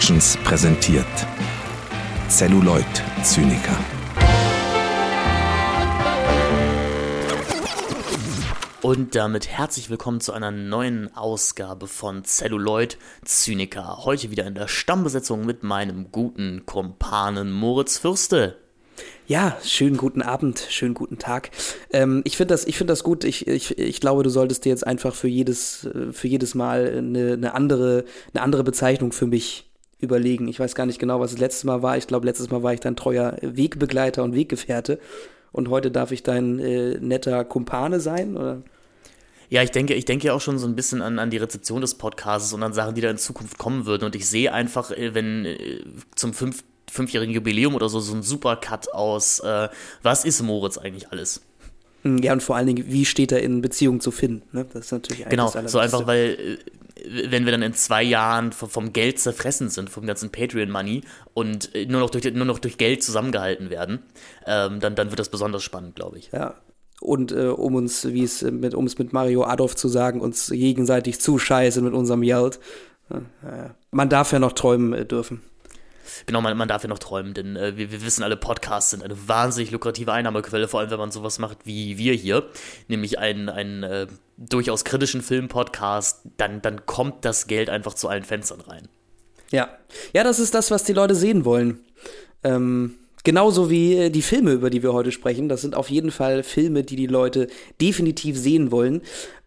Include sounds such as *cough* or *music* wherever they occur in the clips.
Productions präsentiert Celluloid Zyniker. Und damit herzlich willkommen zu einer neuen Ausgabe von Celluloid Zyniker. Heute wieder in der Stammbesetzung mit meinem guten Kumpanen Moritz Fürste. Ja, schönen guten Abend, schönen guten Tag. Ähm, ich finde das, ich finde das gut. Ich, ich, ich glaube, du solltest dir jetzt einfach für jedes, für jedes Mal eine, eine andere, eine andere Bezeichnung für mich überlegen. Ich weiß gar nicht genau, was das letzte Mal war. Ich glaube, letztes Mal war ich dein treuer Wegbegleiter und Weggefährte. Und heute darf ich dein äh, netter Kumpane sein, oder? Ja, ich denke, ich denke ja auch schon so ein bisschen an, an die Rezeption des Podcasts und an Sachen, die da in Zukunft kommen würden. Und ich sehe einfach, äh, wenn äh, zum fünf, fünfjährigen Jubiläum oder so so ein Supercut aus, äh, was ist Moritz eigentlich alles? Hm, ja, und vor allen Dingen, wie steht er in Beziehung zu Finn? Ne? Das ist natürlich Genau, so einfach, weil wenn wir dann in zwei Jahren vom Geld zerfressen sind, vom ganzen Patreon-Money und nur noch, durch, nur noch durch Geld zusammengehalten werden, ähm, dann, dann wird das besonders spannend, glaube ich. Ja, und äh, um uns, wie es mit, um es mit Mario Adolf zu sagen, uns gegenseitig zuscheißen mit unserem Geld. Ja, man darf ja noch träumen äh, dürfen. Genau, man, man darf ja noch träumen, denn äh, wir, wir wissen alle, Podcasts sind eine wahnsinnig lukrative Einnahmequelle, vor allem wenn man sowas macht wie wir hier, nämlich einen, einen äh, durchaus kritischen Film-Podcast, dann, dann kommt das Geld einfach zu allen Fenstern rein. Ja, ja, das ist das, was die Leute sehen wollen. Ähm, Genauso wie äh, die Filme, über die wir heute sprechen. Das sind auf jeden Fall Filme, die die Leute definitiv sehen wollen.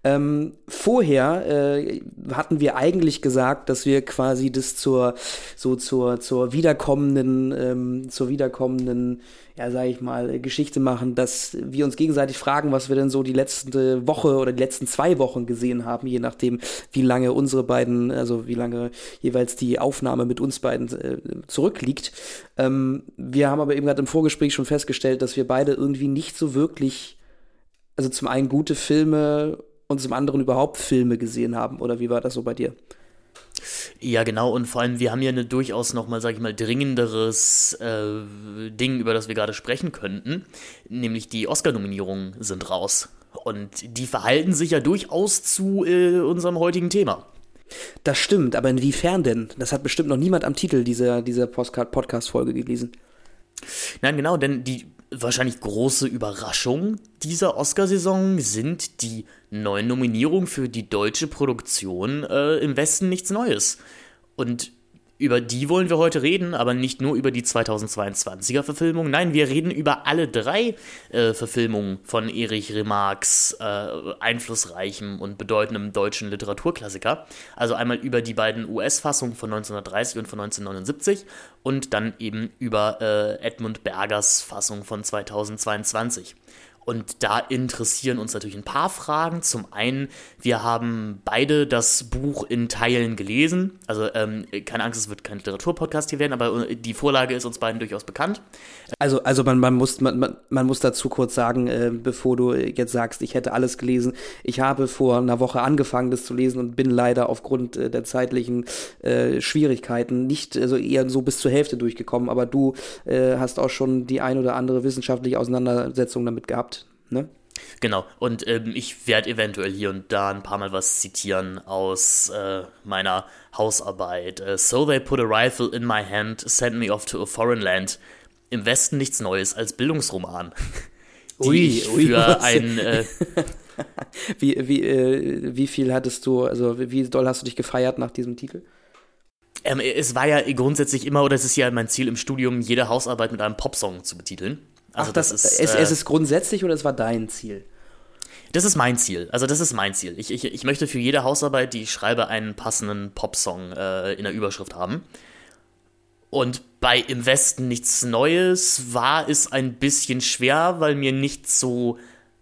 Ähm, vorher äh, hatten wir eigentlich gesagt, dass wir quasi das zur so zur zur wiederkommenden ähm, zur wiederkommenden ja sage ich mal Geschichte machen, dass wir uns gegenseitig fragen, was wir denn so die letzte Woche oder die letzten zwei Wochen gesehen haben, je nachdem wie lange unsere beiden also wie lange jeweils die Aufnahme mit uns beiden äh, zurückliegt. Ähm, wir haben aber eben gerade im Vorgespräch schon festgestellt, dass wir beide irgendwie nicht so wirklich also zum einen gute Filme und zum anderen überhaupt Filme gesehen haben. Oder wie war das so bei dir? Ja, genau. Und vor allem, wir haben ja eine durchaus nochmal, sag ich mal, dringenderes äh, Ding, über das wir gerade sprechen könnten. Nämlich die Oscar-Nominierungen sind raus. Und die verhalten sich ja durchaus zu äh, unserem heutigen Thema. Das stimmt, aber inwiefern denn? Das hat bestimmt noch niemand am Titel dieser, dieser Podcast-Folge gelesen. Nein, genau, denn die wahrscheinlich große Überraschung dieser Oscarsaison sind die neuen Nominierungen für die deutsche Produktion äh, im Westen nichts Neues. Und über die wollen wir heute reden, aber nicht nur über die 2022er Verfilmung. Nein, wir reden über alle drei äh, Verfilmungen von Erich Remarques äh, einflussreichem und bedeutendem deutschen Literaturklassiker. Also einmal über die beiden US-Fassungen von 1930 und von 1979 und dann eben über äh, Edmund Bergers Fassung von 2022. Und da interessieren uns natürlich ein paar Fragen. Zum einen, wir haben beide das Buch in Teilen gelesen. Also ähm, keine Angst, es wird kein Literaturpodcast hier werden, aber äh, die Vorlage ist uns beiden durchaus bekannt. Also, also man, man, muss, man, man, muss dazu kurz sagen, äh, bevor du jetzt sagst, ich hätte alles gelesen. Ich habe vor einer Woche angefangen, das zu lesen und bin leider aufgrund äh, der zeitlichen äh, Schwierigkeiten nicht, also eher so bis zur Hälfte durchgekommen. Aber du äh, hast auch schon die ein oder andere wissenschaftliche Auseinandersetzung damit gehabt ne? Genau, und ähm, ich werde eventuell hier und da ein paar Mal was zitieren aus äh, meiner Hausarbeit. Uh, so they put a rifle in my hand, sent me off to a foreign land. Im Westen nichts Neues als Bildungsroman. *laughs* die ui, ich ui, für ein. Äh, *laughs* wie, wie, äh, wie viel hattest du, also wie doll hast du dich gefeiert nach diesem Titel? Ähm, es war ja grundsätzlich immer, oder es ist ja mein Ziel im Studium, jede Hausarbeit mit einem Popsong zu betiteln. Also Ach, das, das ist, es, äh, es ist grundsätzlich oder es war dein Ziel? Das ist mein Ziel. Also das ist mein Ziel. Ich, ich, ich möchte für jede Hausarbeit, die ich schreibe, einen passenden Popsong äh, in der Überschrift haben. Und bei Im Westen nichts Neues war es ein bisschen schwer, weil mir nicht so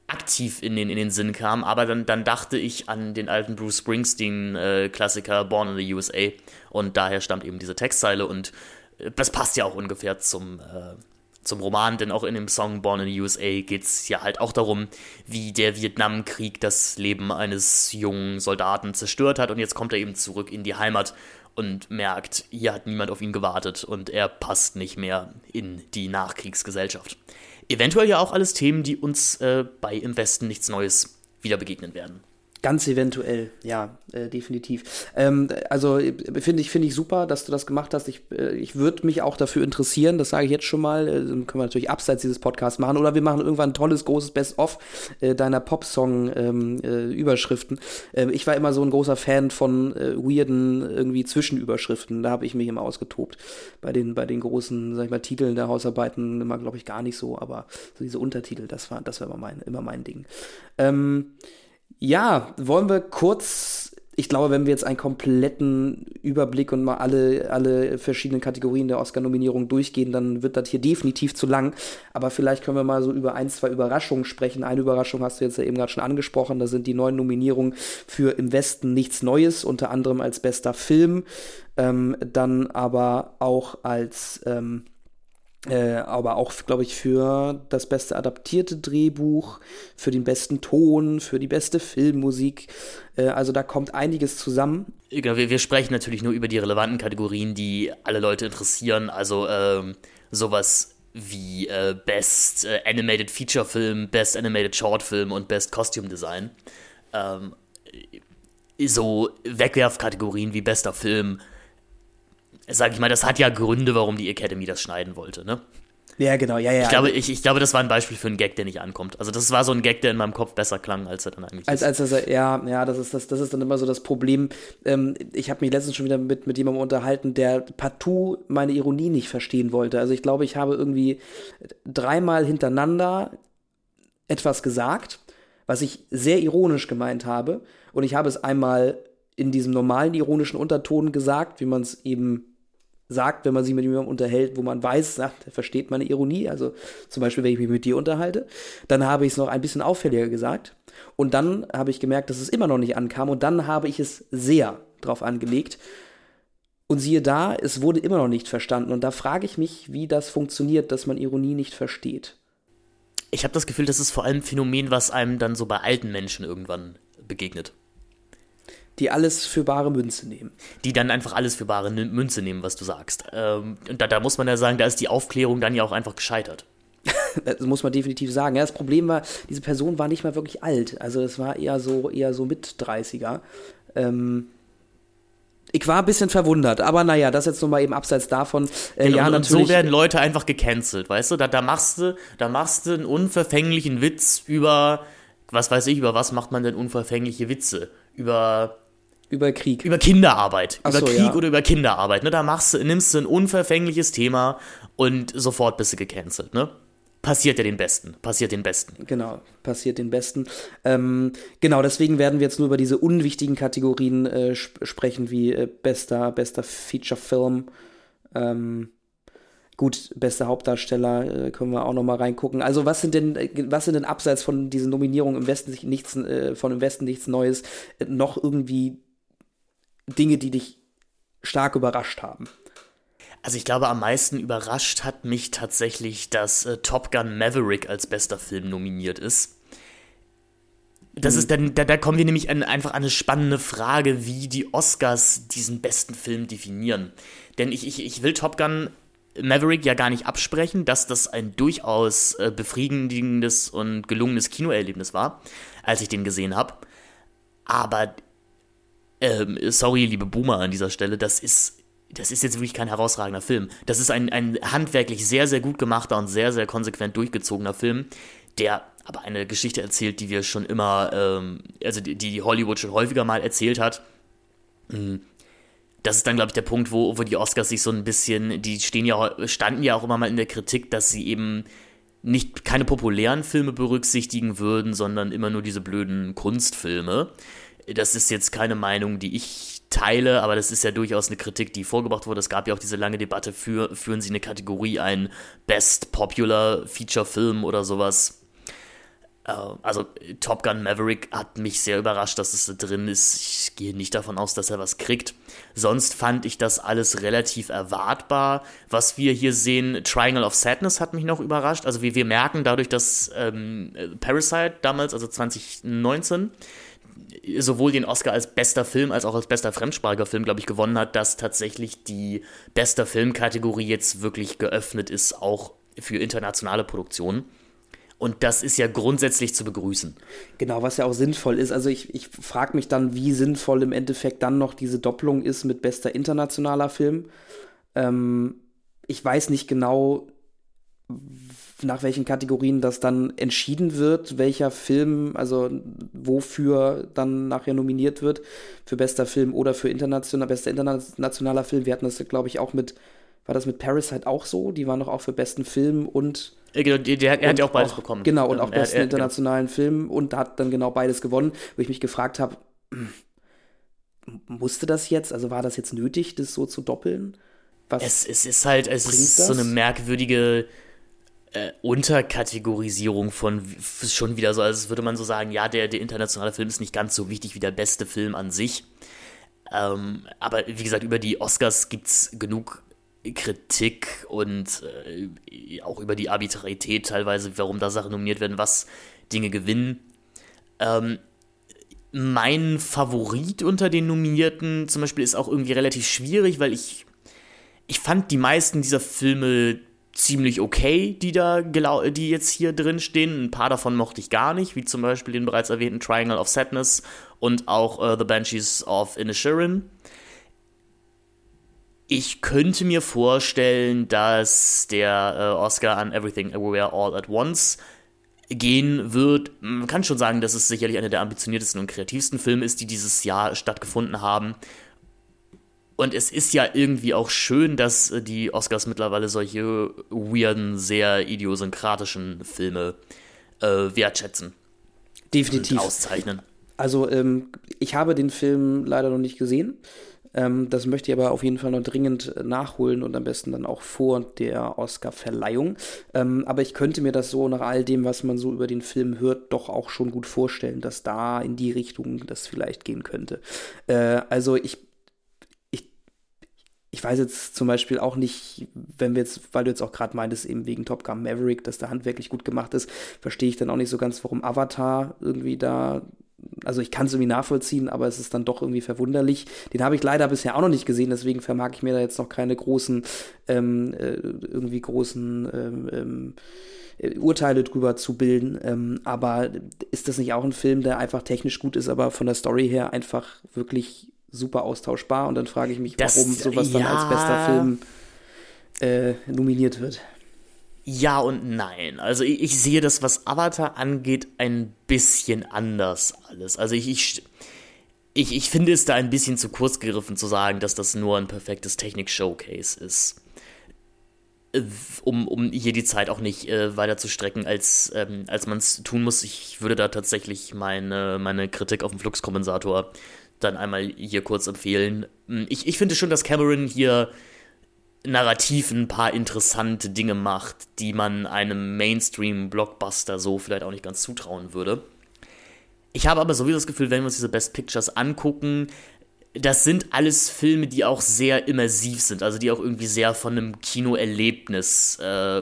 aktiv in den, in den Sinn kam. Aber dann, dann dachte ich an den alten Bruce Springsteen-Klassiker äh, Born in the USA. Und daher stammt eben diese Textzeile. Und äh, das passt ja auch ungefähr zum, äh, zum Roman, denn auch in dem Song Born in the USA geht es ja halt auch darum, wie der Vietnamkrieg das Leben eines jungen Soldaten zerstört hat und jetzt kommt er eben zurück in die Heimat und merkt, hier hat niemand auf ihn gewartet und er passt nicht mehr in die Nachkriegsgesellschaft. Eventuell ja auch alles Themen, die uns äh, bei Im Westen nichts Neues wieder begegnen werden. Ganz eventuell, ja, äh, definitiv. Ähm, also finde ich, finde ich super, dass du das gemacht hast. Ich, äh, ich würde mich auch dafür interessieren, das sage ich jetzt schon mal. Äh, können wir natürlich abseits dieses Podcasts machen. Oder wir machen irgendwann ein tolles, großes Best-of äh, deiner Popsong-Überschriften. Ähm, äh, ich war immer so ein großer Fan von äh, weirden irgendwie Zwischenüberschriften. Da habe ich mich immer ausgetobt. Bei den, bei den großen, sag ich mal, Titeln der Hausarbeiten immer, glaube ich, gar nicht so, aber so diese Untertitel, das war, das war immer mein, immer mein Ding. Ähm, ja, wollen wir kurz, ich glaube, wenn wir jetzt einen kompletten Überblick und mal alle, alle verschiedenen Kategorien der Oscar-Nominierung durchgehen, dann wird das hier definitiv zu lang. Aber vielleicht können wir mal so über ein, zwei Überraschungen sprechen. Eine Überraschung hast du jetzt ja eben gerade schon angesprochen. Da sind die neuen Nominierungen für Im Westen nichts Neues, unter anderem als bester Film, ähm, dann aber auch als ähm, äh, aber auch, glaube ich, für das beste adaptierte Drehbuch, für den besten Ton, für die beste Filmmusik. Äh, also da kommt einiges zusammen. Genau, wir, wir, sprechen natürlich nur über die relevanten Kategorien, die alle Leute interessieren. Also ähm, sowas wie äh, Best äh, Animated Feature Film, Best Animated Short Film und Best Costume Design. Ähm, so Wegwerfkategorien wie bester Film sag ich mal, das hat ja Gründe, warum die Academy das schneiden wollte, ne? Ja, genau, ja, ja. Ich glaube, ich, ich glaube, das war ein Beispiel für einen Gag, der nicht ankommt. Also das war so ein Gag, der in meinem Kopf besser klang, als er dann eigentlich als, ist. Als er, ja, ja, das ist, das, das ist dann immer so das Problem. Ähm, ich habe mich letztens schon wieder mit, mit jemandem unterhalten, der partout meine Ironie nicht verstehen wollte. Also ich glaube, ich habe irgendwie dreimal hintereinander etwas gesagt, was ich sehr ironisch gemeint habe. Und ich habe es einmal in diesem normalen ironischen Unterton gesagt, wie man es eben sagt, wenn man sich mit jemandem unterhält, wo man weiß, sagt, er versteht meine Ironie, also zum Beispiel, wenn ich mich mit dir unterhalte, dann habe ich es noch ein bisschen auffälliger gesagt. Und dann habe ich gemerkt, dass es immer noch nicht ankam. Und dann habe ich es sehr drauf angelegt. Und siehe da, es wurde immer noch nicht verstanden. Und da frage ich mich, wie das funktioniert, dass man Ironie nicht versteht. Ich habe das Gefühl, das ist vor allem ein Phänomen, was einem dann so bei alten Menschen irgendwann begegnet die alles für bare Münze nehmen. Die dann einfach alles für bare Münze nehmen, was du sagst. Ähm, und da, da muss man ja sagen, da ist die Aufklärung dann ja auch einfach gescheitert. *laughs* das muss man definitiv sagen. Ja, das Problem war, diese Person war nicht mal wirklich alt. Also es war eher so, eher so mit 30er. Ähm, ich war ein bisschen verwundert, aber naja, das jetzt nochmal eben abseits davon. Äh, genau, ja, und natürlich. so werden Leute einfach gecancelt, weißt du? Da, da, machst du, da machst du einen unverfänglichen Witz über, was weiß ich, über was macht man denn unverfängliche Witze? Über über Krieg. Über Kinderarbeit. Ach über so, Krieg ja. oder über Kinderarbeit. Ne? Da machst nimmst du ein unverfängliches Thema und sofort bist du gecancelt. Ne? Passiert ja den Besten. Passiert den Besten. Genau, passiert den Besten. Ähm, genau, deswegen werden wir jetzt nur über diese unwichtigen Kategorien äh, sp sprechen, wie äh, bester, bester Feature-Film. Ähm, gut, bester Hauptdarsteller äh, können wir auch noch mal reingucken. Also was sind denn, äh, was sind denn abseits von diesen Nominierungen im Westen nichts, äh, von im Westen nichts Neues äh, noch irgendwie Dinge, die dich stark überrascht haben? Also ich glaube, am meisten überrascht hat mich tatsächlich, dass äh, Top Gun Maverick als bester Film nominiert ist. Das ist dann, da, da kommen wir nämlich an, einfach an eine spannende Frage, wie die Oscars diesen besten Film definieren. Denn ich, ich, ich will Top Gun Maverick ja gar nicht absprechen, dass das ein durchaus äh, befriedigendes und gelungenes Kinoerlebnis war, als ich den gesehen habe. Aber ähm, sorry, liebe Boomer an dieser Stelle, das ist, das ist jetzt wirklich kein herausragender Film. Das ist ein, ein handwerklich sehr, sehr gut gemachter und sehr, sehr konsequent durchgezogener Film, der aber eine Geschichte erzählt, die wir schon immer, ähm, also die, die Hollywood schon häufiger mal erzählt hat. Mhm das ist dann, glaube ich, der Punkt, wo, wo die Oscars sich so ein bisschen, die stehen ja, standen ja auch immer mal in der Kritik, dass sie eben nicht keine populären Filme berücksichtigen würden, sondern immer nur diese blöden Kunstfilme das ist jetzt keine Meinung, die ich teile, aber das ist ja durchaus eine Kritik, die vorgebracht wurde. Es gab ja auch diese lange Debatte für, führen Sie eine Kategorie ein, Best Popular Feature Film oder sowas. Äh, also Top Gun Maverick hat mich sehr überrascht, dass es da drin ist. Ich gehe nicht davon aus, dass er was kriegt. Sonst fand ich das alles relativ erwartbar. Was wir hier sehen, Triangle of Sadness hat mich noch überrascht. Also wir, wir merken dadurch, dass ähm, Parasite damals, also 2019, sowohl den Oscar als bester Film als auch als bester fremdsprachiger Film, glaube ich, gewonnen hat, dass tatsächlich die bester Filmkategorie jetzt wirklich geöffnet ist, auch für internationale Produktionen. Und das ist ja grundsätzlich zu begrüßen. Genau, was ja auch sinnvoll ist. Also ich, ich frage mich dann, wie sinnvoll im Endeffekt dann noch diese Doppelung ist mit bester internationaler Film. Ähm, ich weiß nicht genau, nach welchen Kategorien das dann entschieden wird, welcher Film, also wofür dann nachher nominiert wird, für bester Film oder für international, bester internationaler Film. Wir hatten das, glaube ich, auch mit, war das mit Parasite auch so? Die waren doch auch für besten Film und Genau, der, der, er hat ja auch beides auch, bekommen. Genau, und auch besten er, er, internationalen genau. Film und hat dann genau beides gewonnen, wo ich mich gefragt habe, musste das jetzt, also war das jetzt nötig, das so zu doppeln? Was es, es ist halt, es ist das? so eine merkwürdige äh, Unterkategorisierung von schon wieder so, als würde man so sagen, ja, der, der internationale Film ist nicht ganz so wichtig wie der beste Film an sich. Ähm, aber wie gesagt, über die Oscars gibt es genug Kritik und äh, auch über die Arbitrarität teilweise, warum da Sachen nominiert werden, was Dinge gewinnen. Ähm, mein Favorit unter den Nominierten zum Beispiel ist auch irgendwie relativ schwierig, weil ich, ich fand die meisten dieser Filme ziemlich okay, die da die jetzt hier drin stehen. Ein paar davon mochte ich gar nicht, wie zum Beispiel den bereits erwähnten Triangle of Sadness und auch uh, The Banshees of Inisherin. Ich könnte mir vorstellen, dass der äh, Oscar an Everything Everywhere All at Once gehen wird. Man kann schon sagen, dass es sicherlich einer der ambitioniertesten und kreativsten Filme ist, die dieses Jahr stattgefunden haben. Und es ist ja irgendwie auch schön, dass äh, die Oscars mittlerweile solche weirden, sehr idiosynkratischen Filme äh, wertschätzen. Definitiv. Und auszeichnen. Also, ähm, ich habe den Film leider noch nicht gesehen. Ähm, das möchte ich aber auf jeden Fall noch dringend äh, nachholen und am besten dann auch vor der Oscar-Verleihung. Ähm, aber ich könnte mir das so nach all dem, was man so über den Film hört, doch auch schon gut vorstellen, dass da in die Richtung das vielleicht gehen könnte. Äh, also ich ich weiß jetzt zum Beispiel auch nicht, wenn wir jetzt, weil du jetzt auch gerade meintest, eben wegen Top Gun Maverick, dass der handwerklich gut gemacht ist, verstehe ich dann auch nicht so ganz, warum Avatar irgendwie da also ich kann es irgendwie nachvollziehen, aber es ist dann doch irgendwie verwunderlich. Den habe ich leider bisher auch noch nicht gesehen, deswegen vermag ich mir da jetzt noch keine großen, ähm, äh, irgendwie großen ähm, ähm, äh, Urteile drüber zu bilden. Ähm, aber ist das nicht auch ein Film, der einfach technisch gut ist, aber von der Story her einfach wirklich super austauschbar? Und dann frage ich mich, das, warum sowas ja. dann als bester Film äh, nominiert wird. Ja und nein. Also ich, ich, sehe das, was Avatar angeht, ein bisschen anders alles. Also ich, ich, ich, ich finde es da ein bisschen zu kurz gegriffen zu sagen, dass das nur ein perfektes Technik-Showcase ist. Um, um hier die Zeit auch nicht äh, weiter zu strecken, als, ähm, als man es tun muss. Ich würde da tatsächlich meine, meine Kritik auf den Fluxkompensator dann einmal hier kurz empfehlen. Ich, ich finde schon, dass Cameron hier narrativ ein paar interessante Dinge macht, die man einem Mainstream-Blockbuster so vielleicht auch nicht ganz zutrauen würde. Ich habe aber sowieso das Gefühl, wenn wir uns diese Best Pictures angucken, das sind alles Filme, die auch sehr immersiv sind, also die auch irgendwie sehr von einem Kinoerlebnis äh,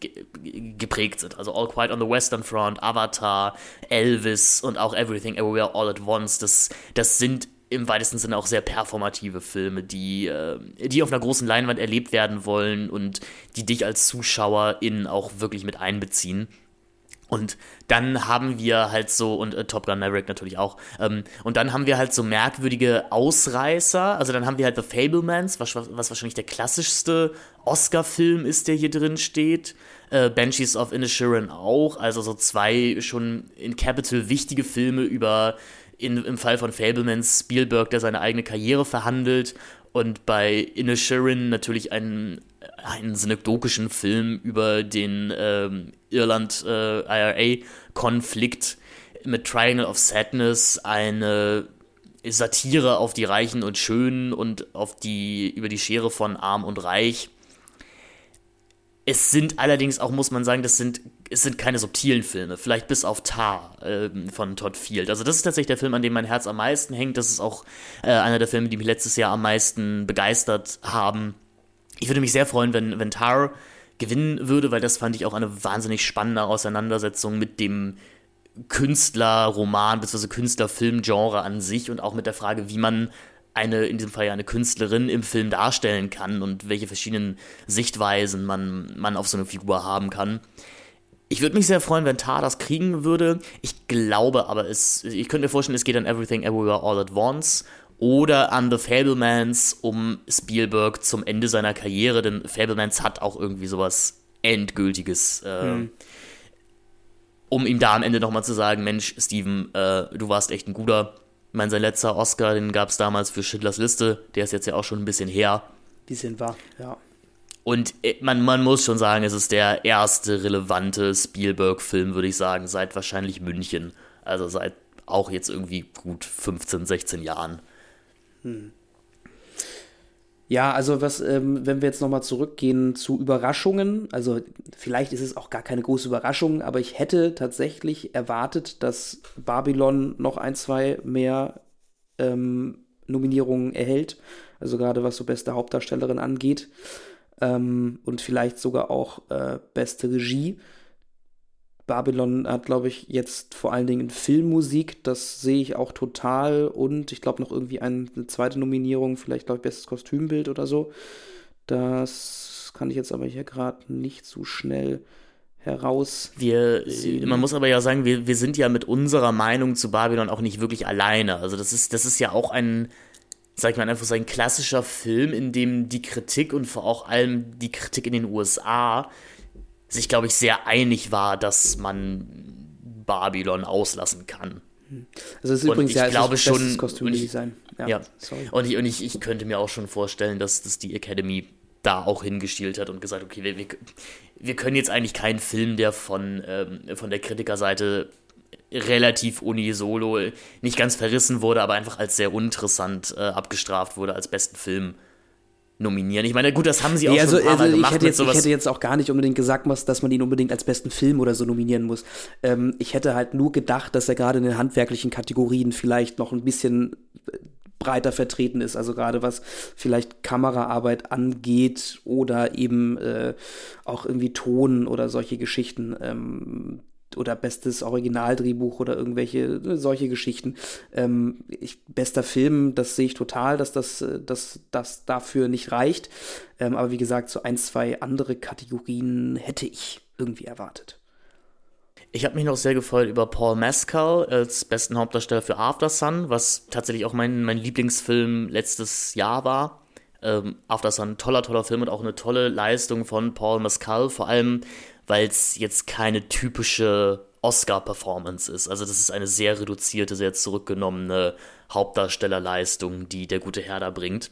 geprägt sind. Also All Quiet on the Western Front, Avatar, Elvis und auch Everything Everywhere All at Once, das, das sind im weitesten Sinne auch sehr performative Filme, die, äh, die auf einer großen Leinwand erlebt werden wollen und die dich als Zuschauerin auch wirklich mit einbeziehen. Und dann haben wir halt so, und äh, Top Gun Maverick natürlich auch, ähm, und dann haben wir halt so merkwürdige Ausreißer. Also dann haben wir halt The Fablemans, was, was wahrscheinlich der klassischste Oscar-Film ist, der hier drin steht. Äh, Banshees of Inisherin auch. Also so zwei schon in Capital wichtige Filme über in, im Fall von Fablemans Spielberg, der seine eigene Karriere verhandelt und bei Inisherin natürlich einen, einen synekdokischen Film über den ähm, Irland-IRA-Konflikt äh, mit Triangle of Sadness, eine Satire auf die Reichen und Schönen und auf die, über die Schere von Arm und Reich. Es sind allerdings auch, muss man sagen, das sind, es sind keine subtilen Filme, vielleicht bis auf Tar äh, von Todd Field. Also das ist tatsächlich der Film, an dem mein Herz am meisten hängt. Das ist auch äh, einer der Filme, die mich letztes Jahr am meisten begeistert haben. Ich würde mich sehr freuen, wenn, wenn Tar gewinnen würde, weil das fand ich auch eine wahnsinnig spannende Auseinandersetzung mit dem Künstlerroman bzw. Künstlerfilmgenre an sich und auch mit der Frage, wie man eine, in diesem Fall ja eine Künstlerin im Film darstellen kann und welche verschiedenen Sichtweisen man, man auf so eine Figur haben kann. Ich würde mich sehr freuen, wenn Tar das kriegen würde. Ich glaube aber, es, ich könnte mir vorstellen, es geht an Everything Everywhere All at Once oder an The Fablemans um Spielberg zum Ende seiner Karriere, denn Fablemans hat auch irgendwie sowas Endgültiges. Äh, hm. Um ihm da am Ende nochmal zu sagen, Mensch, Steven, äh, du warst echt ein guter. Ich meine, sein letzter Oscar, den gab es damals für Schindlers Liste, der ist jetzt ja auch schon ein bisschen her. Bisschen war, ja. Und äh, man, man muss schon sagen, es ist der erste relevante Spielberg-Film, würde ich sagen, seit wahrscheinlich München. Also seit auch jetzt irgendwie gut 15, 16 Jahren. Hm. Ja, also was, ähm, wenn wir jetzt nochmal zurückgehen zu Überraschungen, also vielleicht ist es auch gar keine große Überraschung, aber ich hätte tatsächlich erwartet, dass Babylon noch ein, zwei mehr ähm, Nominierungen erhält. Also gerade was so beste Hauptdarstellerin angeht. Ähm, und vielleicht sogar auch äh, beste Regie. Babylon hat, glaube ich, jetzt vor allen Dingen Filmmusik, das sehe ich auch total und ich glaube noch irgendwie eine, zweite Nominierung, vielleicht glaube ich bestes Kostümbild oder so. Das kann ich jetzt aber hier gerade nicht so schnell heraus. Wir, man muss aber ja sagen, wir, wir sind ja mit unserer Meinung zu Babylon auch nicht wirklich alleine. Also das ist, das ist ja auch ein, sag ich mal, einfach so ein klassischer Film, in dem die Kritik und vor allem die Kritik in den USA sich, glaube ich, sehr einig war, dass man Babylon auslassen kann. Also es ist und übrigens ich ja, glaube schon, Kostümdesign. Ja, ja. Sorry. Und, ich, und ich, ich könnte mir auch schon vorstellen, dass, dass die Academy da auch hingeschielt hat und gesagt, okay, wir, wir, wir können jetzt eigentlich keinen Film, der von, ähm, von der Kritikerseite relativ unisono nicht ganz verrissen wurde, aber einfach als sehr uninteressant äh, abgestraft wurde als besten Film nominieren. Ich meine, gut, das haben sie auch nee, also, schon ein paar also Mal gemacht. Ich hätte, jetzt, ich hätte jetzt auch gar nicht unbedingt gesagt, dass man ihn unbedingt als besten Film oder so nominieren muss. Ähm, ich hätte halt nur gedacht, dass er gerade in den handwerklichen Kategorien vielleicht noch ein bisschen äh, breiter vertreten ist, also gerade was vielleicht Kameraarbeit angeht oder eben äh, auch irgendwie Ton oder solche Geschichten. Ähm, oder bestes Originaldrehbuch oder irgendwelche ne, solche Geschichten. Ähm, ich, bester Film, das sehe ich total, dass das, äh, dass das dafür nicht reicht. Ähm, aber wie gesagt, so ein, zwei andere Kategorien hätte ich irgendwie erwartet. Ich habe mich noch sehr gefreut über Paul Mescal als besten Hauptdarsteller für After Sun, was tatsächlich auch mein, mein Lieblingsfilm letztes Jahr war. Ähm, After Sun, toller, toller Film und auch eine tolle Leistung von Paul Mescal, vor allem weil es jetzt keine typische Oscar-Performance ist. Also das ist eine sehr reduzierte, sehr zurückgenommene Hauptdarstellerleistung, die der gute Herr da bringt.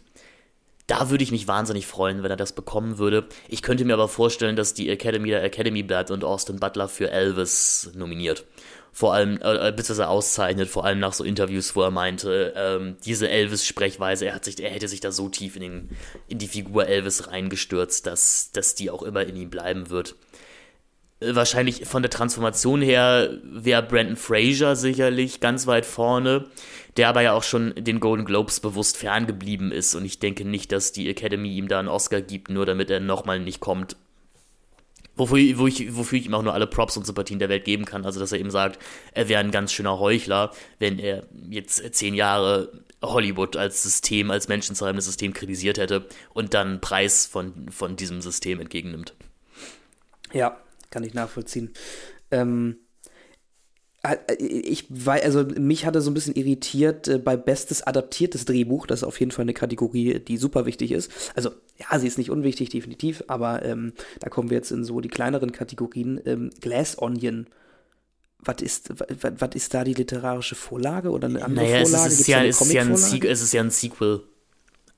Da würde ich mich wahnsinnig freuen, wenn er das bekommen würde. Ich könnte mir aber vorstellen, dass die Academy der Academy bleibt und Austin Butler für Elvis nominiert. Vor allem, äh, beziehungsweise auszeichnet, vor allem nach so Interviews, wo er meinte, ähm, diese Elvis-Sprechweise, er, hat sich, er hätte sich da so tief in, den, in die Figur Elvis reingestürzt, dass, dass die auch immer in ihm bleiben wird wahrscheinlich von der Transformation her wäre Brandon Fraser sicherlich ganz weit vorne, der aber ja auch schon den Golden Globes bewusst ferngeblieben ist und ich denke nicht, dass die Academy ihm da einen Oscar gibt, nur damit er nochmal nicht kommt. Wofür, wo ich, wofür ich ihm auch nur alle Props und Sympathien der Welt geben kann. Also, dass er eben sagt, er wäre ein ganz schöner Heuchler, wenn er jetzt zehn Jahre Hollywood als System, als menschenzerreibendes System kritisiert hätte und dann Preis von, von diesem System entgegennimmt. Ja, kann ich nachvollziehen. Ähm, äh, ich war, also mich hatte so ein bisschen irritiert äh, bei bestes adaptiertes Drehbuch. Das ist auf jeden Fall eine Kategorie, die super wichtig ist. Also ja, sie ist nicht unwichtig, definitiv, aber ähm, da kommen wir jetzt in so die kleineren Kategorien. Ähm, Glass Onion. Was ist, was, ist da die literarische Vorlage oder eine andere naja, Vorlage? Es ist, ja, es, ist ja ein es ist ja ein Sequel.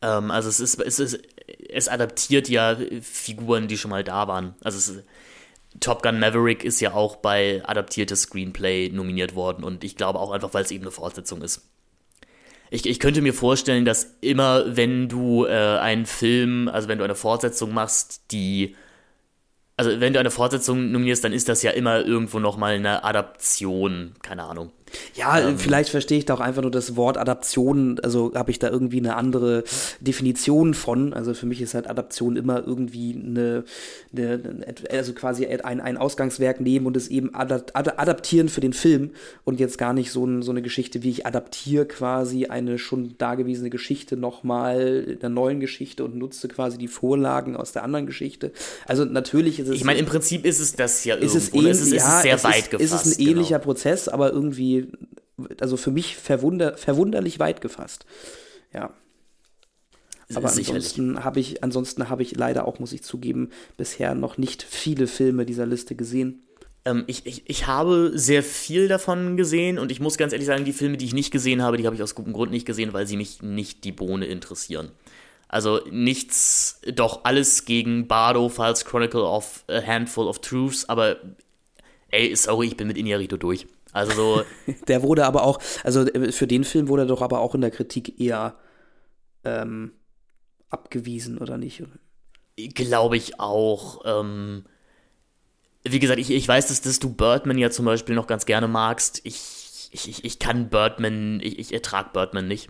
Ähm, also es ist, es ist, es adaptiert ja Figuren, die schon mal da waren. Also es ist, Top Gun Maverick ist ja auch bei adaptiertes Screenplay nominiert worden und ich glaube auch einfach, weil es eben eine Fortsetzung ist. Ich, ich könnte mir vorstellen, dass immer, wenn du äh, einen Film, also wenn du eine Fortsetzung machst, die. Also wenn du eine Fortsetzung nominierst, dann ist das ja immer irgendwo nochmal eine Adaption, keine Ahnung. Ja, ähm, vielleicht verstehe ich da auch einfach nur das Wort Adaption, also habe ich da irgendwie eine andere Definition von. Also für mich ist halt Adaption immer irgendwie eine, eine also quasi ein, ein Ausgangswerk nehmen und es eben adaptieren für den Film und jetzt gar nicht so, ein, so eine Geschichte, wie ich adaptiere quasi eine schon dagewesene Geschichte nochmal in der neuen Geschichte und nutze quasi die Vorlagen aus der anderen Geschichte. Also natürlich ist es. Ich meine, im Prinzip ist es das ja ist irgendwo. Es, ähnlich, es ist, ja, sehr es weit ist, gefasst. Ist es ein ähnlicher genau. Prozess, aber irgendwie also für mich verwunder, verwunderlich weit gefasst. Ja. Aber ansonsten habe ich, ansonsten habe ich leider auch, muss ich zugeben, bisher noch nicht viele Filme dieser Liste gesehen. Ähm, ich, ich, ich habe sehr viel davon gesehen und ich muss ganz ehrlich sagen, die Filme, die ich nicht gesehen habe, die habe ich aus gutem Grund nicht gesehen, weil sie mich nicht die Bohne interessieren. Also nichts, doch alles gegen Bardo, Files Chronicle of a Handful of Truths, aber ey, sorry, ich bin mit Inyarito durch. Also so. *laughs* der wurde aber auch, also äh, für den Film wurde er doch aber auch in der Kritik eher ähm, abgewiesen, oder nicht? Glaube ich auch. Ähm, wie gesagt, ich, ich weiß, dass, dass du Birdman ja zum Beispiel noch ganz gerne magst. Ich, ich, ich kann Birdman, ich, ich ertrag Birdman nicht.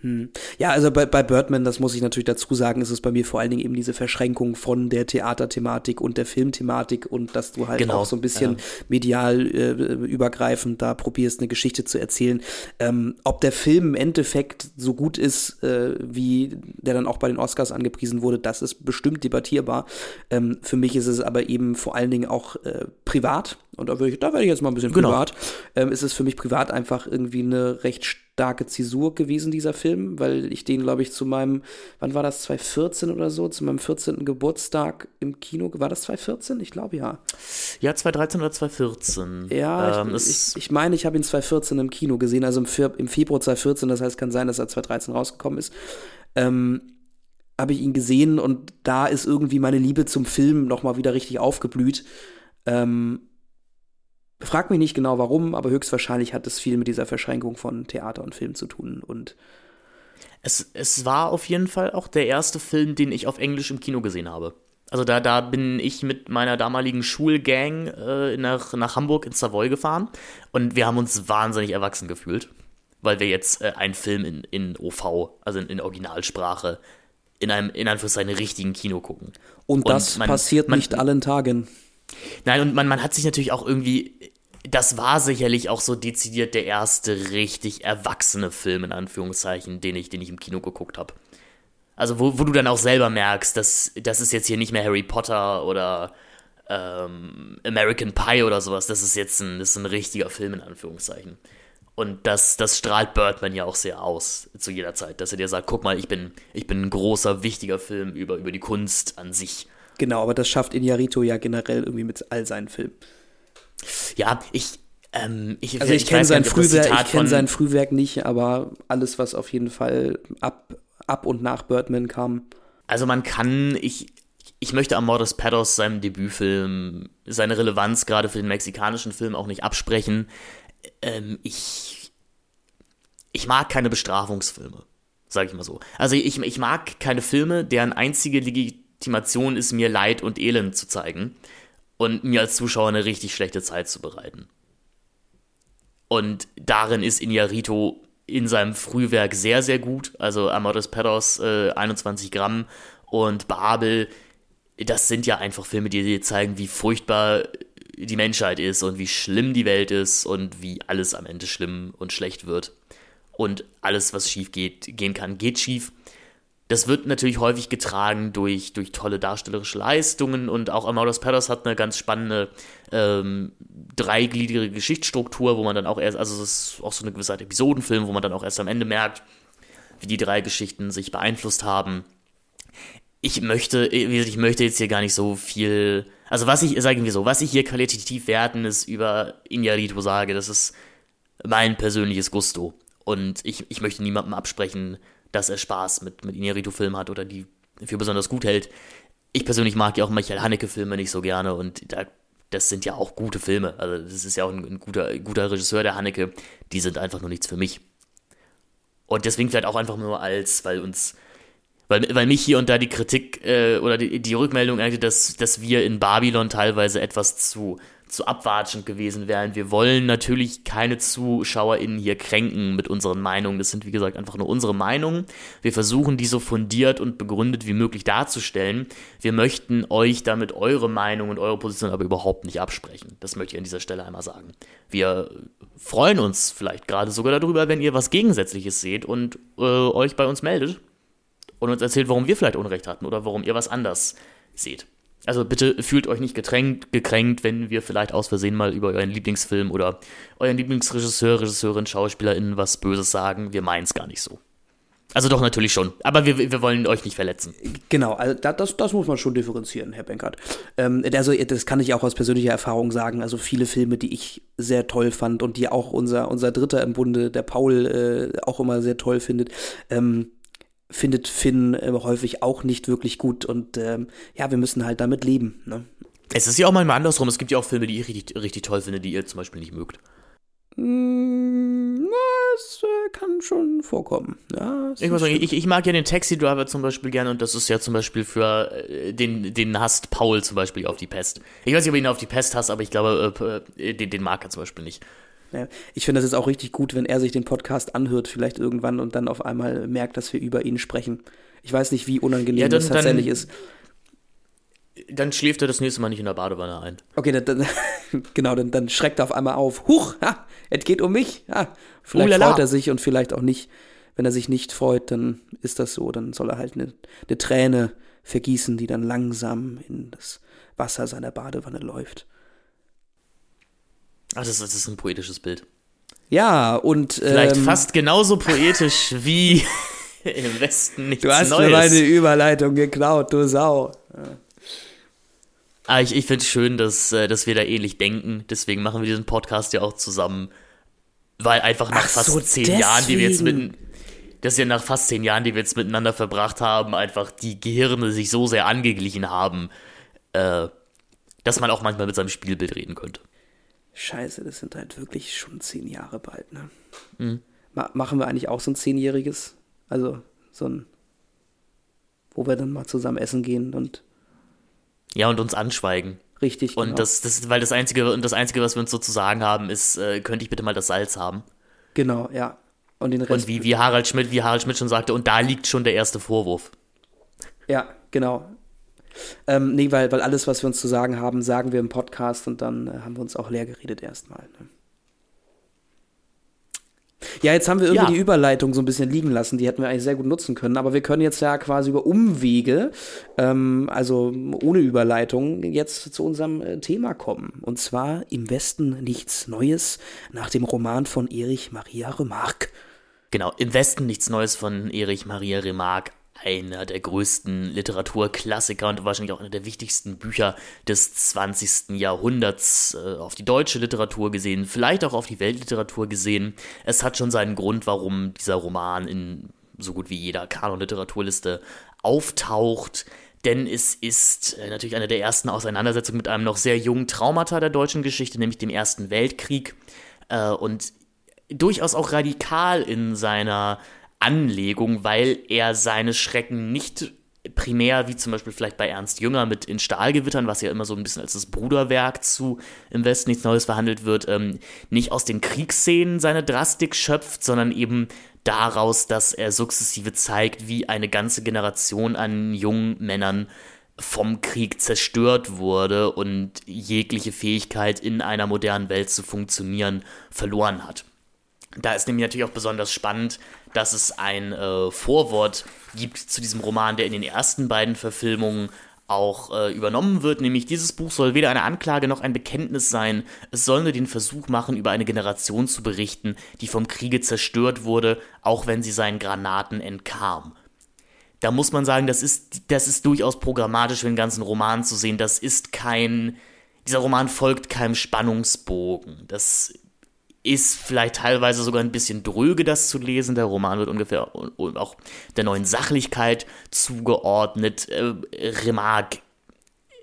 Hm. Ja, also bei, bei Birdman, das muss ich natürlich dazu sagen, ist es bei mir vor allen Dingen eben diese Verschränkung von der Theaterthematik und der Filmthematik und dass du halt genau, auch so ein bisschen ja. medial äh, übergreifend da probierst, eine Geschichte zu erzählen. Ähm, ob der Film im Endeffekt so gut ist, äh, wie der dann auch bei den Oscars angepriesen wurde, das ist bestimmt debattierbar. Ähm, für mich ist es aber eben vor allen Dingen auch äh, privat und da, ich, da werde ich jetzt mal ein bisschen genau. privat, ähm, ist es für mich privat einfach irgendwie eine recht starke Zäsur gewesen, dieser Film, weil ich den, glaube ich, zu meinem, wann war das, 2014 oder so, zu meinem 14. Geburtstag im Kino, war das 2014? Ich glaube ja. Ja, 2013 oder 2014. Ja, ähm, ich, ich, ich, meine, ich habe ihn 2014 im Kino gesehen, also im, im Februar 2014, das heißt, kann sein, dass er 2013 rausgekommen ist. Ähm, habe ich ihn gesehen und da ist irgendwie meine Liebe zum Film nochmal wieder richtig aufgeblüht. Ähm, Frag mich nicht genau warum, aber höchstwahrscheinlich hat es viel mit dieser Verschränkung von Theater und Film zu tun und es, es war auf jeden Fall auch der erste Film, den ich auf Englisch im Kino gesehen habe. Also da, da bin ich mit meiner damaligen Schulgang äh, nach, nach Hamburg ins Savoy gefahren und wir haben uns wahnsinnig erwachsen gefühlt, weil wir jetzt äh, einen Film in, in OV, also in, in Originalsprache, in einem, in Anführungszeichen, richtigen Kino gucken. Und, und das man, passiert man, nicht allen Tagen. Nein, und man, man hat sich natürlich auch irgendwie. Das war sicherlich auch so dezidiert der erste richtig erwachsene Film, in Anführungszeichen, den ich, den ich im Kino geguckt habe. Also, wo, wo du dann auch selber merkst, dass das ist jetzt hier nicht mehr Harry Potter oder ähm, American Pie oder sowas. Das ist jetzt ein, das ist ein richtiger Film, in Anführungszeichen. Und das, das strahlt Birdman ja auch sehr aus zu jeder Zeit, dass er dir sagt, guck mal, ich bin, ich bin ein großer, wichtiger Film über, über die Kunst an sich. Genau, aber das schafft Inyarito ja generell irgendwie mit all seinen Filmen. Ja, ich, ähm, ich, also ich, ich kenne sein, Frühwerk, ich kenn sein Frühwerk nicht, aber alles, was auf jeden Fall ab, ab und nach Birdman kam. Also man kann, ich, ich möchte Amores Perros, seinem Debütfilm, seine Relevanz gerade für den mexikanischen Film auch nicht absprechen. Ähm, ich, ich mag keine Bestrafungsfilme, sage ich mal so. Also ich, ich mag keine Filme, deren einzige Legitimität Legitimation ist, mir Leid und Elend zu zeigen und mir als Zuschauer eine richtig schlechte Zeit zu bereiten. Und darin ist Inyarito in seinem Frühwerk sehr, sehr gut. Also Amores Perros, äh, 21 Gramm und Babel, das sind ja einfach Filme, die dir zeigen, wie furchtbar die Menschheit ist und wie schlimm die Welt ist und wie alles am Ende schlimm und schlecht wird. Und alles, was schief geht, gehen kann, geht schief. Das wird natürlich häufig getragen durch, durch tolle darstellerische Leistungen und auch Amadeus Perros hat eine ganz spannende ähm, dreigliedrige Geschichtsstruktur, wo man dann auch erst, also es ist auch so eine gewisse Art Episodenfilm, wo man dann auch erst am Ende merkt, wie die drei Geschichten sich beeinflusst haben. Ich möchte, ich möchte jetzt hier gar nicht so viel, also was ich, sagen wir so, was ich hier qualitativ werten ist über Inyarito sage, das ist mein persönliches Gusto. Und ich, ich möchte niemandem absprechen, dass er Spaß mit, mit Inarito-Filmen hat oder die für besonders gut hält. Ich persönlich mag ja auch Michael Haneke-Filme nicht so gerne und da, das sind ja auch gute Filme. Also, das ist ja auch ein, ein guter, guter Regisseur, der Haneke. Die sind einfach nur nichts für mich. Und deswegen vielleicht auch einfach nur als, weil uns, weil, weil mich hier und da die Kritik äh, oder die, die Rückmeldung eigentlich, dass, dass wir in Babylon teilweise etwas zu, zu abwatschend gewesen wären. Wir wollen natürlich keine ZuschauerInnen hier kränken mit unseren Meinungen. Das sind, wie gesagt, einfach nur unsere Meinungen. Wir versuchen, die so fundiert und begründet wie möglich darzustellen. Wir möchten euch damit eure Meinung und eure Position aber überhaupt nicht absprechen. Das möchte ich an dieser Stelle einmal sagen. Wir freuen uns vielleicht gerade sogar darüber, wenn ihr was Gegensätzliches seht und äh, euch bei uns meldet und uns erzählt, warum wir vielleicht Unrecht hatten oder warum ihr was anders seht. Also bitte fühlt euch nicht getränkt, gekränkt, wenn wir vielleicht aus Versehen mal über euren Lieblingsfilm oder euren Lieblingsregisseur, Regisseurin, SchauspielerInnen was Böses sagen. Wir meinen es gar nicht so. Also doch natürlich schon, aber wir, wir wollen euch nicht verletzen. Genau, also das, das muss man schon differenzieren, Herr Benkert. Ähm, also das kann ich auch aus persönlicher Erfahrung sagen. Also viele Filme, die ich sehr toll fand und die auch unser, unser Dritter im Bunde, der Paul, äh, auch immer sehr toll findet. Ähm, findet Finn äh, häufig auch nicht wirklich gut und ähm, ja, wir müssen halt damit leben. Ne? Es ist ja auch manchmal andersrum. Es gibt ja auch Filme, die ich richtig, richtig toll finde, die ihr zum Beispiel nicht mögt. Mm, das äh, kann schon vorkommen. Ja, ich, muss sagen, ich, ich, mag ja den Taxi Driver zum Beispiel gerne und das ist ja zum Beispiel für äh, den, den hasst Paul zum Beispiel auf die Pest. Ich weiß nicht, ob er ihn auf die Pest hasst, aber ich glaube, äh, den, den mag er zum Beispiel nicht. Ich finde, das ist auch richtig gut, wenn er sich den Podcast anhört, vielleicht irgendwann und dann auf einmal merkt, dass wir über ihn sprechen. Ich weiß nicht, wie unangenehm ja, dann, das tatsächlich dann, ist. Dann schläft er das nächste Mal nicht in der Badewanne ein. Okay, dann, dann *laughs* genau, dann, dann, schreckt er auf einmal auf. Huch, ha, es geht um mich. Ha, vielleicht Uhlala. freut er sich und vielleicht auch nicht. Wenn er sich nicht freut, dann ist das so. Dann soll er halt eine, eine Träne vergießen, die dann langsam in das Wasser seiner Badewanne läuft. Ach, das, das ist ein poetisches Bild. Ja, und. Vielleicht ähm, fast genauso poetisch wie *laughs* im Westen nichts Du hast Neues. mir meine Überleitung geklaut, du Sau. Ja. Ah, ich ich finde es schön, dass, äh, dass wir da ähnlich denken. Deswegen machen wir diesen Podcast ja auch zusammen. Weil einfach nach Ach fast so, zehn deswegen. Jahren, die wir jetzt mit. Dass wir nach fast zehn Jahren, die wir jetzt miteinander verbracht haben, einfach die Gehirne sich so sehr angeglichen haben, äh, dass man auch manchmal mit seinem Spielbild reden könnte. Scheiße, das sind halt wirklich schon zehn Jahre bald, ne? Mhm. Ma machen wir eigentlich auch so ein zehnjähriges? Also so ein, wo wir dann mal zusammen essen gehen und. Ja, und uns anschweigen. Richtig. Und genau. das, das, weil das Einzige, und das Einzige, was wir uns so zu sagen haben, ist, äh, könnte ich bitte mal das Salz haben? Genau, ja. Und den Rest. Und wie, wie Harald Schmidt, wie Harald Schmidt schon sagte, und da liegt schon der erste Vorwurf. Ja, genau. Ähm, nee, weil, weil alles, was wir uns zu sagen haben, sagen wir im Podcast und dann äh, haben wir uns auch leer geredet erstmal. Ne? Ja, jetzt haben wir irgendwie ja. die Überleitung so ein bisschen liegen lassen. Die hätten wir eigentlich sehr gut nutzen können. Aber wir können jetzt ja quasi über Umwege, ähm, also ohne Überleitung, jetzt zu unserem äh, Thema kommen. Und zwar im Westen nichts Neues nach dem Roman von Erich Maria Remarque. Genau, im Westen nichts Neues von Erich Maria Remarque einer der größten Literaturklassiker und wahrscheinlich auch einer der wichtigsten Bücher des 20. Jahrhunderts äh, auf die deutsche Literatur gesehen, vielleicht auch auf die Weltliteratur gesehen. Es hat schon seinen Grund, warum dieser Roman in so gut wie jeder Kanon-Literaturliste auftaucht. Denn es ist äh, natürlich eine der ersten Auseinandersetzungen mit einem noch sehr jungen Traumata der deutschen Geschichte, nämlich dem Ersten Weltkrieg. Äh, und durchaus auch radikal in seiner Anlegung, weil er seine Schrecken nicht primär, wie zum Beispiel vielleicht bei Ernst Jünger mit In Stahlgewittern, was ja immer so ein bisschen als das Bruderwerk zu Im Westen nichts Neues verhandelt wird, ähm, nicht aus den Kriegsszenen seine Drastik schöpft, sondern eben daraus, dass er sukzessive zeigt, wie eine ganze Generation an jungen Männern vom Krieg zerstört wurde und jegliche Fähigkeit in einer modernen Welt zu funktionieren verloren hat. Da ist nämlich natürlich auch besonders spannend, dass es ein äh, Vorwort gibt zu diesem Roman, der in den ersten beiden Verfilmungen auch äh, übernommen wird, nämlich dieses Buch soll weder eine Anklage noch ein Bekenntnis sein, es soll nur den Versuch machen, über eine Generation zu berichten, die vom Kriege zerstört wurde, auch wenn sie seinen Granaten entkam. Da muss man sagen, das ist, das ist durchaus programmatisch für den ganzen Roman zu sehen, das ist kein, dieser Roman folgt keinem Spannungsbogen, das ist vielleicht teilweise sogar ein bisschen dröge, das zu lesen. Der Roman wird ungefähr auch der neuen Sachlichkeit zugeordnet. Äh, Remarque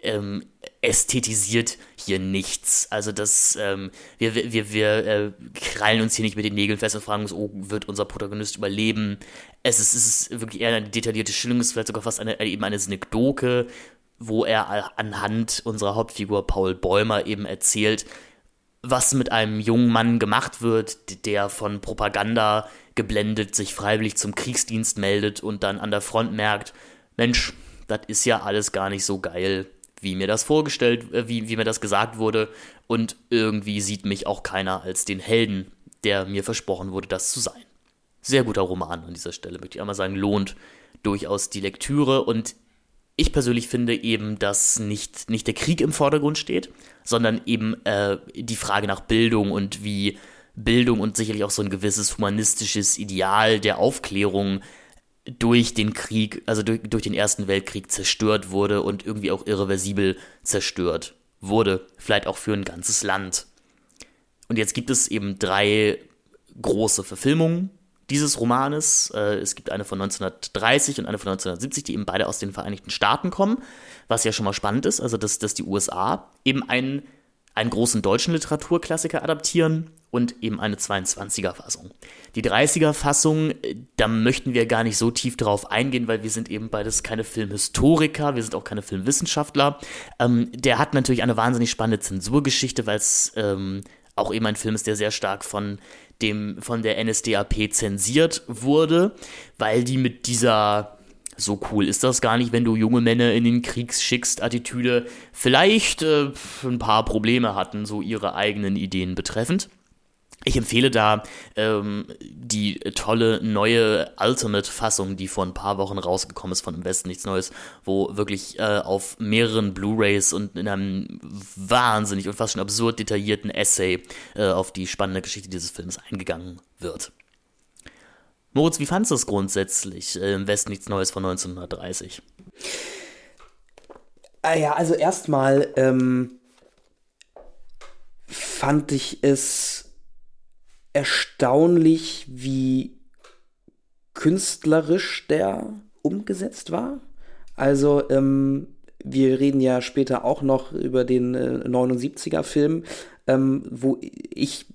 ähm, ästhetisiert hier nichts. Also das, ähm, wir, wir, wir äh, krallen uns hier nicht mit den Nägeln fest und fragen uns, oh, wird unser Protagonist überleben? Es ist, es ist wirklich eher eine detaillierte Schilderung, es ist vielleicht sogar fast eine, eben eine Synekdoke, wo er anhand unserer Hauptfigur Paul Bäumer eben erzählt, was mit einem jungen Mann gemacht wird, der von Propaganda geblendet sich freiwillig zum Kriegsdienst meldet und dann an der Front merkt, Mensch, das ist ja alles gar nicht so geil, wie mir das vorgestellt, äh, wie, wie mir das gesagt wurde. Und irgendwie sieht mich auch keiner als den Helden, der mir versprochen wurde, das zu sein. Sehr guter Roman an dieser Stelle, möchte ich einmal sagen, lohnt durchaus die Lektüre und ich persönlich finde eben, dass nicht, nicht der Krieg im Vordergrund steht, sondern eben äh, die Frage nach Bildung und wie Bildung und sicherlich auch so ein gewisses humanistisches Ideal der Aufklärung durch den Krieg, also durch, durch den Ersten Weltkrieg zerstört wurde und irgendwie auch irreversibel zerstört wurde, vielleicht auch für ein ganzes Land. Und jetzt gibt es eben drei große Verfilmungen dieses Romanes. Äh, es gibt eine von 1930 und eine von 1970, die eben beide aus den Vereinigten Staaten kommen, was ja schon mal spannend ist, also dass, dass die USA eben einen, einen großen deutschen Literaturklassiker adaptieren und eben eine 22er-Fassung. Die 30er-Fassung, äh, da möchten wir gar nicht so tief drauf eingehen, weil wir sind eben beides keine Filmhistoriker, wir sind auch keine Filmwissenschaftler. Ähm, der hat natürlich eine wahnsinnig spannende Zensurgeschichte, weil es ähm, auch eben ein Film ist, der sehr stark von dem von der NSDAP zensiert wurde, weil die mit dieser so cool ist das gar nicht, wenn du junge Männer in den Krieg schickst, Attitüde vielleicht äh, ein paar Probleme hatten, so ihre eigenen Ideen betreffend. Ich empfehle da ähm, die tolle neue Ultimate-Fassung, die vor ein paar Wochen rausgekommen ist von Im Westen nichts Neues, wo wirklich äh, auf mehreren Blu-rays und in einem wahnsinnig und fast schon absurd detaillierten Essay äh, auf die spannende Geschichte dieses Films eingegangen wird. Moritz, wie fandest du es grundsätzlich äh, Im Westen nichts Neues von 1930? Ah ja, also erstmal ähm, fand ich es erstaunlich, wie künstlerisch der umgesetzt war. Also, ähm, wir reden ja später auch noch über den äh, 79er-Film, ähm, wo ich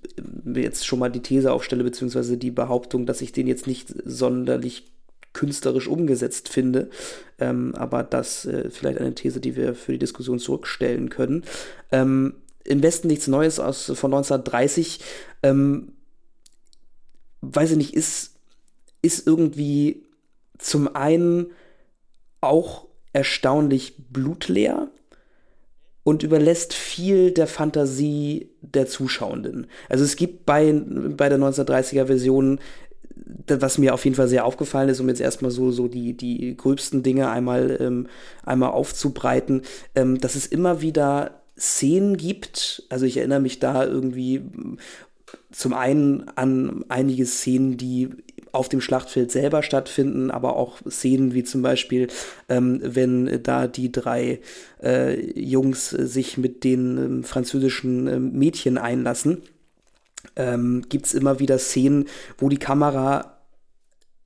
jetzt schon mal die These aufstelle, beziehungsweise die Behauptung, dass ich den jetzt nicht sonderlich künstlerisch umgesetzt finde. Ähm, aber das äh, vielleicht eine These, die wir für die Diskussion zurückstellen können. Ähm, Im Westen nichts Neues aus, von 1930 ähm, weiß ich nicht, ist, ist irgendwie zum einen auch erstaunlich blutleer und überlässt viel der Fantasie der Zuschauenden. Also es gibt bei, bei der 1930er Version was mir auf jeden Fall sehr aufgefallen ist, um jetzt erstmal so, so die, die gröbsten Dinge einmal, ähm, einmal aufzubreiten, ähm, dass es immer wieder Szenen gibt, also ich erinnere mich da irgendwie zum einen an einige Szenen, die auf dem Schlachtfeld selber stattfinden, aber auch Szenen wie zum Beispiel, ähm, wenn da die drei äh, Jungs sich mit den ähm, französischen äh, Mädchen einlassen, ähm, gibt es immer wieder Szenen, wo die Kamera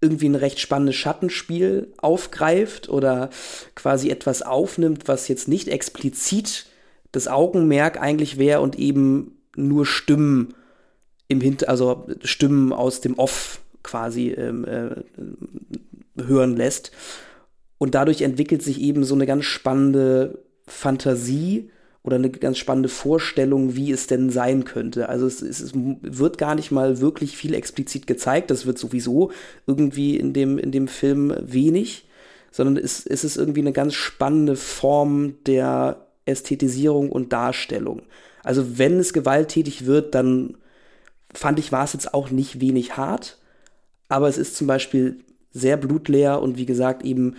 irgendwie ein recht spannendes Schattenspiel aufgreift oder quasi etwas aufnimmt, was jetzt nicht explizit das Augenmerk eigentlich wäre und eben nur Stimmen im Hinter, also Stimmen aus dem Off quasi ähm, äh, hören lässt. Und dadurch entwickelt sich eben so eine ganz spannende Fantasie oder eine ganz spannende Vorstellung, wie es denn sein könnte. Also es, es, es, wird gar nicht mal wirklich viel explizit gezeigt. Das wird sowieso irgendwie in dem, in dem Film wenig, sondern es, es ist irgendwie eine ganz spannende Form der Ästhetisierung und Darstellung. Also wenn es gewalttätig wird, dann fand ich, war es jetzt auch nicht wenig hart, aber es ist zum Beispiel sehr blutleer und wie gesagt eben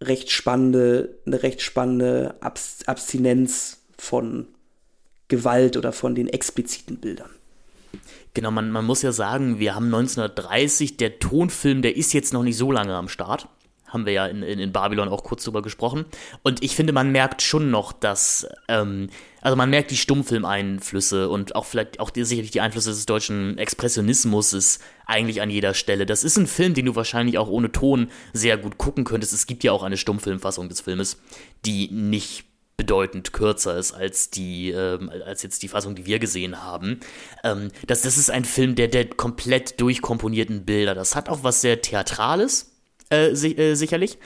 recht spannende, eine recht spannende Abs Abstinenz von Gewalt oder von den expliziten Bildern. Genau, man, man muss ja sagen, wir haben 1930, der Tonfilm, der ist jetzt noch nicht so lange am Start haben wir ja in, in, in Babylon auch kurz drüber gesprochen. Und ich finde, man merkt schon noch, dass, ähm, also man merkt die Stummfilmeinflüsse und auch vielleicht auch die, sicherlich die Einflüsse des deutschen Expressionismus ist eigentlich an jeder Stelle. Das ist ein Film, den du wahrscheinlich auch ohne Ton sehr gut gucken könntest. Es gibt ja auch eine Stummfilmfassung des Filmes, die nicht bedeutend kürzer ist als die ähm, als jetzt die Fassung, die wir gesehen haben. Ähm, das, das ist ein Film der der komplett durchkomponierten Bilder. Das hat auch was sehr Theatrales, äh, si äh, sicherlich.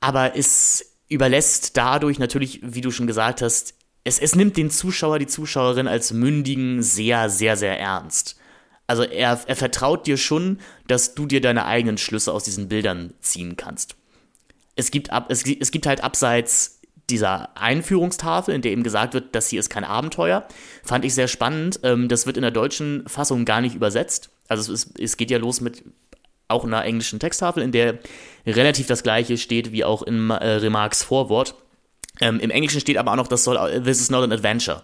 Aber ist überlässt dadurch natürlich, wie du schon gesagt hast, es, es nimmt den Zuschauer, die Zuschauerin als mündigen sehr, sehr, sehr ernst. Also er, er vertraut dir schon, dass du dir deine eigenen Schlüsse aus diesen Bildern ziehen kannst. Es gibt, ab, es, es gibt halt abseits dieser Einführungstafel, in der eben gesagt wird, das hier ist kein Abenteuer, fand ich sehr spannend. Ähm, das wird in der deutschen Fassung gar nicht übersetzt. Also es, ist, es geht ja los mit auch einer englischen Texttafel, in der relativ das gleiche steht wie auch in äh, Remarks Vorwort. Ähm, Im Englischen steht aber auch noch, das soll, this is not an adventure.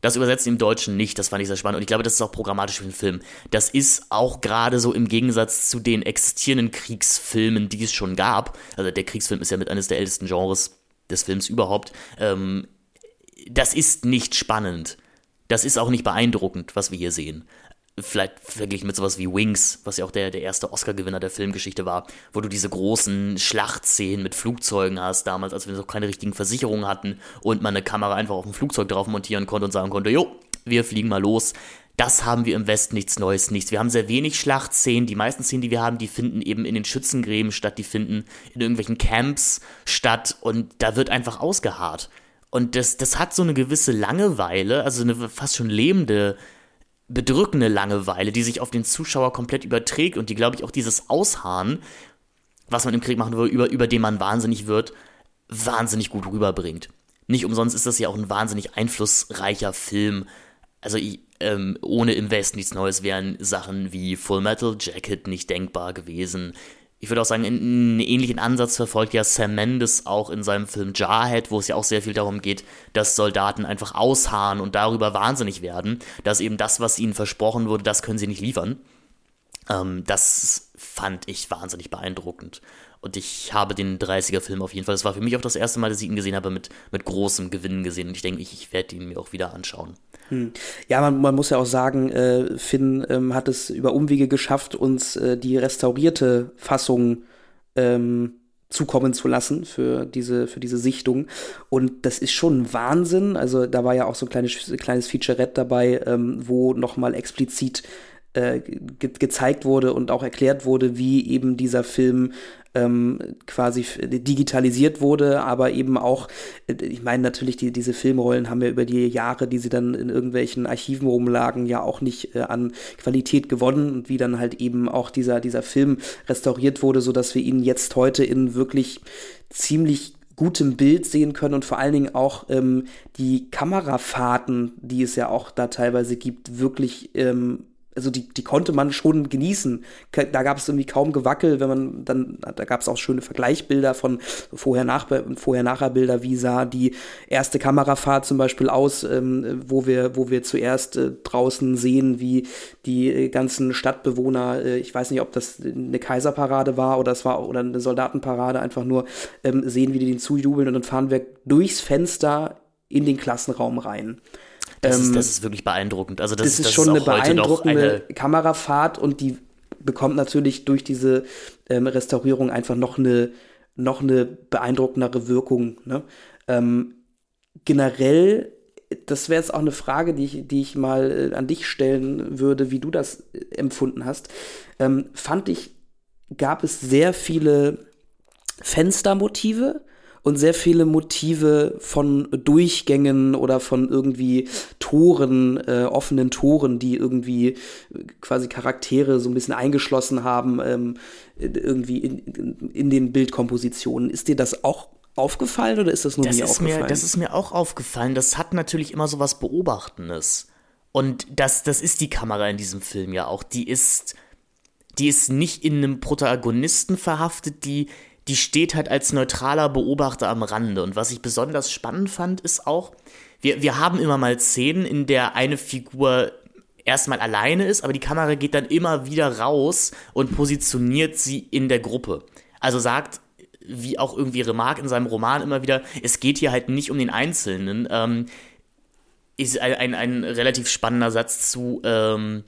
Das übersetzt im Deutschen nicht, das fand ich sehr spannend. Und ich glaube, das ist auch programmatisch für den Film. Das ist auch gerade so im Gegensatz zu den existierenden Kriegsfilmen, die es schon gab. Also der Kriegsfilm ist ja mit eines der ältesten Genres des Films überhaupt. Ähm, das ist nicht spannend. Das ist auch nicht beeindruckend, was wir hier sehen vielleicht verglichen mit sowas wie Wings, was ja auch der, der erste Oscar-Gewinner der Filmgeschichte war, wo du diese großen Schlachtszenen mit Flugzeugen hast, damals, als wir noch keine richtigen Versicherungen hatten und man eine Kamera einfach auf ein Flugzeug drauf montieren konnte und sagen konnte, jo, wir fliegen mal los. Das haben wir im Westen nichts Neues, nichts. Wir haben sehr wenig Schlachtszenen. Die meisten Szenen, die wir haben, die finden eben in den Schützengräben statt, die finden in irgendwelchen Camps statt und da wird einfach ausgeharrt. Und das, das hat so eine gewisse Langeweile, also eine fast schon lebende bedrückende Langeweile, die sich auf den Zuschauer komplett überträgt und die, glaube ich, auch dieses Ausharren, was man im Krieg machen will, über, über den man wahnsinnig wird, wahnsinnig gut rüberbringt. Nicht umsonst ist das ja auch ein wahnsinnig einflussreicher Film. Also ähm, ohne im Westen nichts Neues wären Sachen wie Full Metal Jacket nicht denkbar gewesen ich würde auch sagen, einen ähnlichen Ansatz verfolgt ja Sam Mendes auch in seinem Film Jarhead, wo es ja auch sehr viel darum geht, dass Soldaten einfach ausharren und darüber wahnsinnig werden, dass eben das, was ihnen versprochen wurde, das können sie nicht liefern. Ähm, das fand ich wahnsinnig beeindruckend. Und ich habe den 30er-Film auf jeden Fall, das war für mich auch das erste Mal, dass ich ihn gesehen habe, mit, mit großem Gewinn gesehen. Und ich denke, ich, ich werde ihn mir auch wieder anschauen. Hm. Ja, man, man, muss ja auch sagen, äh, Finn ähm, hat es über Umwege geschafft, uns äh, die restaurierte Fassung ähm, zukommen zu lassen für diese, für diese Sichtung. Und das ist schon Wahnsinn. Also da war ja auch so ein kleines, kleines Featurette dabei, ähm, wo nochmal explizit äh, ge gezeigt wurde und auch erklärt wurde, wie eben dieser Film ähm, quasi digitalisiert wurde, aber eben auch, äh, ich meine natürlich, die, diese Filmrollen haben ja über die Jahre, die sie dann in irgendwelchen Archiven rumlagen, ja auch nicht äh, an Qualität gewonnen und wie dann halt eben auch dieser, dieser Film restauriert wurde, sodass wir ihn jetzt heute in wirklich ziemlich gutem Bild sehen können und vor allen Dingen auch ähm, die Kamerafahrten, die es ja auch da teilweise gibt, wirklich ähm, also die, die konnte man schon genießen. Da gab es irgendwie kaum Gewackel, wenn man dann, da gab es auch schöne Vergleichsbilder von vorher-nachher vorher Bilder, wie sah die erste Kamerafahrt zum Beispiel aus, ähm, wo wir, wo wir zuerst äh, draußen sehen, wie die äh, ganzen Stadtbewohner, äh, ich weiß nicht, ob das eine Kaiserparade war oder es war oder eine Soldatenparade, einfach nur ähm, sehen, wie die den zujubeln und dann fahren wir durchs Fenster in den Klassenraum rein. Das, ähm, ist, das ist wirklich beeindruckend. Also das, das ist das schon ist eine beeindruckende eine Kamerafahrt und die bekommt natürlich durch diese ähm, Restaurierung einfach noch eine, noch eine beeindruckendere Wirkung. Ne? Ähm, generell, das wäre jetzt auch eine Frage, die ich, die ich mal äh, an dich stellen würde, wie du das äh, empfunden hast. Ähm, fand ich, gab es sehr viele Fenstermotive und sehr viele Motive von Durchgängen oder von irgendwie Toren, äh, offenen Toren, die irgendwie quasi Charaktere so ein bisschen eingeschlossen haben, ähm, irgendwie in, in, in den Bildkompositionen. Ist dir das auch aufgefallen oder ist das nur das mir aufgefallen? Mir, das ist mir auch aufgefallen. Das hat natürlich immer so was Beobachtendes. Und das, das ist die Kamera in diesem Film ja auch. Die ist, die ist nicht in einem Protagonisten verhaftet, die die steht halt als neutraler Beobachter am Rande. Und was ich besonders spannend fand, ist auch, wir, wir haben immer mal Szenen, in der eine Figur erstmal alleine ist, aber die Kamera geht dann immer wieder raus und positioniert sie in der Gruppe. Also sagt, wie auch irgendwie Remarque in seinem Roman immer wieder, es geht hier halt nicht um den Einzelnen. Ähm, ist ein, ein, ein relativ spannender Satz zu, ähm,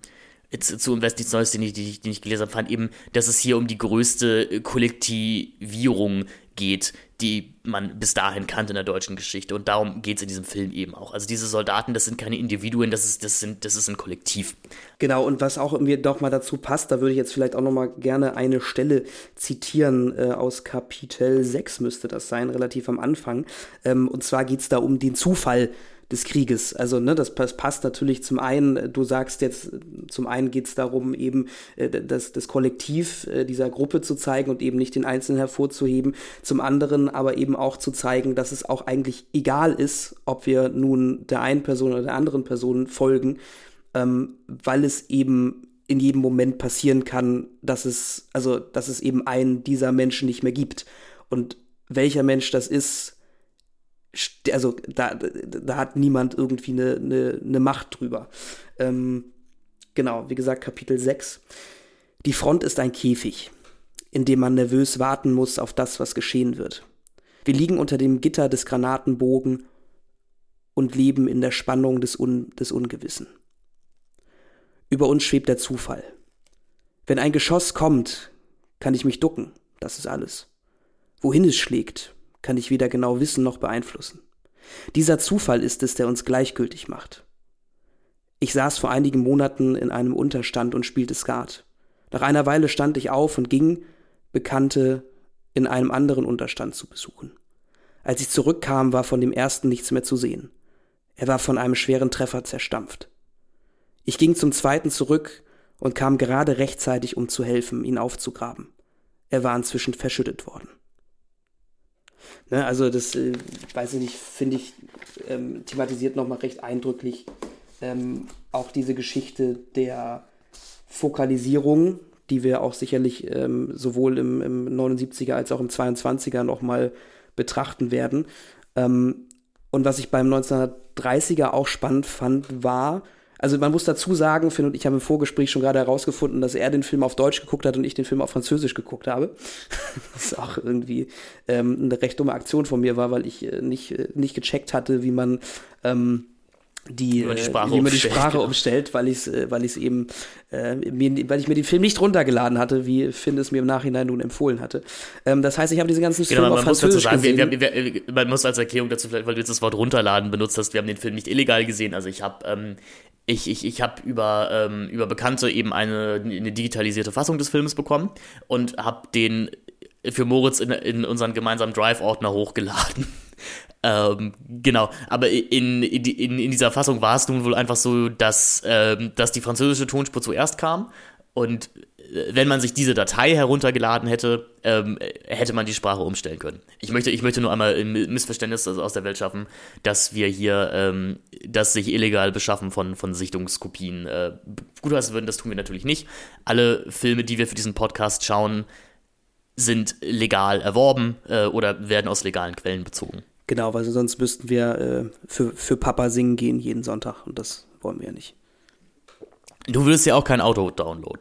zu Invest nichts Neues, den ich, den ich, den ich gelesen habe, fand eben, dass es hier um die größte Kollektivierung geht, die man bis dahin kannte in der deutschen Geschichte. Und darum geht es in diesem Film eben auch. Also diese Soldaten, das sind keine Individuen, das ist, das sind, das ist ein Kollektiv. Genau, und was auch mir doch mal dazu passt, da würde ich jetzt vielleicht auch noch mal gerne eine Stelle zitieren, äh, aus Kapitel 6 müsste das sein, relativ am Anfang. Ähm, und zwar geht es da um den Zufall, des Krieges. Also, ne, das, passt natürlich zum einen, du sagst jetzt, zum einen geht es darum, eben äh, das, das Kollektiv äh, dieser Gruppe zu zeigen und eben nicht den Einzelnen hervorzuheben. Zum anderen aber eben auch zu zeigen, dass es auch eigentlich egal ist, ob wir nun der einen Person oder der anderen Person folgen, ähm, weil es eben in jedem Moment passieren kann, dass es, also, dass es eben einen dieser Menschen nicht mehr gibt. Und welcher Mensch das ist, also da, da hat niemand irgendwie eine, eine, eine Macht drüber. Ähm, genau, wie gesagt, Kapitel 6. Die Front ist ein Käfig, in dem man nervös warten muss auf das, was geschehen wird. Wir liegen unter dem Gitter des Granatenbogen und leben in der Spannung des, Un des Ungewissen. Über uns schwebt der Zufall. Wenn ein Geschoss kommt, kann ich mich ducken, das ist alles. Wohin es schlägt, kann ich weder genau wissen noch beeinflussen. Dieser Zufall ist es, der uns gleichgültig macht. Ich saß vor einigen Monaten in einem Unterstand und spielte Skat. Nach einer Weile stand ich auf und ging, Bekannte in einem anderen Unterstand zu besuchen. Als ich zurückkam, war von dem ersten nichts mehr zu sehen. Er war von einem schweren Treffer zerstampft. Ich ging zum zweiten zurück und kam gerade rechtzeitig, um zu helfen, ihn aufzugraben. Er war inzwischen verschüttet worden. Ne, also das, äh, weiß ich nicht, finde ich, ähm, thematisiert nochmal recht eindrücklich ähm, auch diese Geschichte der Fokalisierung, die wir auch sicherlich ähm, sowohl im, im 79er als auch im 22er nochmal betrachten werden. Ähm, und was ich beim 1930er auch spannend fand, war, also man muss dazu sagen, Finn und ich haben im Vorgespräch schon gerade herausgefunden, dass er den Film auf Deutsch geguckt hat und ich den Film auf Französisch geguckt habe. *laughs* Was auch irgendwie ähm, eine recht dumme Aktion von mir war, weil ich äh, nicht, äh, nicht gecheckt hatte, wie man ähm, die, die Sprache, wie man die Sprache genau. umstellt, weil ich es äh, weil ich's eben, äh, mir, weil ich mir den Film nicht runtergeladen hatte, wie Finn es mir im Nachhinein nun empfohlen hatte. Ähm, das heißt, ich habe diese ganzen genau, Filme auf Französisch sagen, gesehen. Wir, wir, wir, man muss als Erklärung dazu, weil du jetzt das Wort runterladen benutzt hast, wir haben den Film nicht illegal gesehen. Also ich habe ähm, ich, ich, ich habe über, ähm, über Bekannte eben eine, eine digitalisierte Fassung des Films bekommen und habe den für Moritz in, in unseren gemeinsamen Drive-Ordner hochgeladen. Ähm, genau, aber in, in, in, dieser Fassung war es nun wohl einfach so, dass, ähm, dass die französische Tonspur zuerst kam und wenn man sich diese Datei heruntergeladen hätte, ähm, hätte man die Sprache umstellen können. Ich möchte, ich möchte nur einmal ein Missverständnis aus der Welt schaffen, dass wir hier ähm, das sich illegal beschaffen von, von Sichtungskopien äh, gutheißen würden. Das tun wir natürlich nicht. Alle Filme, die wir für diesen Podcast schauen, sind legal erworben äh, oder werden aus legalen Quellen bezogen. Genau, weil sonst müssten wir äh, für, für Papa singen gehen jeden Sonntag und das wollen wir ja nicht. Du würdest ja auch kein Auto downloaden.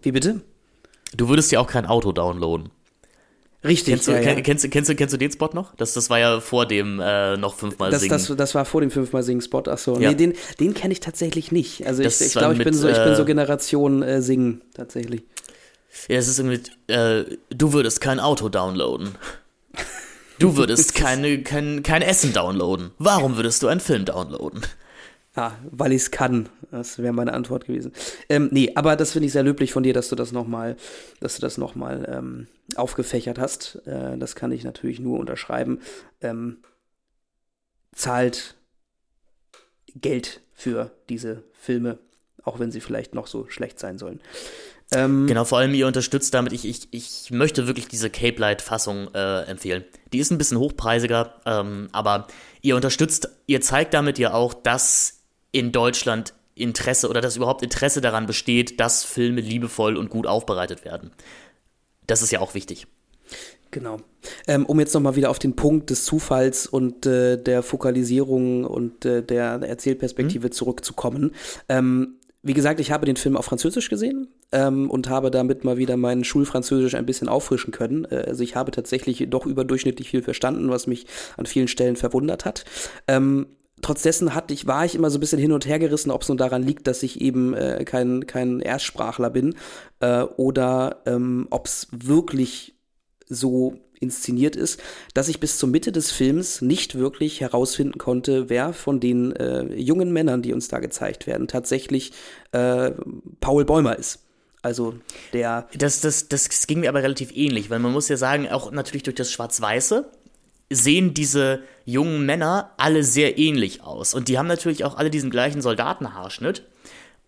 Wie bitte? Du würdest ja auch kein Auto downloaden. Richtig. Kennst du, ja, ja. Kennst, kennst, kennst, du den Spot noch? Das, das war ja vor dem äh, noch fünfmal das, singen. Das, das war vor dem fünfmal singen Spot. Achso, ja. nee, den, den kenne ich tatsächlich nicht. Also das ich, ich glaube, ich, bin so, ich bin so äh, Generation äh, singen tatsächlich. Ja, es ist irgendwie, äh, du würdest kein Auto downloaden. Du würdest keine, kein, kein Essen downloaden. Warum würdest du einen Film downloaden? Ah, weil ich es kann. Das wäre meine Antwort gewesen. Ähm, nee, aber das finde ich sehr löblich von dir, dass du das nochmal, dass ähm, aufgefächert hast. Äh, das kann ich natürlich nur unterschreiben. Ähm, zahlt Geld für diese Filme, auch wenn sie vielleicht noch so schlecht sein sollen. Ähm, genau, vor allem ihr unterstützt damit, ich, ich, ich möchte wirklich diese Cape Light-Fassung äh, empfehlen. Die ist ein bisschen hochpreisiger, ähm, aber ihr unterstützt, ihr zeigt damit ja auch, dass in Deutschland Interesse oder dass überhaupt Interesse daran besteht, dass Filme liebevoll und gut aufbereitet werden. Das ist ja auch wichtig. Genau. Ähm, um jetzt nochmal wieder auf den Punkt des Zufalls und äh, der Fokalisierung und äh, der Erzählperspektive mhm. zurückzukommen. Ähm, wie gesagt, ich habe den Film auf Französisch gesehen ähm, und habe damit mal wieder mein Schulfranzösisch ein bisschen auffrischen können. Äh, also ich habe tatsächlich doch überdurchschnittlich viel verstanden, was mich an vielen Stellen verwundert hat. Ähm, trotz dessen hatte ich, war ich immer so ein bisschen hin und her gerissen, ob es nun daran liegt, dass ich eben äh, kein, kein Erstsprachler bin äh, oder ähm, ob es wirklich so inszeniert ist, dass ich bis zur Mitte des Films nicht wirklich herausfinden konnte, wer von den äh, jungen Männern, die uns da gezeigt werden, tatsächlich äh, Paul Bäumer ist. Also der. Das, das, das ging mir aber relativ ähnlich, weil man muss ja sagen, auch natürlich durch das Schwarz-Weiße sehen diese jungen Männer alle sehr ähnlich aus. Und die haben natürlich auch alle diesen gleichen Soldatenhaarschnitt.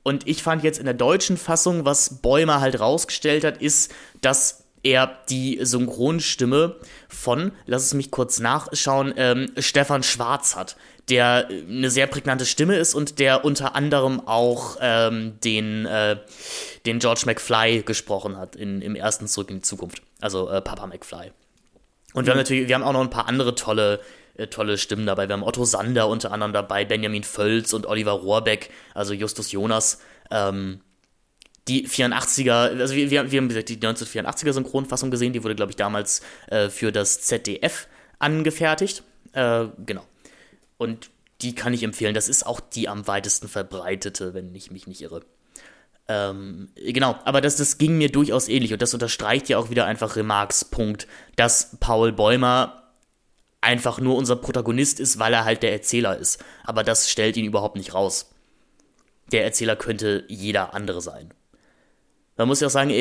Und ich fand jetzt in der deutschen Fassung, was Bäumer halt rausgestellt hat, ist, dass er die Synchronstimme von, lass es mich kurz nachschauen, ähm, Stefan Schwarz hat, der eine sehr prägnante Stimme ist und der unter anderem auch ähm, den, äh, den George McFly gesprochen hat in, im ersten Zurück in die Zukunft. Also äh, Papa McFly. Und wir haben natürlich, wir haben auch noch ein paar andere tolle, äh, tolle Stimmen dabei. Wir haben Otto Sander unter anderem dabei, Benjamin Völz und Oliver Rohrbeck, also Justus Jonas. Ähm, die 84er, also wir, wir, haben die 1984er Synchronfassung gesehen, die wurde, glaube ich, damals äh, für das ZDF angefertigt. Äh, genau. Und die kann ich empfehlen. Das ist auch die am weitesten verbreitete, wenn ich mich nicht irre. Ähm, genau, aber das, das ging mir durchaus ähnlich und das unterstreicht ja auch wieder einfach Remarks Punkt, dass Paul Bäumer einfach nur unser Protagonist ist, weil er halt der Erzähler ist. Aber das stellt ihn überhaupt nicht raus. Der Erzähler könnte jeder andere sein. Man muss ja auch sagen,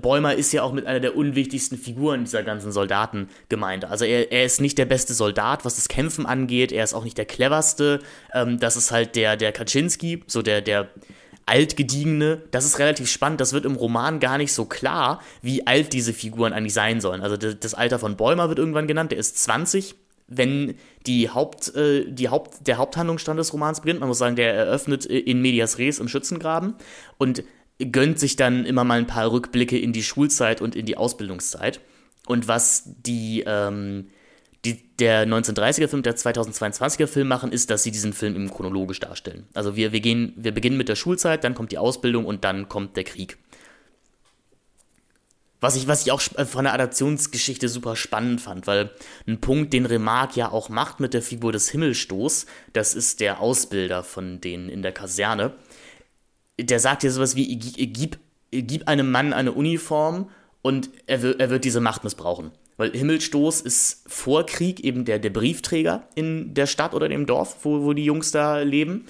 Bäumer ist ja auch mit einer der unwichtigsten Figuren dieser ganzen Soldatengemeinde. Also er, er ist nicht der beste Soldat, was das Kämpfen angeht. Er ist auch nicht der cleverste. Ähm, das ist halt der, der Kaczynski, so der, der altgediegene. Das ist relativ spannend. Das wird im Roman gar nicht so klar, wie alt diese Figuren eigentlich sein sollen. Also das Alter von Bäumer wird irgendwann genannt. Der ist 20 wenn die Haupt, äh, die Haupt, der Haupthandlungsstand des Romans beginnt. Man muss sagen, der eröffnet in Medias Res im Schützengraben. Und gönnt sich dann immer mal ein paar Rückblicke in die Schulzeit und in die Ausbildungszeit. Und was die, ähm, die der 1930er-Film und der 2022er-Film machen, ist, dass sie diesen Film eben chronologisch darstellen. Also wir, wir, gehen, wir beginnen mit der Schulzeit, dann kommt die Ausbildung und dann kommt der Krieg. Was ich, was ich auch von der Adaptionsgeschichte super spannend fand, weil ein Punkt, den Remarque ja auch macht mit der Figur des Himmelstoß, das ist der Ausbilder von denen in der Kaserne, der sagt ja sowas wie, gib, gib einem Mann eine Uniform und er, wird, er wird diese Macht missbrauchen. Weil Himmelstoß ist vor Krieg eben der, der Briefträger in der Stadt oder dem Dorf, wo, wo die Jungs da leben,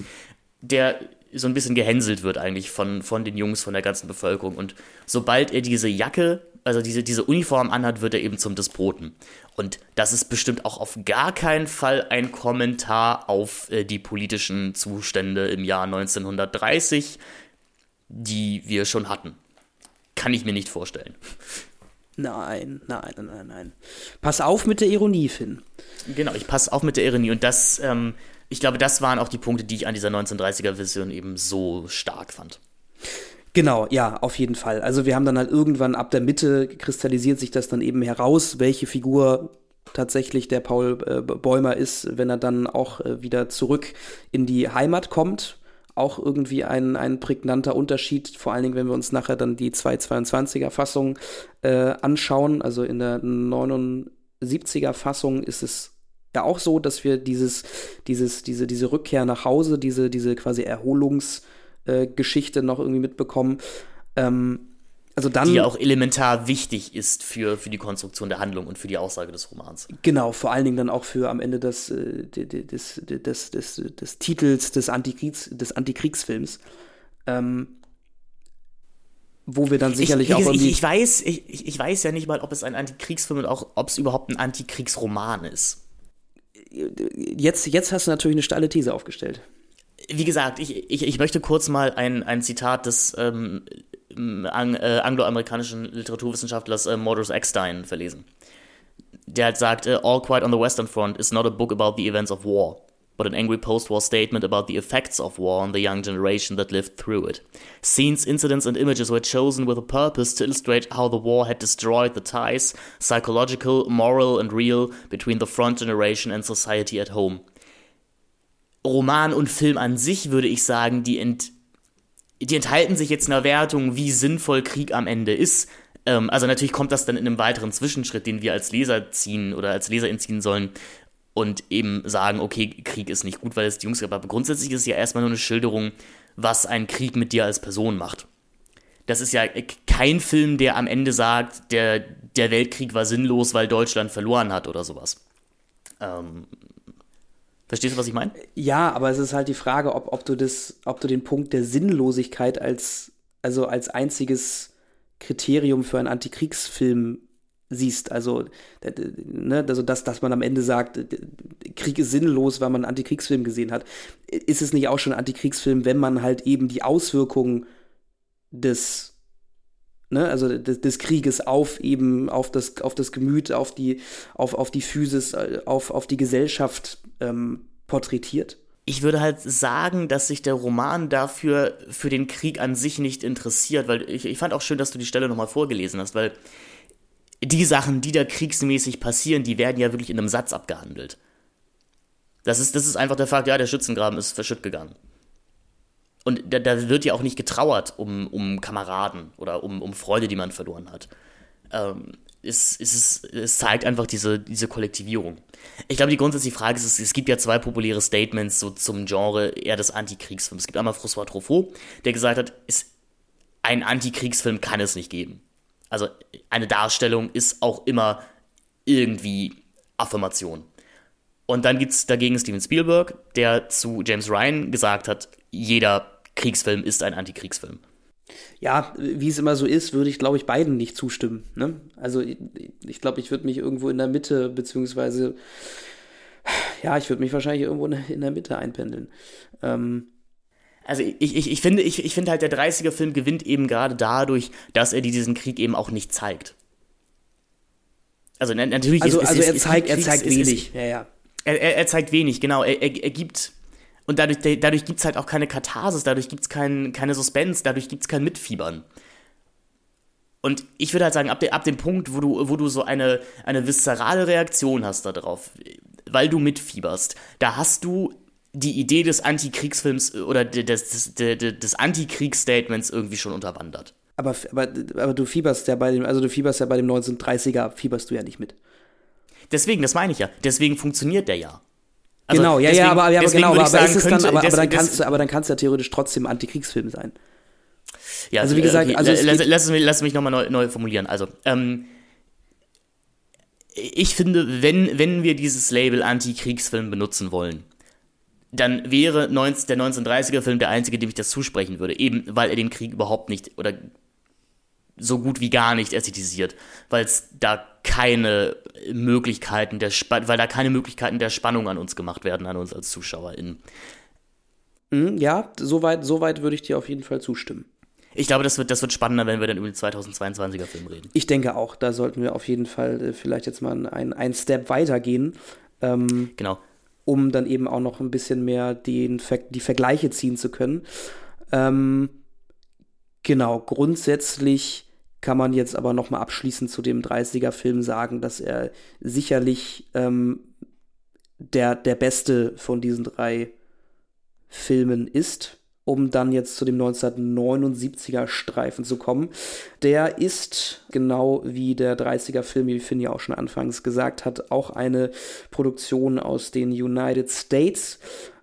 der so ein bisschen gehänselt wird eigentlich von, von den Jungs, von der ganzen Bevölkerung. Und sobald er diese Jacke, also diese, diese Uniform anhat, wird er eben zum Despoten. Und das ist bestimmt auch auf gar keinen Fall ein Kommentar auf äh, die politischen Zustände im Jahr 1930, die wir schon hatten. Kann ich mir nicht vorstellen. Nein, nein, nein, nein. Pass auf mit der Ironie, Finn. Genau, ich passe auf mit der Ironie. Und das, ähm, ich glaube, das waren auch die Punkte, die ich an dieser 1930er-Version eben so stark fand. Genau, ja, auf jeden Fall. Also wir haben dann halt irgendwann ab der Mitte kristallisiert sich das dann eben heraus, welche Figur tatsächlich der Paul äh, Bäumer ist, wenn er dann auch äh, wieder zurück in die Heimat kommt. Auch irgendwie ein, ein prägnanter Unterschied, vor allen Dingen, wenn wir uns nachher dann die 222er Fassung äh, anschauen. Also in der 79er Fassung ist es ja auch so, dass wir dieses, dieses, diese, diese Rückkehr nach Hause, diese, diese quasi Erholungsgeschichte äh, noch irgendwie mitbekommen. Ähm, also dann, die ja auch elementar wichtig ist für, für die Konstruktion der Handlung und für die Aussage des Romans. Genau, vor allen Dingen dann auch für am Ende des, äh, des, des, des, des, Titels des, Antikriegs, des Antikriegsfilms. Ähm, wo wir dann sicherlich ich, auch. Ich, ich, weiß, ich, ich weiß ja nicht mal, ob es ein Antikriegsfilm und auch, ob es überhaupt ein Antikriegsroman ist jetzt, jetzt hast du natürlich eine steile These aufgestellt. Wie gesagt, ich, ich, ich möchte kurz mal ein, ein Zitat des ähm, ang, äh, angloamerikanischen Literaturwissenschaftlers äh, Mordus Eckstein verlesen. Der hat sagt, äh, All Quiet on the Western Front is not a book about the events of war but an angry post war statement about the effects of war on the young generation that lived through it. Scenes, incidents, and images were chosen with a purpose to illustrate how the war had destroyed the ties, psychological, moral, and real, between the front generation and society at home. Roman und Film an sich, würde ich sagen, die, ent die enthalten sich jetzt einer Wertung, wie sinnvoll Krieg am Ende ist. Ähm, also natürlich kommt das dann in einem weiteren Zwischenschritt, den wir als Leser ziehen oder als Leserin ziehen sollen, und eben sagen, okay, Krieg ist nicht gut, weil es die Jungs gibt. Aber grundsätzlich ist es ja erstmal nur eine Schilderung, was ein Krieg mit dir als Person macht. Das ist ja kein Film, der am Ende sagt, der, der Weltkrieg war sinnlos, weil Deutschland verloren hat oder sowas. Ähm, verstehst du, was ich meine? Ja, aber es ist halt die Frage, ob, ob, du das, ob du den Punkt der Sinnlosigkeit als, also als einziges Kriterium für einen Antikriegsfilm siehst. Also, ne, also dass, dass man am Ende sagt, Krieg ist sinnlos, weil man einen Antikriegsfilm gesehen hat. Ist es nicht auch schon ein Antikriegsfilm, wenn man halt eben die Auswirkungen des Ne, also des, des, Krieges auf eben auf das auf das Gemüt, auf die auf, auf die Physis, auf, auf die Gesellschaft ähm, porträtiert. Ich würde halt sagen, dass sich der Roman dafür für den Krieg an sich nicht interessiert, weil ich, ich fand auch schön, dass du die Stelle nochmal vorgelesen hast, weil die Sachen, die da kriegsmäßig passieren, die werden ja wirklich in einem Satz abgehandelt. Das ist, das ist einfach der Fakt, ja, der Schützengraben ist verschütt gegangen. Und da, da, wird ja auch nicht getrauert um, um Kameraden oder um, um Freude, die man verloren hat. Ähm, es, es, es zeigt einfach diese, diese Kollektivierung. Ich glaube, die grundsätzliche Frage ist, es, gibt ja zwei populäre Statements so zum Genre eher des Antikriegsfilms. Es gibt einmal François Truffaut, der gesagt hat, es, ein Antikriegsfilm kann es nicht geben. Also eine Darstellung ist auch immer irgendwie Affirmation. Und dann gibt es dagegen Steven Spielberg, der zu James Ryan gesagt hat, jeder Kriegsfilm ist ein Antikriegsfilm. Ja, wie es immer so ist, würde ich, glaube ich, beiden nicht zustimmen. Ne? Also ich, ich glaube, ich würde mich irgendwo in der Mitte, beziehungsweise, ja, ich würde mich wahrscheinlich irgendwo in der Mitte einpendeln. Ähm, also ich, ich, ich finde, ich, ich finde halt, der 30er-Film gewinnt eben gerade dadurch, dass er diesen Krieg eben auch nicht zeigt. Also natürlich also, ist, also er zeigt, er zeigt wenig. ja, ja. Er, er, er, zeigt wenig, genau. Er, er, er gibt und dadurch, dadurch gibt es halt auch keine Katharsis, dadurch gibt es kein, keine Suspense, dadurch gibt es kein Mitfiebern. Und ich würde halt sagen, ab, de, ab dem Punkt, wo du, wo du so eine, eine viszerale Reaktion hast darauf, weil du mitfieberst, da hast du die Idee des Antikriegsfilms äh, oder des, des, des, des Antikriegsstatements irgendwie schon unterwandert. Aber, aber, aber du fieberst ja bei dem, also du fieberst ja bei dem 1930er, fieberst du ja nicht mit. Deswegen, das meine ich ja. Deswegen funktioniert der ja. Also genau, ja, deswegen, ja, aber, ja, aber genau, aber, sagen, ist es dann, aber, aber, dann kannst du, aber dann kannst du ja theoretisch trotzdem Antikriegsfilm sein. Ja, also wie gesagt, okay, also lass, lass, mich, lass mich nochmal neu, neu formulieren. Also, ähm, ich finde, wenn, wenn wir dieses Label Antikriegsfilm benutzen wollen, dann wäre 19, der 1930er-Film der einzige, dem ich das zusprechen würde. Eben, weil er den Krieg überhaupt nicht oder so gut wie gar nicht ästhetisiert, weil es da keine Möglichkeiten der Sp weil da keine Möglichkeiten der Spannung an uns gemacht werden, an uns als ZuschauerInnen. Mhm, ja, soweit so weit würde ich dir auf jeden Fall zustimmen. Ich glaube, das wird, das wird spannender, wenn wir dann über den 2022er Film reden. Ich denke auch, da sollten wir auf jeden Fall äh, vielleicht jetzt mal einen, einen Step weitergehen. Ähm, genau um dann eben auch noch ein bisschen mehr den, die Vergleiche ziehen zu können. Ähm, genau, grundsätzlich kann man jetzt aber noch mal abschließend zu dem 30er-Film sagen, dass er sicherlich ähm, der, der beste von diesen drei Filmen ist um dann jetzt zu dem 1979er Streifen zu kommen. Der ist, genau wie der 30er Film, wie Finn ja auch schon anfangs gesagt hat, auch eine Produktion aus den United States.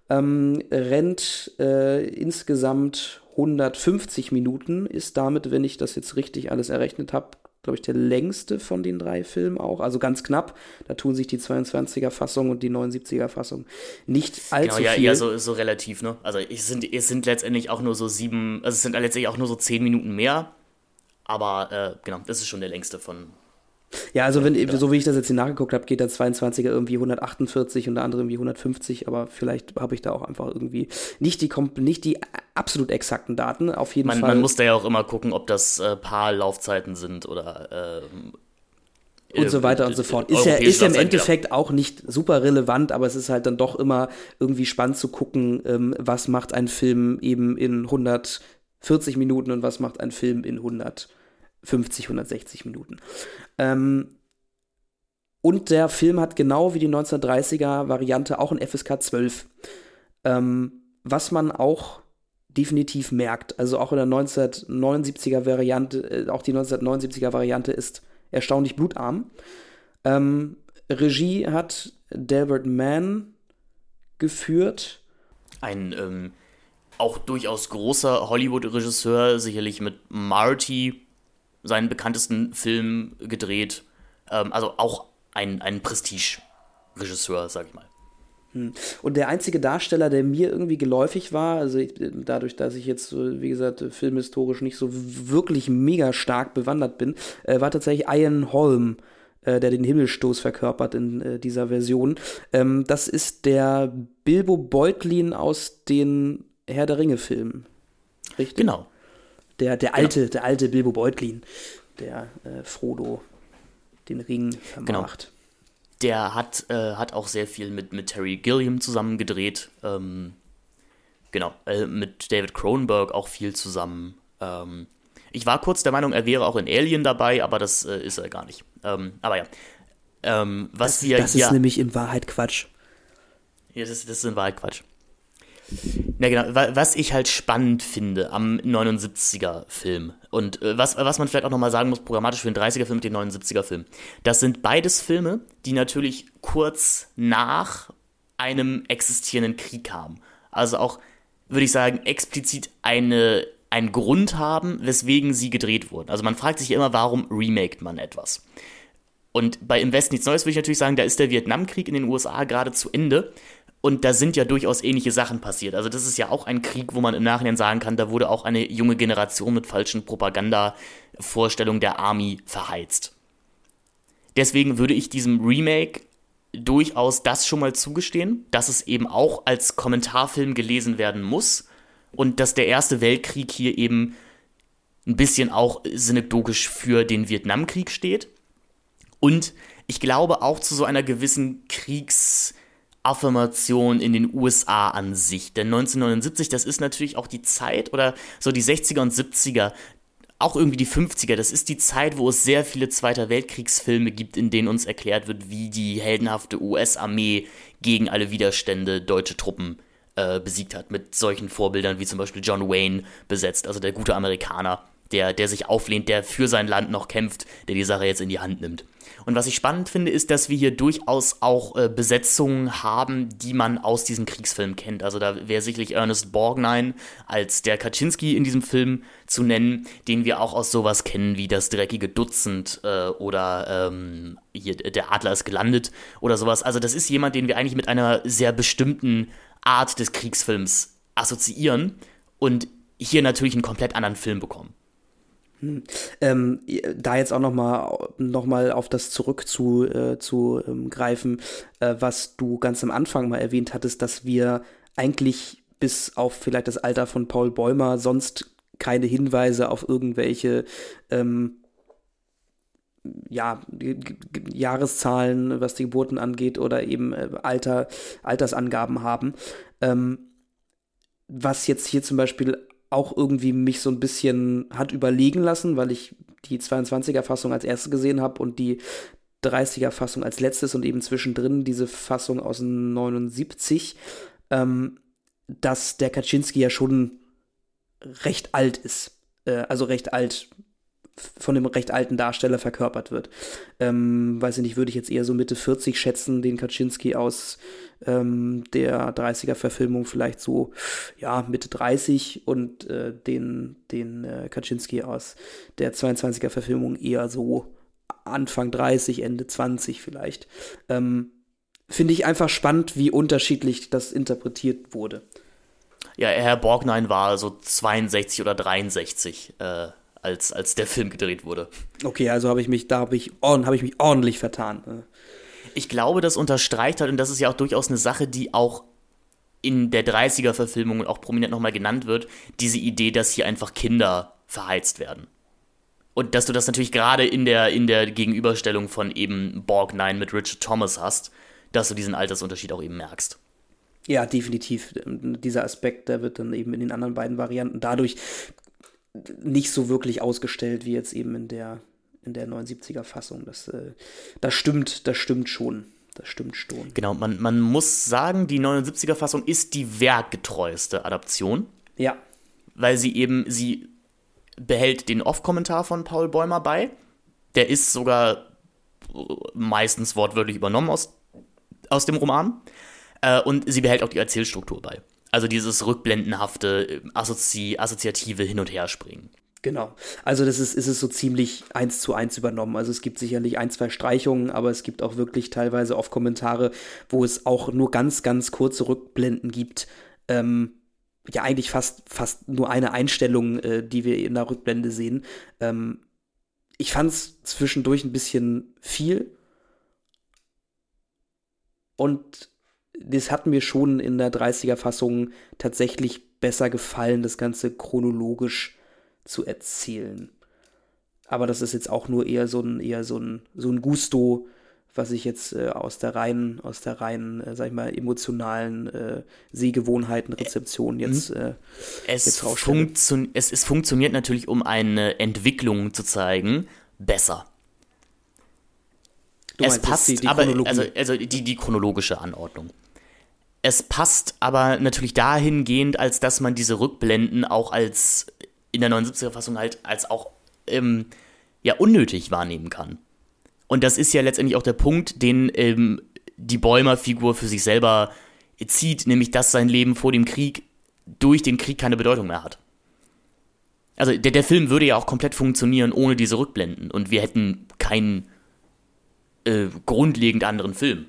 Ähm, rennt äh, insgesamt 150 Minuten, ist damit, wenn ich das jetzt richtig alles errechnet habe, glaube ich, der längste von den drei Filmen auch. Also ganz knapp. Da tun sich die 22er-Fassung und die 79er-Fassung nicht allzu genau, ja, viel. Ja, so, so relativ, ne? Also es sind, es sind letztendlich auch nur so sieben, also es sind letztendlich auch nur so zehn Minuten mehr. Aber äh, genau, das ist schon der längste von, ja, also wenn, so wie ich das jetzt hier nachgeguckt habe, geht der 22er irgendwie 148 und der andere irgendwie 150, aber vielleicht habe ich da auch einfach irgendwie nicht die, nicht die absolut exakten Daten. Auf jeden man, Fall. Man muss da ja auch immer gucken, ob das äh, Paar-Laufzeiten sind oder äh, und so weiter und so fort. Ist ja, ist ja im Endeffekt auch nicht super relevant, aber es ist halt dann doch immer irgendwie spannend zu gucken, ähm, was macht ein Film eben in 140 Minuten und was macht ein Film in 100 50, 160 Minuten. Ähm, und der Film hat genau wie die 1930er Variante auch ein FSK 12. Ähm, was man auch definitiv merkt. Also auch in der 1979er Variante, äh, auch die 1979er Variante ist erstaunlich blutarm. Ähm, Regie hat Delbert Mann geführt. Ein ähm, auch durchaus großer Hollywood-Regisseur, sicherlich mit Marty seinen bekanntesten Film gedreht. Ähm, also auch ein, ein Prestige-Regisseur, sag ich mal. Hm. Und der einzige Darsteller, der mir irgendwie geläufig war, also ich, dadurch, dass ich jetzt, wie gesagt, filmhistorisch nicht so wirklich mega stark bewandert bin, äh, war tatsächlich Ian Holm, äh, der den Himmelstoß verkörpert in äh, dieser Version. Ähm, das ist der Bilbo Beutlin aus den Herr der Ringe-Filmen. Richtig? Genau. Der, der alte, genau. der alte Bilbo Beutlin, der äh, Frodo den Ring vermacht. Genau der hat, äh, hat auch sehr viel mit, mit Terry Gilliam zusammen gedreht. Ähm, genau, äh, mit David Cronenberg auch viel zusammen. Ähm, ich war kurz der Meinung, er wäre auch in Alien dabei, aber das äh, ist er gar nicht. Ähm, aber ja. Ähm, was das, wir das ist nämlich in Wahrheit Quatsch. Ja, das, das ist in Wahrheit Quatsch. Na genau, was ich halt spannend finde am 79er-Film und äh, was, was man vielleicht auch nochmal sagen muss, programmatisch für den 30er-Film und den 79er-Film, das sind beides Filme, die natürlich kurz nach einem existierenden Krieg kamen. Also auch, würde ich sagen, explizit eine, einen Grund haben, weswegen sie gedreht wurden. Also man fragt sich immer, warum remaked man etwas? Und bei Im Westen nichts Neues würde ich natürlich sagen, da ist der Vietnamkrieg in den USA gerade zu Ende. Und da sind ja durchaus ähnliche Sachen passiert. Also das ist ja auch ein Krieg, wo man im Nachhinein sagen kann, da wurde auch eine junge Generation mit falschen Propaganda-Vorstellungen der Army verheizt. Deswegen würde ich diesem Remake durchaus das schon mal zugestehen, dass es eben auch als Kommentarfilm gelesen werden muss und dass der Erste Weltkrieg hier eben ein bisschen auch synekdogisch für den Vietnamkrieg steht. Und ich glaube auch zu so einer gewissen Kriegs- Affirmation in den USA an sich. Denn 1979, das ist natürlich auch die Zeit oder so die 60er und 70er, auch irgendwie die 50er, das ist die Zeit, wo es sehr viele Zweiter Weltkriegsfilme gibt, in denen uns erklärt wird, wie die heldenhafte US-Armee gegen alle Widerstände deutsche Truppen äh, besiegt hat. Mit solchen Vorbildern wie zum Beispiel John Wayne besetzt, also der gute Amerikaner der, der sich auflehnt, der für sein Land noch kämpft, der die Sache jetzt in die Hand nimmt. Und was ich spannend finde, ist, dass wir hier durchaus auch äh, Besetzungen haben, die man aus diesen Kriegsfilmen kennt. Also da wäre sicherlich Ernest Borgnine als der Kaczynski in diesem Film zu nennen, den wir auch aus sowas kennen wie das dreckige Dutzend äh, oder ähm, hier der Adler ist gelandet oder sowas. Also das ist jemand, den wir eigentlich mit einer sehr bestimmten Art des Kriegsfilms assoziieren und hier natürlich einen komplett anderen Film bekommen. Hm. Ähm, da jetzt auch noch mal, noch mal auf das zurück zu, äh, zu ähm, greifen, äh, was du ganz am Anfang mal erwähnt hattest, dass wir eigentlich bis auf vielleicht das Alter von Paul Bäumer sonst keine Hinweise auf irgendwelche ähm, ja, Jahreszahlen, was die Geburten angeht, oder eben äh, Alter, Altersangaben haben. Ähm, was jetzt hier zum Beispiel auch irgendwie mich so ein bisschen hat überlegen lassen, weil ich die 22er-Fassung als erstes gesehen habe und die 30er-Fassung als letztes und eben zwischendrin diese Fassung aus 79, ähm, dass der Kaczynski ja schon recht alt ist. Äh, also recht alt von dem recht alten Darsteller verkörpert wird. Ähm, weiß ich nicht, würde ich jetzt eher so Mitte 40 schätzen, den Kaczynski aus ähm, der 30er-Verfilmung vielleicht so, ja, Mitte 30 und äh, den, den äh, Kaczynski aus der 22er-Verfilmung eher so Anfang 30, Ende 20 vielleicht. Ähm, Finde ich einfach spannend, wie unterschiedlich das interpretiert wurde. Ja, Herr Borgnine war so 62 oder 63. Äh als, als der Film gedreht wurde. Okay, also habe ich mich, da habe ich, hab ich mich ordentlich vertan. Ne? Ich glaube, das unterstreicht halt, und das ist ja auch durchaus eine Sache, die auch in der 30er-Verfilmung auch prominent nochmal genannt wird, diese Idee, dass hier einfach Kinder verheizt werden. Und dass du das natürlich gerade in der, in der Gegenüberstellung von eben Borgnine mit Richard Thomas hast, dass du diesen Altersunterschied auch eben merkst. Ja, definitiv. Dieser Aspekt, der wird dann eben in den anderen beiden Varianten dadurch nicht so wirklich ausgestellt wie jetzt eben in der, in der 79er Fassung. Das, äh, das stimmt, das stimmt schon. Das stimmt schon. Genau, man, man muss sagen, die 79er Fassung ist die werkgetreueste Adaption. Ja. Weil sie eben, sie behält den Off-Kommentar von Paul Bäumer bei. Der ist sogar meistens wortwörtlich übernommen aus, aus dem Roman. Äh, und sie behält auch die Erzählstruktur bei. Also dieses rückblendenhafte, assozi assoziative Hin- und Herspringen. Genau. Also das ist, ist es so ziemlich eins zu eins übernommen. Also es gibt sicherlich ein, zwei Streichungen, aber es gibt auch wirklich teilweise oft Kommentare, wo es auch nur ganz, ganz kurze Rückblenden gibt. Ähm, ja, eigentlich fast, fast nur eine Einstellung, äh, die wir in der Rückblende sehen. Ähm, ich fand es zwischendurch ein bisschen viel. Und das hat mir schon in der 30er-Fassung tatsächlich besser gefallen, das Ganze chronologisch zu erzählen. Aber das ist jetzt auch nur eher so ein, eher so ein, so ein Gusto, was ich jetzt äh, aus der reinen, aus der reinen, äh, sag ich mal, emotionalen äh, Sehgewohnheiten, Rezeption jetzt, mhm. äh, es, jetzt funktio es, es funktioniert natürlich, um eine Entwicklung zu zeigen, besser. Du es passt, die, die aber also, also die, die chronologische Anordnung. Es passt aber natürlich dahingehend, als dass man diese Rückblenden auch als in der 79er Fassung halt als auch ähm, ja unnötig wahrnehmen kann. Und das ist ja letztendlich auch der Punkt, den ähm, die Bäumer-Figur für sich selber zieht, nämlich dass sein Leben vor dem Krieg durch den Krieg keine Bedeutung mehr hat. Also der, der Film würde ja auch komplett funktionieren ohne diese Rückblenden und wir hätten keinen äh, grundlegend anderen Film.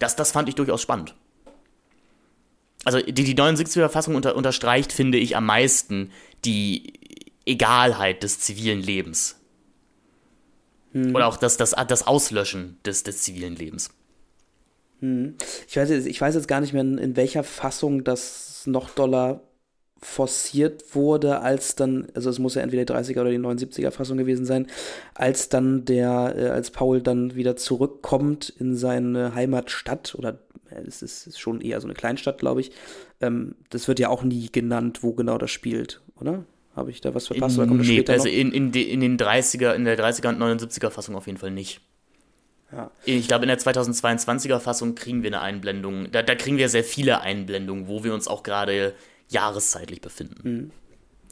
Das, das fand ich durchaus spannend. Also die, die 79er Fassung unter, unterstreicht, finde ich, am meisten die Egalheit des zivilen Lebens. Hm. Oder auch das, das, das Auslöschen des, des zivilen Lebens. Hm. Ich, weiß, ich weiß jetzt gar nicht mehr, in, in welcher Fassung das noch doller forciert wurde, als dann, also es muss ja entweder die 30er oder die 79er Fassung gewesen sein, als dann der, äh, als Paul dann wieder zurückkommt in seine Heimatstadt oder es ist, schon eher so eine Kleinstadt, glaube ich. Ähm, das wird ja auch nie genannt, wo genau das spielt, oder? Habe ich da was verpasst? Oder kommt das nee, später also noch? In, in, in den 30er, in der 30er und 79er Fassung auf jeden Fall nicht. Ja. Ich glaube, in der 2022er Fassung kriegen wir eine Einblendung. Da, da kriegen wir sehr viele Einblendungen, wo wir uns auch gerade jahreszeitlich befinden. Mhm.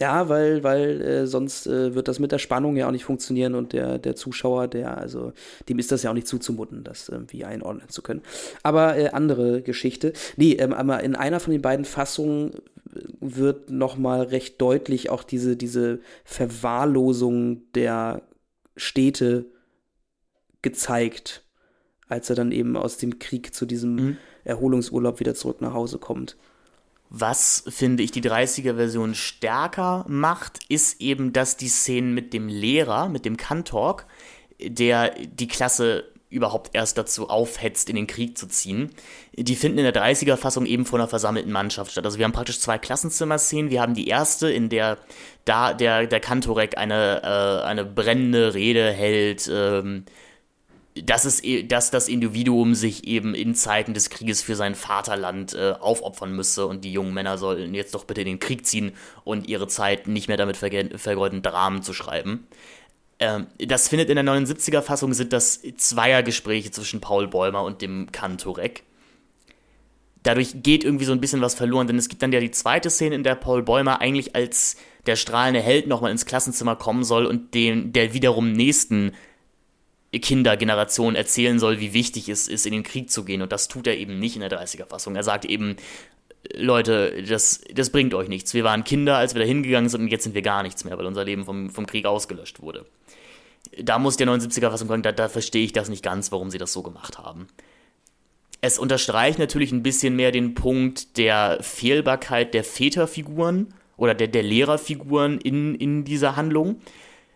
Ja, weil, weil äh, sonst äh, wird das mit der Spannung ja auch nicht funktionieren und der, der Zuschauer, der, also, dem ist das ja auch nicht zuzumuten, das irgendwie einordnen zu können. Aber äh, andere Geschichte. Nee, ähm, aber in einer von den beiden Fassungen wird nochmal recht deutlich auch diese, diese Verwahrlosung der Städte gezeigt, als er dann eben aus dem Krieg zu diesem mhm. Erholungsurlaub wieder zurück nach Hause kommt. Was, finde ich, die 30er-Version stärker macht, ist eben, dass die Szenen mit dem Lehrer, mit dem Kantork, der die Klasse überhaupt erst dazu aufhetzt, in den Krieg zu ziehen. Die finden in der 30er-Fassung eben vor einer versammelten Mannschaft statt. Also wir haben praktisch zwei Klassenzimmer-Szenen. Wir haben die erste, in der da der, der Kantorek eine, äh, eine brennende Rede hält, ähm, dass, es, e, dass das Individuum sich eben in Zeiten des Krieges für sein Vaterland äh, aufopfern müsse und die jungen Männer sollen jetzt doch bitte in den Krieg ziehen und ihre Zeit nicht mehr damit vergeuden, Dramen zu schreiben. Ähm, das findet in der 79er-Fassung sind das Zweiergespräche zwischen Paul Bäumer und dem Kantorek. Dadurch geht irgendwie so ein bisschen was verloren, denn es gibt dann ja die zweite Szene, in der Paul Bäumer eigentlich als der strahlende Held nochmal ins Klassenzimmer kommen soll und den, der wiederum nächsten Kindergeneration erzählen soll, wie wichtig es ist, in den Krieg zu gehen. Und das tut er eben nicht in der 30er-Fassung. Er sagt eben, Leute, das, das bringt euch nichts. Wir waren Kinder, als wir da hingegangen sind und jetzt sind wir gar nichts mehr, weil unser Leben vom, vom Krieg ausgelöscht wurde. Da muss der 79er-Fassung sagen, da, da verstehe ich das nicht ganz, warum sie das so gemacht haben. Es unterstreicht natürlich ein bisschen mehr den Punkt der Fehlbarkeit der Väterfiguren oder der, der Lehrerfiguren in, in dieser Handlung.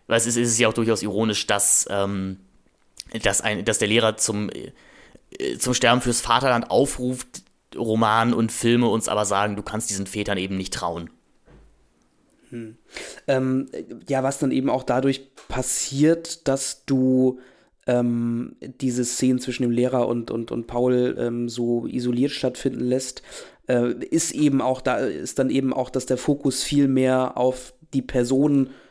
Weil es ist, es ist ja auch durchaus ironisch, dass ähm, dass, ein, dass der Lehrer zum, äh, zum Sterben fürs Vaterland aufruft, Roman und Filme uns aber sagen, du kannst diesen Vätern eben nicht trauen. Hm. Ähm, ja, was dann eben auch dadurch passiert, dass du ähm, diese Szenen zwischen dem Lehrer und, und, und Paul ähm, so isoliert stattfinden lässt, äh, ist eben auch da, ist dann eben auch, dass der Fokus viel mehr auf die Person äh,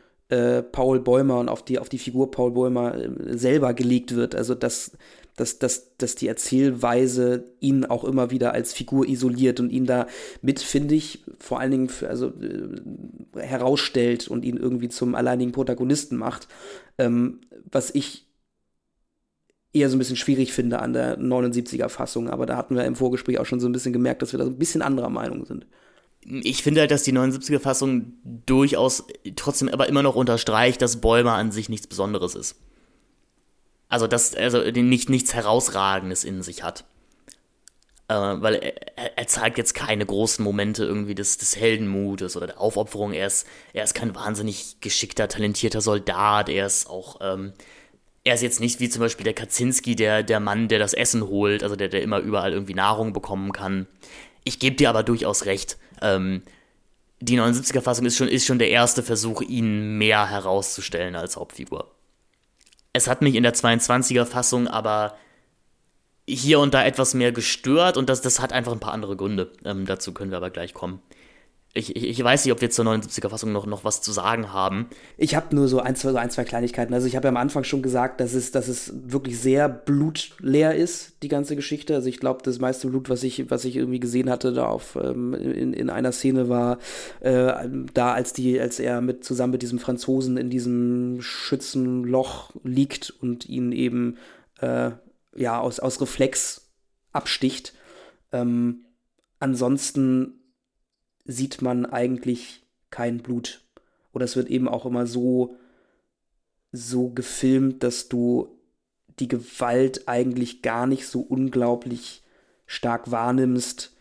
Paul Bäumer und auf die, auf die Figur Paul Bäumer äh, selber gelegt wird. Also dass, dass, dass, dass die Erzählweise ihn auch immer wieder als Figur isoliert und ihn da mit, finde ich, vor allen Dingen für, also, äh, herausstellt und ihn irgendwie zum alleinigen Protagonisten macht. Ähm, was ich eher so ein bisschen schwierig finde an der 79er Fassung. Aber da hatten wir im Vorgespräch auch schon so ein bisschen gemerkt, dass wir da so ein bisschen anderer Meinung sind. Ich finde halt, dass die 79er Fassung durchaus trotzdem aber immer noch unterstreicht, dass Bäumer an sich nichts Besonderes ist. Also, dass also nicht, nichts Herausragendes in sich hat. Äh, weil er, er, zeigt jetzt keine großen Momente irgendwie des, des Heldenmutes oder der Aufopferung. Er ist, er ist kein wahnsinnig geschickter, talentierter Soldat. Er ist auch, ähm, er ist jetzt nicht wie zum Beispiel der Kaczynski, der, der Mann, der das Essen holt, also der, der immer überall irgendwie Nahrung bekommen kann. Ich gebe dir aber durchaus recht. Ähm, die 79er-Fassung ist schon, ist schon der erste Versuch, ihn mehr herauszustellen als Hauptfigur. Es hat mich in der 22er-Fassung aber hier und da etwas mehr gestört und das, das hat einfach ein paar andere Gründe. Ähm, dazu können wir aber gleich kommen. Ich, ich, weiß nicht, ob wir zur 79er Fassung noch, noch was zu sagen haben. Ich habe nur so ein, zwei, so ein, zwei Kleinigkeiten. Also ich habe ja am Anfang schon gesagt, dass es, dass es wirklich sehr blutleer ist, die ganze Geschichte. Also ich glaube, das meiste Blut, was ich, was ich irgendwie gesehen hatte, da auf, ähm, in, in einer Szene war, äh, da als die, als er mit zusammen mit diesem Franzosen in diesem Schützenloch liegt und ihn eben äh, ja, aus, aus Reflex absticht. Ähm, ansonsten sieht man eigentlich kein Blut. Oder es wird eben auch immer so, so gefilmt, dass du die Gewalt eigentlich gar nicht so unglaublich stark wahrnimmst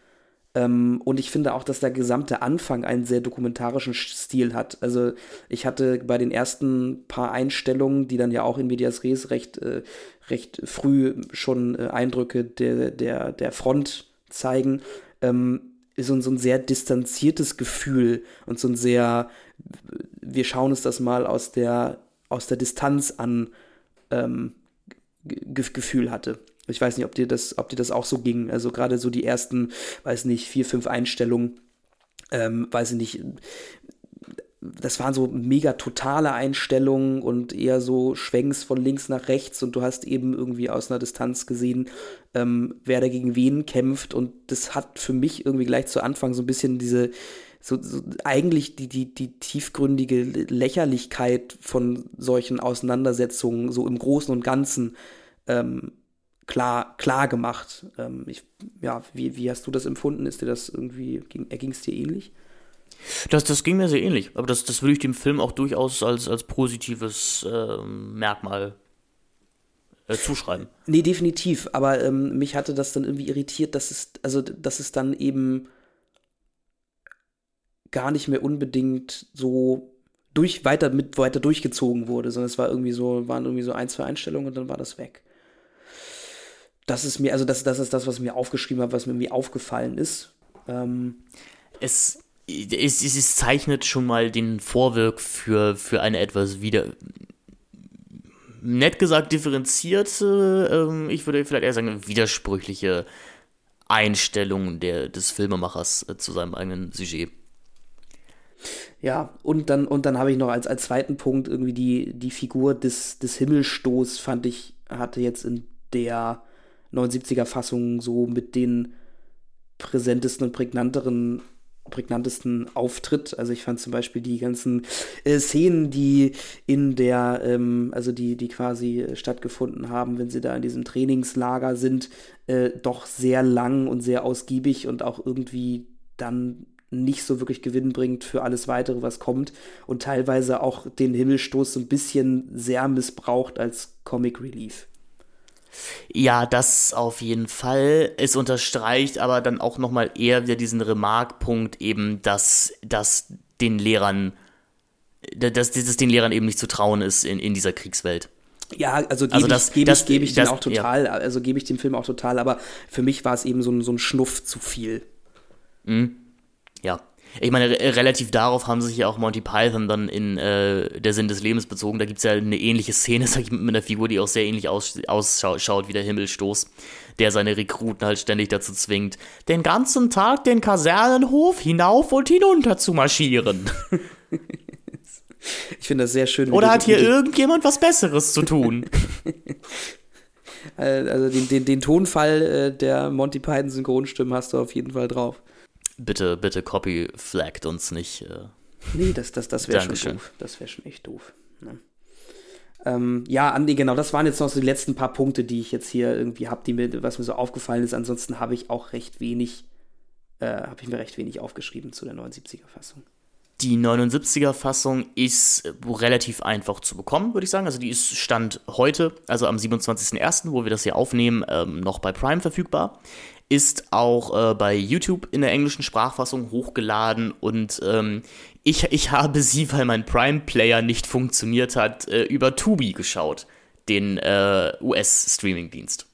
ähm, und ich finde auch, dass der gesamte Anfang einen sehr dokumentarischen Stil hat. Also ich hatte bei den ersten paar Einstellungen, die dann ja auch in Medias Res recht, äh, recht früh schon äh, Eindrücke der, der, der Front zeigen, ähm, so, so ein sehr distanziertes Gefühl und so ein sehr, wir schauen uns das mal aus der, aus der Distanz an ähm, Gefühl hatte. Ich weiß nicht, ob dir das, ob dir das auch so ging. Also gerade so die ersten, weiß nicht, vier, fünf Einstellungen, ähm, weiß ich nicht, das waren so mega totale Einstellungen und eher so Schwenks von links nach rechts und du hast eben irgendwie aus einer Distanz gesehen, ähm, wer da gegen wen kämpft und das hat für mich irgendwie gleich zu Anfang so ein bisschen diese, so, so eigentlich die, die, die tiefgründige Lächerlichkeit von solchen Auseinandersetzungen so im Großen und Ganzen ähm, klar, klar gemacht. Ähm, ich, ja, wie, wie hast du das empfunden? Ist dir das irgendwie, erging es dir ähnlich? Das, das ging mir sehr ähnlich, aber das, das würde ich dem Film auch durchaus als, als positives äh, Merkmal äh, zuschreiben. Nee, definitiv, aber ähm, mich hatte das dann irgendwie irritiert, dass es, also, dass es dann eben gar nicht mehr unbedingt so durch, weiter, mit, weiter durchgezogen wurde, sondern es war irgendwie so, waren irgendwie so ein, zwei Einstellungen und dann war das weg das ist mir, also das, das ist das, was mir aufgeschrieben habe, was mir irgendwie aufgefallen ist. Ähm, es, es, es, zeichnet schon mal den Vorwirk für, für eine etwas wieder, nett gesagt, differenzierte, ähm, ich würde vielleicht eher sagen, widersprüchliche Einstellung der, des Filmemachers äh, zu seinem eigenen Sujet. Ja, und dann, und dann habe ich noch als, als zweiten Punkt irgendwie die, die Figur des, des Himmelstoß, fand ich, hatte jetzt in der 79er-Fassung so mit den präsentesten und prägnanteren prägnantesten Auftritt. Also ich fand zum Beispiel die ganzen äh, Szenen, die in der, ähm, also die, die quasi äh, stattgefunden haben, wenn sie da in diesem Trainingslager sind, äh, doch sehr lang und sehr ausgiebig und auch irgendwie dann nicht so wirklich gewinnbringend für alles weitere, was kommt und teilweise auch den Himmelstoß so ein bisschen sehr missbraucht als Comic Relief. Ja, das auf jeden Fall. Es unterstreicht aber dann auch nochmal eher wieder diesen Remarkpunkt eben, dass, dass den Lehrern, dass dieses den Lehrern eben nicht zu trauen ist in, in dieser Kriegswelt. Ja, also gebe also das, ich, geb das, ich, geb ich das, den auch total, ja. also gebe ich dem Film auch total, aber für mich war es eben so ein, so ein Schnuff zu viel. Mhm. Ja. Ich meine, relativ darauf haben sich ja auch Monty Python dann in äh, Der Sinn des Lebens bezogen. Da gibt es ja eine ähnliche Szene, *laughs* sag ich, mit einer Figur, die auch sehr ähnlich ausschaut wie der Himmelstoß, der seine Rekruten halt ständig dazu zwingt, den ganzen Tag den Kasernenhof hinauf und hinunter zu marschieren. *laughs* Ich finde das sehr schön. Oder hat hier irgendjemand was Besseres zu tun? *laughs* Äh, also den, den, den Tonfall äh, der Monty Python Synchronstimmen hast du auf jeden Fall drauf. Bitte, bitte copy flaggt uns nicht. Äh. Nee, das, das, das wäre schon doof. Das wäre schon echt doof. Ne? Ähm, ja, Andi, genau, das waren jetzt noch so die letzten paar Punkte, die ich jetzt hier irgendwie habe, die mir, was mir so aufgefallen ist. Ansonsten habe ich auch recht wenig, äh, habe ich mir recht wenig aufgeschrieben zu der 79er-Fassung. Die 79er-Fassung ist relativ einfach zu bekommen, würde ich sagen. Also die ist Stand heute, also am 27.01., wo wir das hier aufnehmen, ähm, noch bei Prime verfügbar. Ist auch äh, bei YouTube in der englischen Sprachfassung hochgeladen und ähm, ich, ich habe sie, weil mein Prime-Player nicht funktioniert hat, äh, über Tubi geschaut, den äh, US-Streaming-Dienst.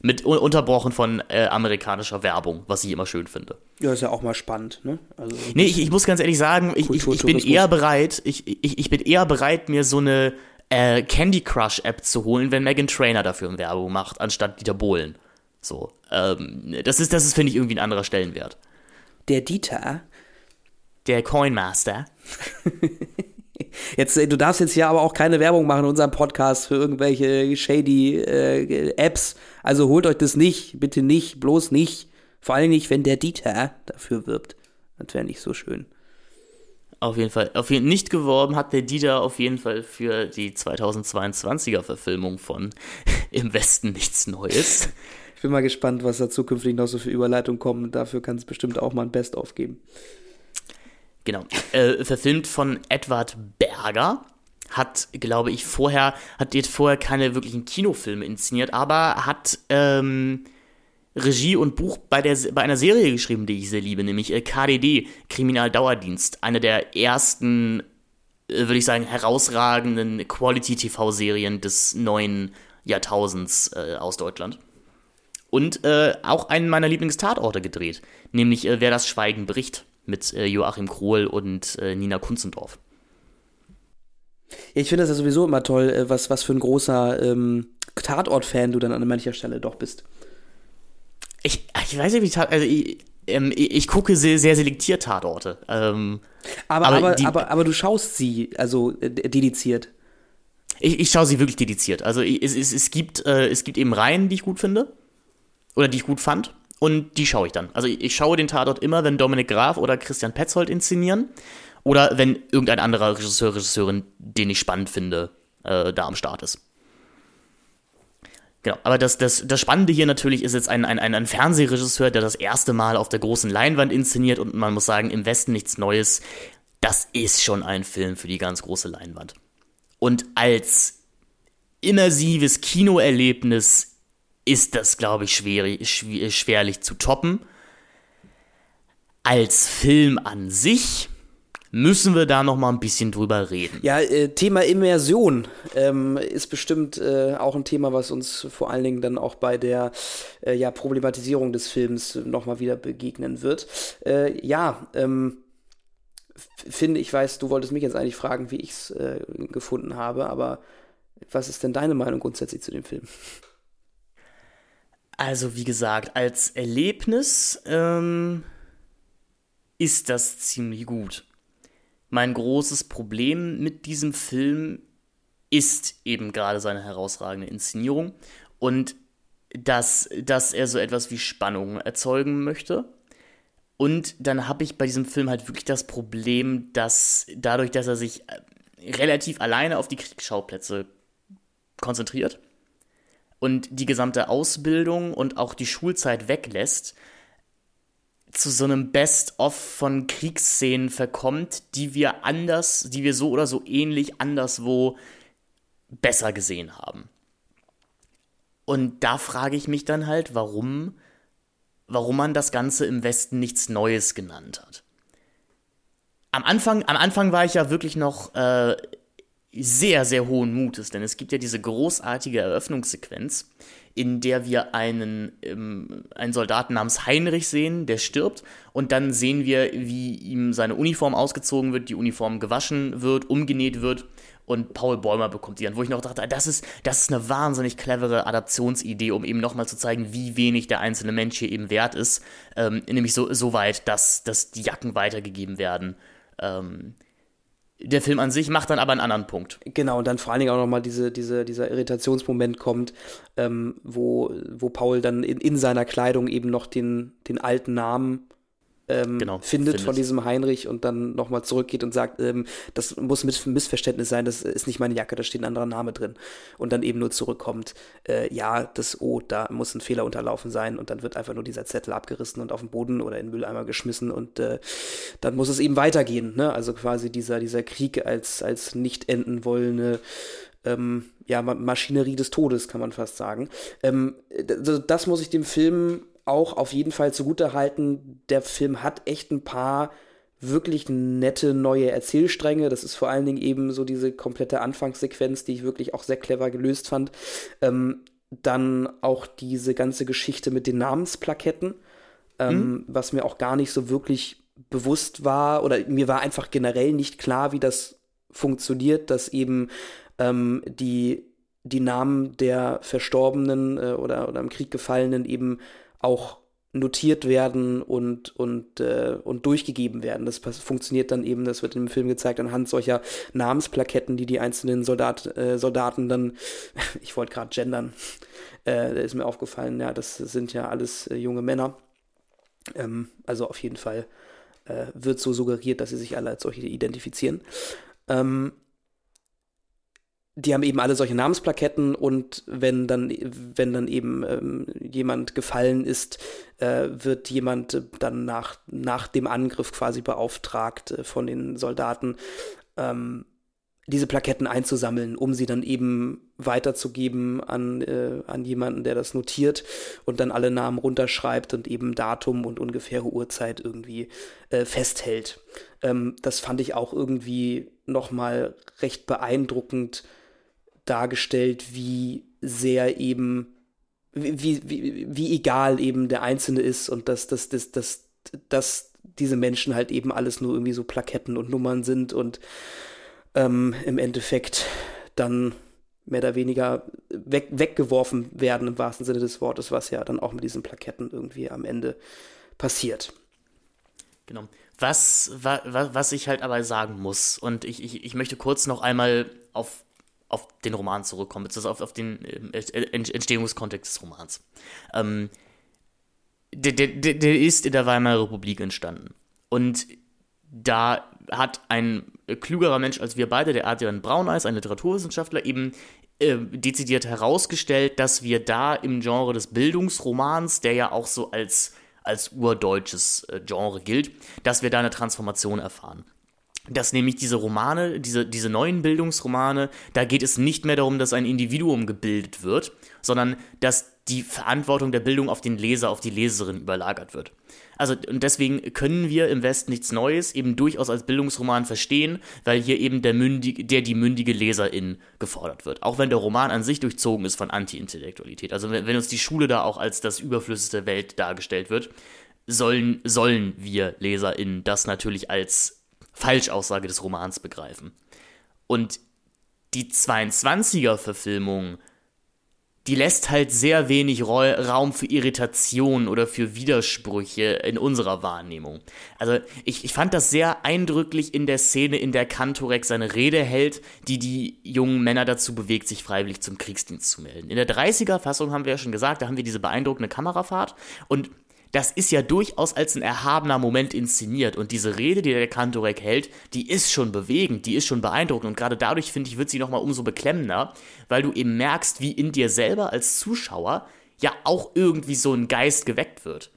Mit unterbrochen von äh, amerikanischer Werbung, was ich immer schön finde. Ja, ist ja auch mal spannend, ne? Also, nee, ich, ich muss ganz ehrlich sagen, ich, ich, ich bin eher bereit, ich, ich, ich bin eher bereit, mir so eine äh, Candy Crush App zu holen, wenn Megan Trainer dafür Werbung macht, anstatt Dieter Bohlen. So, ähm, das ist, das ist, finde ich, irgendwie ein anderer Stellenwert. Der Dieter der Coinmaster. *laughs* Jetzt, äh, du darfst jetzt hier aber auch keine Werbung machen in unserem Podcast für irgendwelche shady äh, Apps. Also holt euch das nicht, bitte nicht, bloß nicht. Vor allem nicht, wenn der Dieter dafür wirbt. Das wäre nicht so schön. Auf jeden Fall. Auf jeden, nicht geworben hat der Dieter auf jeden Fall für die 2022er Verfilmung von *laughs* Im Westen nichts Neues. Ich bin mal gespannt, was da zukünftig noch so für Überleitungen kommen. Dafür kann es bestimmt auch mal ein Best-of geben. Genau. Äh, verfilmt von Edward Berger. Hat, glaube ich, vorher, hat jetzt vorher keine wirklichen Kinofilme inszeniert, aber hat ähm, Regie und Buch bei, der, bei einer Serie geschrieben, die ich sehr liebe, nämlich äh, KDD, Kriminaldauerdienst. Eine der ersten, äh, würde ich sagen, herausragenden Quality-TV-Serien des neuen Jahrtausends äh, aus Deutschland. Und äh, auch einen meiner Lieblingstatorte gedreht, nämlich äh, Wer das Schweigen bricht mit äh, Joachim Krohl und äh, Nina Kunzendorf. Ja, ich finde das ja sowieso immer toll, äh, was, was für ein großer ähm, Tatort-Fan du dann an mancher Stelle doch bist. Ich, ich weiß nicht, wie also ich, ähm, ich gucke sehr, sehr selektiert Tatorte. Ähm, aber, aber, aber, die, aber, aber, du schaust sie, also äh, dediziert. Ich, ich schaue sie wirklich dediziert. Also es, es, es, gibt, äh, es gibt eben Reihen, die ich gut finde. Oder die ich gut fand. Und die schaue ich dann. Also ich schaue den Tatort immer, wenn Dominik Graf oder Christian Petzold inszenieren. Oder wenn irgendein anderer Regisseur, Regisseurin, den ich spannend finde, äh, da am Start ist. Genau, aber das, das, das Spannende hier natürlich ist jetzt ein, ein, ein Fernsehregisseur, der das erste Mal auf der großen Leinwand inszeniert und man muss sagen, im Westen nichts Neues. Das ist schon ein Film für die ganz große Leinwand. Und als immersives Kinoerlebnis ist das, glaube ich, schwer, schwer, schwerlich zu toppen. Als Film an sich müssen wir da noch mal ein bisschen drüber reden. Ja, äh, Thema Immersion ähm, ist bestimmt äh, auch ein Thema, was uns vor allen Dingen dann auch bei der äh, ja, Problematisierung des Films noch mal wieder begegnen wird. Äh, ja, ähm, finde ich weiß, du wolltest mich jetzt eigentlich fragen, wie ich es äh, gefunden habe, aber was ist denn deine Meinung grundsätzlich zu dem Film? Also wie gesagt, als Erlebnis ähm, ist das ziemlich gut. Mein großes Problem mit diesem Film ist eben gerade seine herausragende Inszenierung und dass, dass er so etwas wie Spannung erzeugen möchte. Und dann habe ich bei diesem Film halt wirklich das Problem, dass dadurch, dass er sich äh, relativ alleine auf die Kriegsschauplätze konzentriert, und die gesamte Ausbildung und auch die Schulzeit weglässt, zu so einem Best-of von Kriegsszenen verkommt, die wir anders, die wir so oder so ähnlich anderswo besser gesehen haben. Und da frage ich mich dann halt, warum, warum man das Ganze im Westen nichts Neues genannt hat. Am Anfang, am Anfang war ich ja wirklich noch äh, sehr, sehr hohen Mutes, denn es gibt ja diese großartige Eröffnungssequenz, in der wir einen, ähm, einen Soldaten namens Heinrich sehen, der stirbt, und dann sehen wir, wie ihm seine Uniform ausgezogen wird, die Uniform gewaschen wird, umgenäht wird und Paul Bäumer bekommt die dann, wo ich noch dachte, das ist, das ist eine wahnsinnig clevere Adaptionsidee, um eben nochmal zu zeigen, wie wenig der einzelne Mensch hier eben wert ist, ähm, nämlich so, so weit, dass, dass die Jacken weitergegeben werden. Ähm, der Film an sich macht dann aber einen anderen Punkt. Genau, und dann vor allen Dingen auch nochmal diese, diese, dieser Irritationsmoment kommt, ähm, wo, wo Paul dann in, in seiner Kleidung eben noch den, den alten Namen ähm, Genau, findet, findet. von diesem Heinrich und dann nochmal zurückgeht und sagt, ähm, das muss mit Missverständnis sein, das ist nicht meine Jacke, da steht ein anderer Name drin. Und dann eben nur zurückkommt, äh, ja, das O, da muss ein Fehler unterlaufen sein und dann wird einfach nur dieser Zettel abgerissen und auf den Boden oder in den Mülleimer geschmissen und äh, dann muss es eben weitergehen. Ne? Also quasi dieser, dieser Krieg als, als nicht enden wollende ähm, ja, Ma- Maschinerie des Todes, kann man fast sagen. Ähm, das muss ich dem Film auch auf jeden Fall zugute halten. Der Film hat echt ein paar wirklich nette neue Erzählstränge. Das ist vor allen Dingen eben so diese komplette Anfangssequenz, die ich wirklich auch sehr clever gelöst fand. Ähm, dann auch diese ganze Geschichte mit den Namensplaketten, ähm, was mir auch gar nicht so wirklich bewusst war oder mir war einfach generell nicht klar, wie das funktioniert, dass eben ähm, die, die Namen der Verstorbenen äh, oder, oder im Krieg Gefallenen eben auch notiert werden und, und, äh, und durchgegeben werden. Das funktioniert dann eben, das wird im Film gezeigt, anhand solcher Namensplaketten, die die einzelnen Soldat, äh, Soldaten dann, *laughs* ich wollte gerade gendern, äh, ist mir aufgefallen, ja, das sind ja alles äh, junge Männer. Ähm, also auf jeden Fall äh, wird so suggeriert, dass sie sich alle als solche identifizieren. Ähm, die haben eben alle solche Namensplaketten und wenn dann, wenn dann eben ähm, jemand gefallen ist, äh, wird jemand äh, dann nach, nach dem Angriff quasi beauftragt äh, von den Soldaten, ähm, diese Plaketten einzusammeln, um sie dann eben weiterzugeben an, äh, an jemanden, der das notiert und dann alle Namen runterschreibt und eben Datum und ungefähre Uhrzeit irgendwie äh, festhält. Ähm, das fand ich auch irgendwie nochmal recht beeindruckend dargestellt, wie sehr eben, wie, wie, wie egal eben der Einzelne ist und dass, dass, dass, dass, dass diese Menschen halt eben alles nur irgendwie so Plaketten und Nummern sind und ähm, im Endeffekt dann mehr oder weniger weg, weggeworfen werden im wahrsten Sinne des Wortes, was ja dann auch mit diesen Plaketten irgendwie am Ende passiert. Genau. Was, wa, wa, was ich halt aber sagen muss, und ich, ich, ich möchte kurz noch einmal auf, auf den Roman zurückkommen, beziehungsweise auf, auf den ähm, Ent- Entstehungskontext des Romans. Ähm, der, der, der ist in der Weimarer Republik entstanden. Und da hat ein klügerer Mensch als wir beide, der Adrian Brauneis, ein Literaturwissenschaftler, eben äh, dezidiert herausgestellt, dass wir da im Genre des Bildungsromans, der ja auch so als, als urdeutsches äh, Genre gilt, dass wir da eine Transformation erfahren dass nämlich diese Romane, diese, diese neuen Bildungsromane, da geht es nicht mehr darum, dass ein Individuum gebildet wird, sondern dass die Verantwortung der Bildung auf den Leser, auf die Leserin überlagert wird. Also, und deswegen können wir im Westen nichts Neues eben durchaus als Bildungsroman verstehen, weil hier eben der, mündige, der die mündige Leserin gefordert wird. Auch wenn der Roman an sich durchzogen ist von Anti-Intellektualität. Also, wenn, wenn uns die Schule da auch als das Überflüssige der Welt dargestellt wird, sollen, sollen wir LeserInnen das natürlich als Falschaussage des Romans begreifen. Und die 22er-Verfilmung, die lässt halt sehr wenig Rau- Raum für Irritation oder für Widersprüche in unserer Wahrnehmung. Also ich, ich fand das sehr eindrücklich in der Szene, in der Kantorek seine Rede hält, die die jungen Männer dazu bewegt, sich freiwillig zum Kriegsdienst zu melden. In der 30er-Fassung haben wir ja schon gesagt, da haben wir diese beeindruckende Kamerafahrt und das ist ja durchaus als ein erhabener Moment inszeniert. Und diese Rede, die der Kantorek hält, die ist schon bewegend, die ist schon beeindruckend. Und gerade dadurch, finde ich, wird sie nochmal umso beklemmender, weil du eben merkst, wie in dir selber als Zuschauer ja auch irgendwie so ein Geist geweckt wird.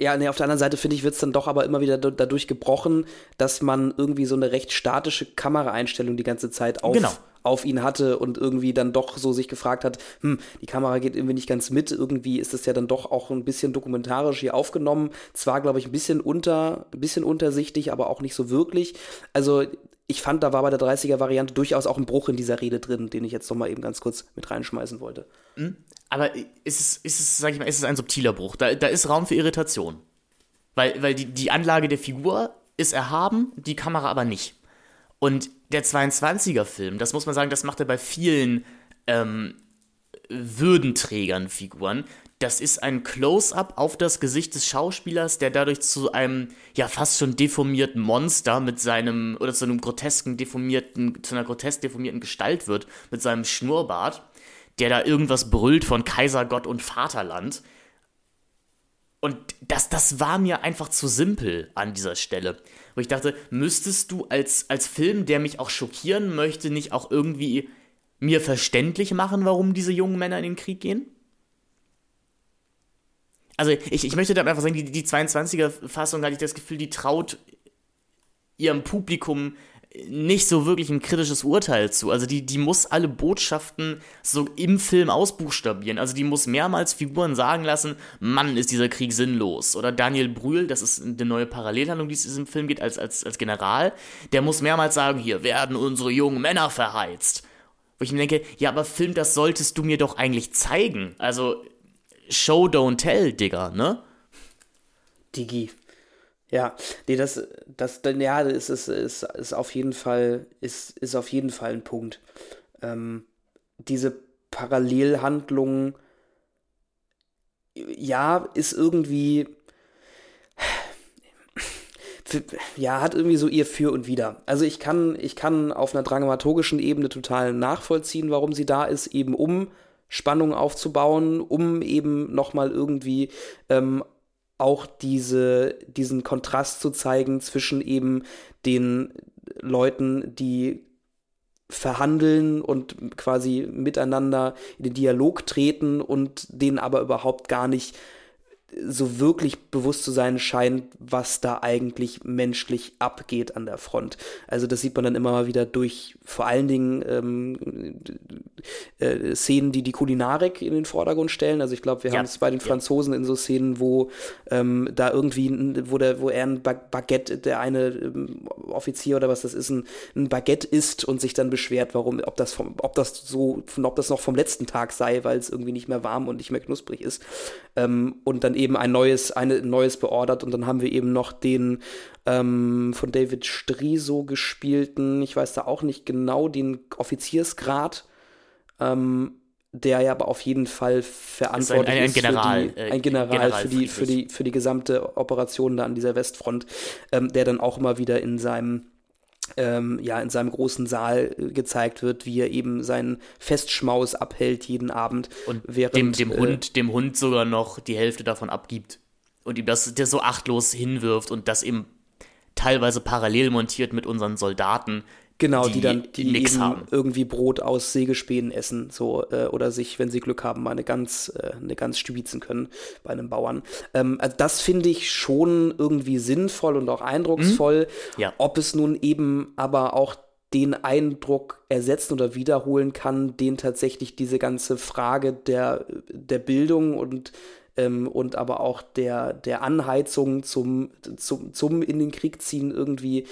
Ja, nee, auf der anderen Seite finde ich, wird es dann doch aber immer wieder da- dadurch gebrochen, dass man irgendwie so eine recht statische Kameraeinstellung die ganze Zeit auf, Genau. auf ihn hatte und irgendwie dann doch so sich gefragt hat, hm, die Kamera geht irgendwie nicht ganz mit, irgendwie ist das ja dann doch auch ein bisschen dokumentarisch hier aufgenommen. Zwar, glaube ich, ein bisschen unter, ein bisschen untersichtig, aber auch nicht so wirklich. Also ich fand, da war bei der 30er-Variante durchaus auch ein Bruch in dieser Rede drin, den ich jetzt noch mal eben ganz kurz mit reinschmeißen wollte. Aber ist es, ist es, sag ich mal, ist es ein subtiler Bruch? Da, da ist Raum für Irritation. Weil, weil die, die Anlage der Figur ist erhaben, die Kamera aber nicht. Und der 22er-Film, das muss man sagen, das macht er bei vielen ähm, Würdenträgern Figuren. Das ist ein Close-up auf das Gesicht des Schauspielers, der dadurch zu einem ja fast schon deformierten Monster mit seinem oder zu einem grotesken deformierten zu einer grotesk deformierten Gestalt wird mit seinem Schnurrbart, der da irgendwas brüllt von Kaiser, Gott und Vaterland. Und das, das war mir einfach zu simpel an dieser Stelle. Wo ich dachte, müsstest du als, als Film, der mich auch schockieren möchte, nicht auch irgendwie mir verständlich machen, warum diese jungen Männer in den Krieg gehen? Also ich, ich möchte da einfach sagen, die, die 22er-Fassung hatte ich das Gefühl, die traut ihrem Publikum nicht so wirklich ein kritisches Urteil zu. Also die, die muss alle Botschaften so im Film ausbuchstabieren. Also die muss mehrmals Figuren sagen lassen, Mann, ist dieser Krieg sinnlos. Oder Daniel Brühl, das ist eine neue Parallelhandlung, die es in diesem Film geht, als, als, als General, der muss mehrmals sagen, hier werden unsere jungen Männer verheizt. Wo ich mir denke, ja, aber Film, das solltest du mir doch eigentlich zeigen. Also Show, don't tell, Digga, ne? Digi. Ja, nee, das, das, dann, ja, ist, ist, ist, ist auf jeden Fall, ist, ist auf jeden Fall ein Punkt. Ähm, diese Parallelhandlung, ja, ist irgendwie, ja, hat irgendwie so ihr Für und Wider. Also ich kann, ich kann auf einer dramaturgischen Ebene total nachvollziehen, warum sie da ist, eben um Spannung aufzubauen, um eben nochmal irgendwie ähm, auch diese, diesen Kontrast zu zeigen zwischen eben den Leuten, die verhandeln und quasi miteinander in den Dialog treten und denen aber überhaupt gar nicht so wirklich bewusst zu sein scheint, was da eigentlich menschlich abgeht an der Front. Also das sieht man dann immer mal wieder durch vor allen Dingen ähm, äh, Szenen, die die Kulinarik in den Vordergrund stellen. Also ich glaube, wir ja. haben es bei den Franzosen in so Szenen, wo ähm, da irgendwie, wo, der, wo er ein Baguette, der eine ähm, Offizier oder was das ist, ein, ein, Baguette isst und sich dann beschwert, warum, ob das vom, ob das so, ob das noch vom letzten Tag sei, weil es irgendwie nicht mehr warm und nicht mehr knusprig ist. Ähm, und dann eben ein neues, ein neues beordert und dann haben wir eben noch den ähm, von David Striso gespielten, ich weiß da auch nicht genau, den Offiziersgrad, ähm, der ja aber auf jeden Fall verantwortlich ist, ein, ein, ein General, die, ein General, General für, die, für, die, für die gesamte Operation da an dieser Westfront, ähm, der dann auch immer wieder in seinem ähm, ja, in seinem großen Saal äh, gezeigt wird, wie er eben seinen Festschmaus abhält jeden Abend. Und während, dem, dem, äh, Hund, dem Hund sogar noch die Hälfte davon abgibt. Und ihm das der so achtlos hinwirft und das eben teilweise parallel montiert mit unseren Soldaten, Genau, die, die dann die eben haben. irgendwie Brot aus Sägespänen essen, so äh, oder sich, wenn sie Glück haben, mal eine Gans, äh, eine Gans stibitzen können bei einem Bauern. Ähm, also das finde ich schon irgendwie sinnvoll und auch eindrucksvoll. Mhm. Ja. Ob es nun eben aber auch den Eindruck ersetzen oder wiederholen kann, den tatsächlich diese ganze Frage der, der Bildung und ähm, und aber auch der, der Anheizung zum, zum, zum in den Krieg ziehen irgendwie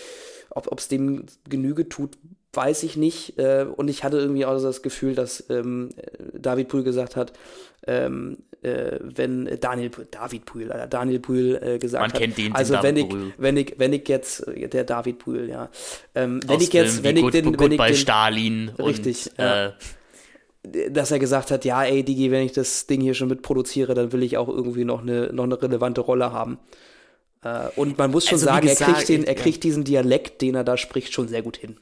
ob es dem Genüge tut, weiß ich nicht. Äh, und ich hatte irgendwie auch das Gefühl, dass ähm, David Brühl gesagt hat, ähm, äh, wenn Daniel David Brühl, äh, Daniel Brühl äh, gesagt Man hat. kennt den, also wenn ich, wenn ich wenn ich jetzt der David Brühl, ja, ähm, wenn ich jetzt wenn ich den wenn ich bei den, Stalin richtig, und, ja, äh, dass er gesagt hat, ja, ey Digi, wenn ich das Ding hier schon mitproduziere, dann will ich auch irgendwie noch eine noch eine relevante Rolle haben. Äh, und man muss schon also, sagen, gesagt, er kriegt, den, er kriegt diesen Dialekt, den er da spricht, schon sehr gut hin.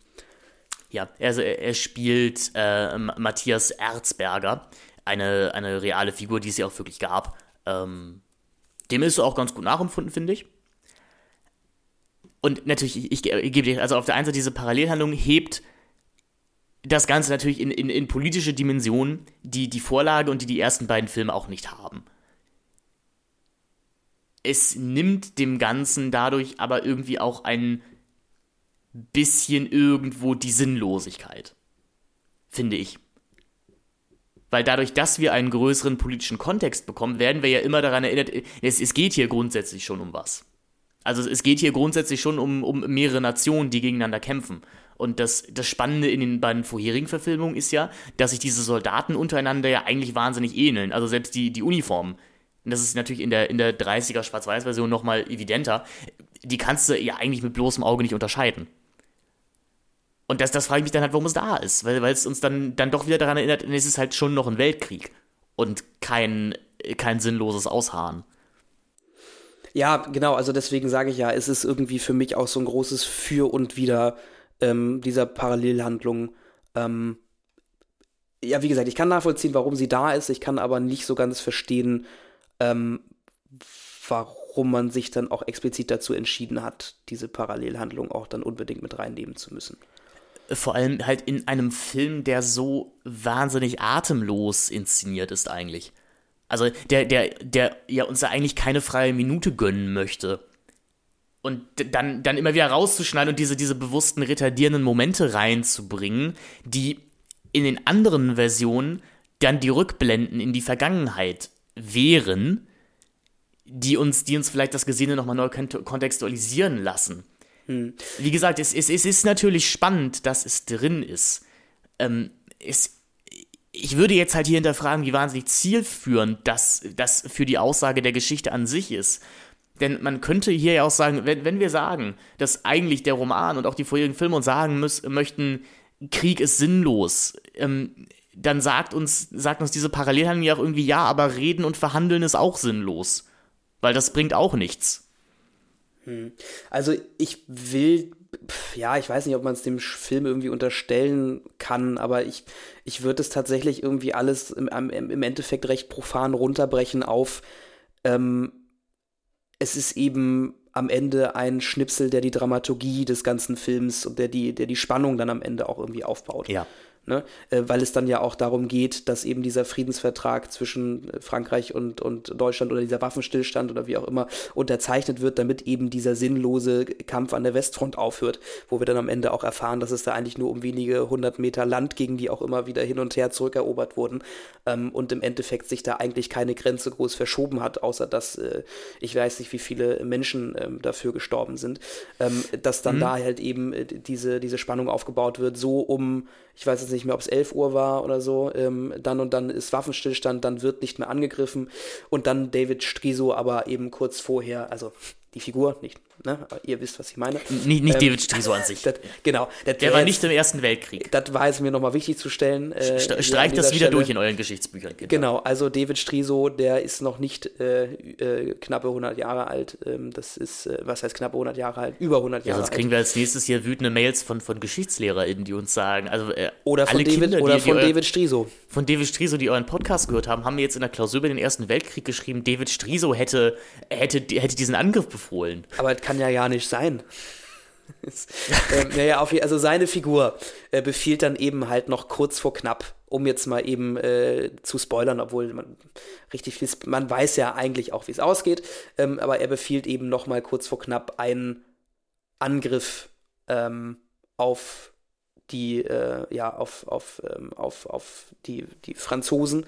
Ja, also er, spielt äh, Matthias Erzberger, eine, eine reale Figur, die es ja auch wirklich gab. Ähm, dem ist auch ganz gut nachempfunden, finde ich. Und natürlich, ich, ich, ich gebe dir, also auf der einen Seite diese Parallelhandlung hebt das Ganze natürlich in, in, in politische Dimensionen, die die Vorlage und die die ersten beiden Filme auch nicht haben es nimmt dem Ganzen dadurch aber irgendwie auch ein bisschen irgendwo die Sinnlosigkeit. Finde ich. Weil dadurch, dass wir einen größeren politischen Kontext bekommen, werden wir ja immer daran erinnert, es, es geht hier grundsätzlich schon um was. Also es geht hier grundsätzlich schon um, um mehrere Nationen, die gegeneinander kämpfen. Und das, das Spannende in den beiden vorherigen Verfilmungen ist ja, dass sich diese Soldaten untereinander ja eigentlich wahnsinnig ähneln. Also selbst die, die Uniformen und das ist natürlich in der, in der 30er Schwarz-Weiß-Version nochmal evidenter, die kannst du ja eigentlich mit bloßem Auge nicht unterscheiden. Und das, das frage ich mich dann halt, warum es da ist, weil, weil es uns dann, dann doch wieder daran erinnert, es ist halt schon noch ein Weltkrieg und kein, kein sinnloses Ausharren. Ja, genau, also deswegen sage ich ja, es ist irgendwie für mich auch so ein großes Für und Wider ähm, dieser Parallelhandlung. Ähm, ja, wie gesagt, ich kann nachvollziehen, warum sie da ist, ich kann aber nicht so ganz verstehen, ähm, warum man sich dann auch explizit dazu entschieden hat, diese Parallelhandlung auch dann unbedingt mit reinnehmen zu müssen. Vor allem halt in einem Film, der so wahnsinnig atemlos inszeniert ist eigentlich. Also der, der, der ja uns da eigentlich keine freie Minute gönnen möchte. Und dann, dann immer wieder rauszuschneiden und diese, diese bewussten retardierenden Momente reinzubringen, die in den anderen Versionen dann die Rückblenden in die Vergangenheit wären, die uns, die uns vielleicht das Gesehene nochmal neu kontextualisieren lassen. Hm. Wie gesagt, es, es, es ist natürlich spannend, dass es drin ist. Ähm, es, ich würde jetzt halt hier hinterfragen, wie wahnsinnig zielführend das, das für die Aussage der Geschichte an sich ist. Denn man könnte hier ja auch sagen, wenn, wenn wir sagen, dass eigentlich der Roman und auch die vorherigen Filme uns sagen müssen, möchten, Krieg ist sinnlos, ähm, dann sagt uns, sagt uns diese Parallelhandlung ja auch irgendwie, ja, aber reden und verhandeln ist auch sinnlos. Weil das bringt auch nichts. Hm. Also ich will, ja, ich weiß nicht, ob man es dem Film irgendwie unterstellen kann, aber ich, ich würde es tatsächlich irgendwie alles im, im Endeffekt recht profan runterbrechen auf, ähm, es ist eben am Ende ein Schnipsel, der die Dramaturgie des ganzen Films und der die, der die Spannung dann am Ende auch irgendwie aufbaut. Ja. Ne? Äh, weil es dann ja auch darum geht, dass eben dieser Friedensvertrag zwischen Frankreich und, und Deutschland oder dieser Waffenstillstand oder wie auch immer unterzeichnet wird, damit eben dieser sinnlose Kampf an der Westfront aufhört, wo wir dann am Ende auch erfahren, dass es da eigentlich nur um wenige hundert Meter Land ging, die auch immer wieder hin und her zurückerobert wurden ähm, und im Endeffekt sich da eigentlich keine Grenze groß verschoben hat, außer dass äh, ich weiß nicht, wie viele Menschen ähm, dafür gestorben sind, ähm, dass dann mhm. da halt eben äh, diese, diese Spannung aufgebaut wird, so um ich weiß jetzt nicht mehr, ob es 11 Uhr war oder so, ähm, dann und dann ist Waffenstillstand, dann wird nicht mehr angegriffen. Und dann David Striso aber eben kurz vorher, also die Figur, nicht Ne? Ihr wisst, was ich meine. Nicht, nicht ähm, David Striso an sich. Das, genau. Das der war jetzt, nicht im Ersten Weltkrieg. Das war es mir nochmal wichtig zu stellen. Äh, Streicht das wieder Stelle. durch in euren Geschichtsbüchern. Genau. genau, also David Striso, der ist noch nicht äh, äh, knappe 100 Jahre alt. Ähm, das ist, äh, was heißt knappe 100 Jahre alt? Über 100 Jahre alt. Ja, sonst kriegen wir als nächstes hier wütende Mails von, von GeschichtslehrerInnen, die uns sagen, also äh, Oder von, David, Kinder, oder die, von die David Striso. Von David Striso, die euren Podcast gehört haben, haben mir jetzt in der Klausur über den Ersten Weltkrieg geschrieben, David Striso hätte, hätte, hätte diesen Angriff befohlen. Aber das kann ja gar nicht sein. *laughs* ähm, naja, auf, also seine Figur äh, befiehlt dann eben halt noch kurz vor knapp, um jetzt mal eben äh, zu spoilern, obwohl man richtig viel, man weiß ja eigentlich auch, wie es ausgeht, ähm, aber er befiehlt eben noch mal kurz vor knapp einen Angriff ähm, auf die, äh, ja, auf, auf, ähm, auf, auf die, die Franzosen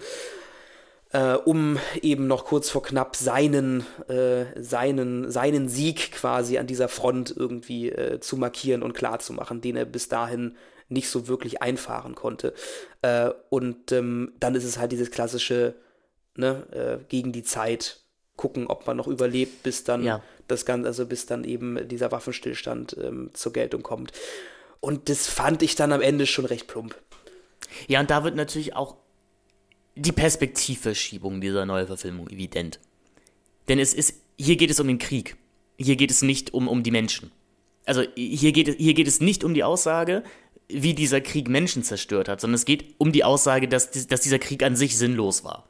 äh, um eben noch kurz vor knapp seinen, äh, seinen, seinen Sieg quasi an dieser Front irgendwie äh, zu markieren und klarzumachen, den er bis dahin nicht so wirklich einfahren konnte. Äh, und ähm, dann ist es halt dieses klassische, ne, äh, gegen die Zeit gucken, ob man noch überlebt, bis dann ja. das Ganze, also bis dann eben dieser Waffenstillstand ähm, zur Geltung kommt. Und das fand ich dann am Ende schon recht plump. Ja, und da wird natürlich auch die Perspektivverschiebung dieser Neuverfilmung evident. Denn es ist, hier geht es um den Krieg. Hier geht es nicht um, um die Menschen. Also hier geht, es, hier geht es nicht um die Aussage, wie dieser Krieg Menschen zerstört hat, sondern es geht um die Aussage, dass, dass dieser Krieg an sich sinnlos war.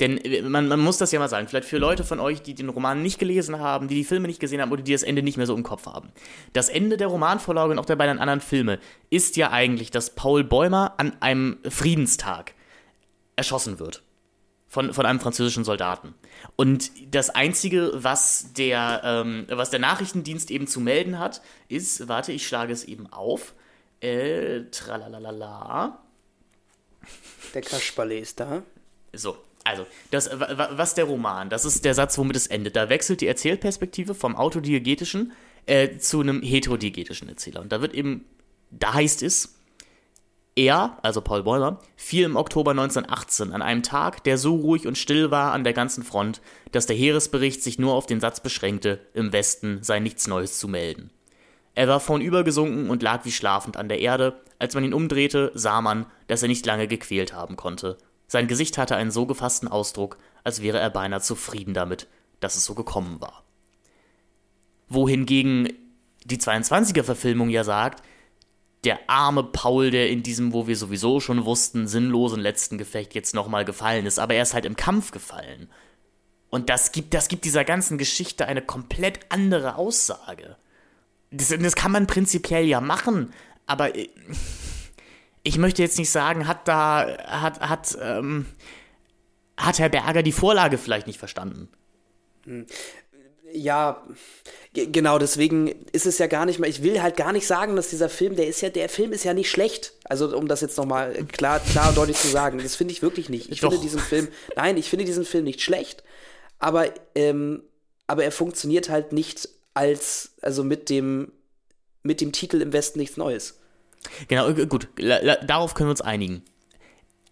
Denn äh, man, man muss das ja mal sagen, vielleicht für Leute von euch, die den Roman nicht gelesen haben, die die Filme nicht gesehen haben oder die das Ende nicht mehr so im Kopf haben. Das Ende der Romanvorlage und auch der beiden anderen Filme ist ja eigentlich, dass Paul Bäumer an einem Friedenstag erschossen wird. Von, von einem französischen Soldaten. Und das Einzige, was der, ähm, was der Nachrichtendienst eben zu melden hat, ist, warte, ich schlage es eben auf, äh, tralalala. Der Kasperle ist da. So, also, das, was der Roman, das ist der Satz, womit es endet. Da wechselt die Erzählperspektive vom autodiegetischen äh, zu einem heterodiegetischen Erzähler. Und da wird eben, da heißt es, er, also Paul Bäumer, fiel im Oktober 1918 an einem Tag, der so ruhig und still war an der ganzen Front, dass der Heeresbericht sich nur auf den Satz beschränkte, im Westen sei nichts Neues zu melden. Er war vornübergesunken und lag wie schlafend an der Erde. Als man ihn umdrehte, sah man, dass er nicht lange gequält haben konnte. Sein Gesicht hatte einen so gefassten Ausdruck, als wäre er beinahe zufrieden damit, dass es so gekommen war. Wohingegen die 22er-Verfilmung ja sagt, der arme Paul, der in diesem, wo wir sowieso schon wussten, sinnlosen letzten Gefecht jetzt nochmal gefallen ist. Aber er ist halt im Kampf gefallen. Und das gibt, das gibt dieser ganzen Geschichte eine komplett andere Aussage. Das, das kann man prinzipiell ja machen, aber ich möchte jetzt nicht sagen, hat da, hat, hat, ähm, hat Herr Berger die Vorlage vielleicht nicht verstanden. Ja, genau, deswegen ist es ja gar nicht mehr, ich will halt gar nicht sagen, dass dieser Film, der ist ja, der Film ist ja nicht schlecht. Also, um das jetzt nochmal klar, klar und deutlich zu sagen, das finde ich wirklich nicht. Ich Doch. finde diesen Film, nein, ich finde diesen Film nicht schlecht, aber, ähm, aber er funktioniert halt nicht als, also mit dem, mit dem Titel im Westen nichts Neues. Genau, äh, gut, darauf können wir uns einigen.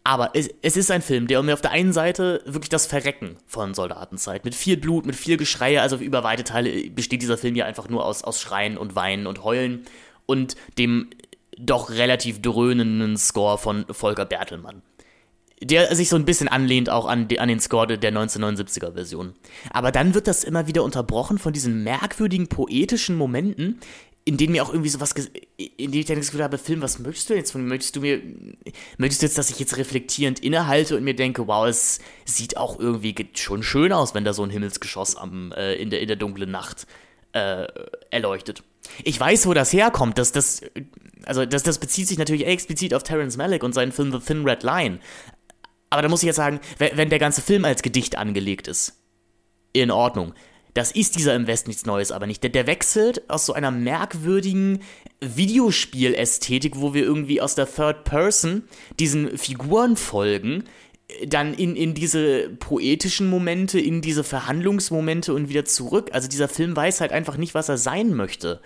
Aber es, es ist ein Film, der mir auf der einen Seite wirklich das Verrecken von Soldaten zeigt. Mit viel Blut, mit viel Geschrei. Also über weite Teile besteht dieser Film ja einfach nur aus, aus Schreien und Weinen und Heulen. Und dem doch relativ dröhnenden Score von Volker Bertelmann. Der sich so ein bisschen anlehnt auch an, die, an den Score der 1979er Version. Aber dann wird das immer wieder unterbrochen von diesen merkwürdigen poetischen Momenten, in denen mir auch irgendwie sowas, in denen ich dann das Gefühl habe, Film, was möchtest du jetzt von mir? Möchtest du mir, möchtest du jetzt, dass ich jetzt reflektierend innehalte und mir denke, wow, es sieht auch irgendwie schon schön aus, wenn da so ein Himmelsgeschoss am, äh, in, der, in der dunklen Nacht äh, erleuchtet. Ich weiß, wo das herkommt. Das, das, also das, das bezieht sich natürlich explizit auf Terence Malick und seinen Film The Thin Red Line. Aber da muss ich jetzt sagen, wenn der ganze Film als Gedicht angelegt ist, in Ordnung. Das ist dieser im Westen nichts Neues, aber nicht. Der, der wechselt aus so einer merkwürdigen Videospielästhetik, wo wir irgendwie aus der Third Person diesen Figuren folgen, dann in, in diese poetischen Momente, in diese Verhandlungsmomente und wieder zurück. Also dieser Film weiß halt einfach nicht, was er sein möchte.